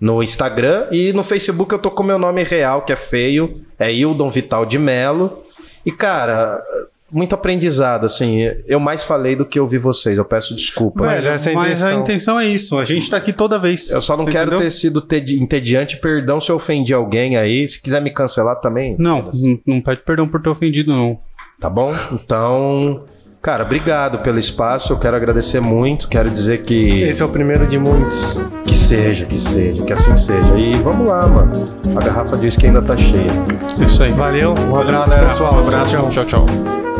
no Instagram. E no Facebook eu tô com meu nome real, que é feio, é Hildon Vital de Melo. E, cara, muito aprendizado, assim. Eu mais falei do que ouvi vocês, eu peço desculpa. Mas essa é a Mas a intenção. é isso. A gente tá aqui toda vez. Eu só não Você quero entendeu? ter sido tedi- entediante, perdão se eu ofendi alguém aí. Se quiser me cancelar também. Não, não- não pede perdão por ter ofendido, não. Tá bom? Então, cara, obrigado pelo espaço. Eu quero agradecer muito. Quero dizer que Esse é o primeiro de muitos. que seja, que seja, que assim seja. E vamos lá, mano. A garrafa de uísque ainda tá cheia. Isso aí. Valeu, um abraço, galera. pessoal. Um abraço. Tchau. tchau. tchau.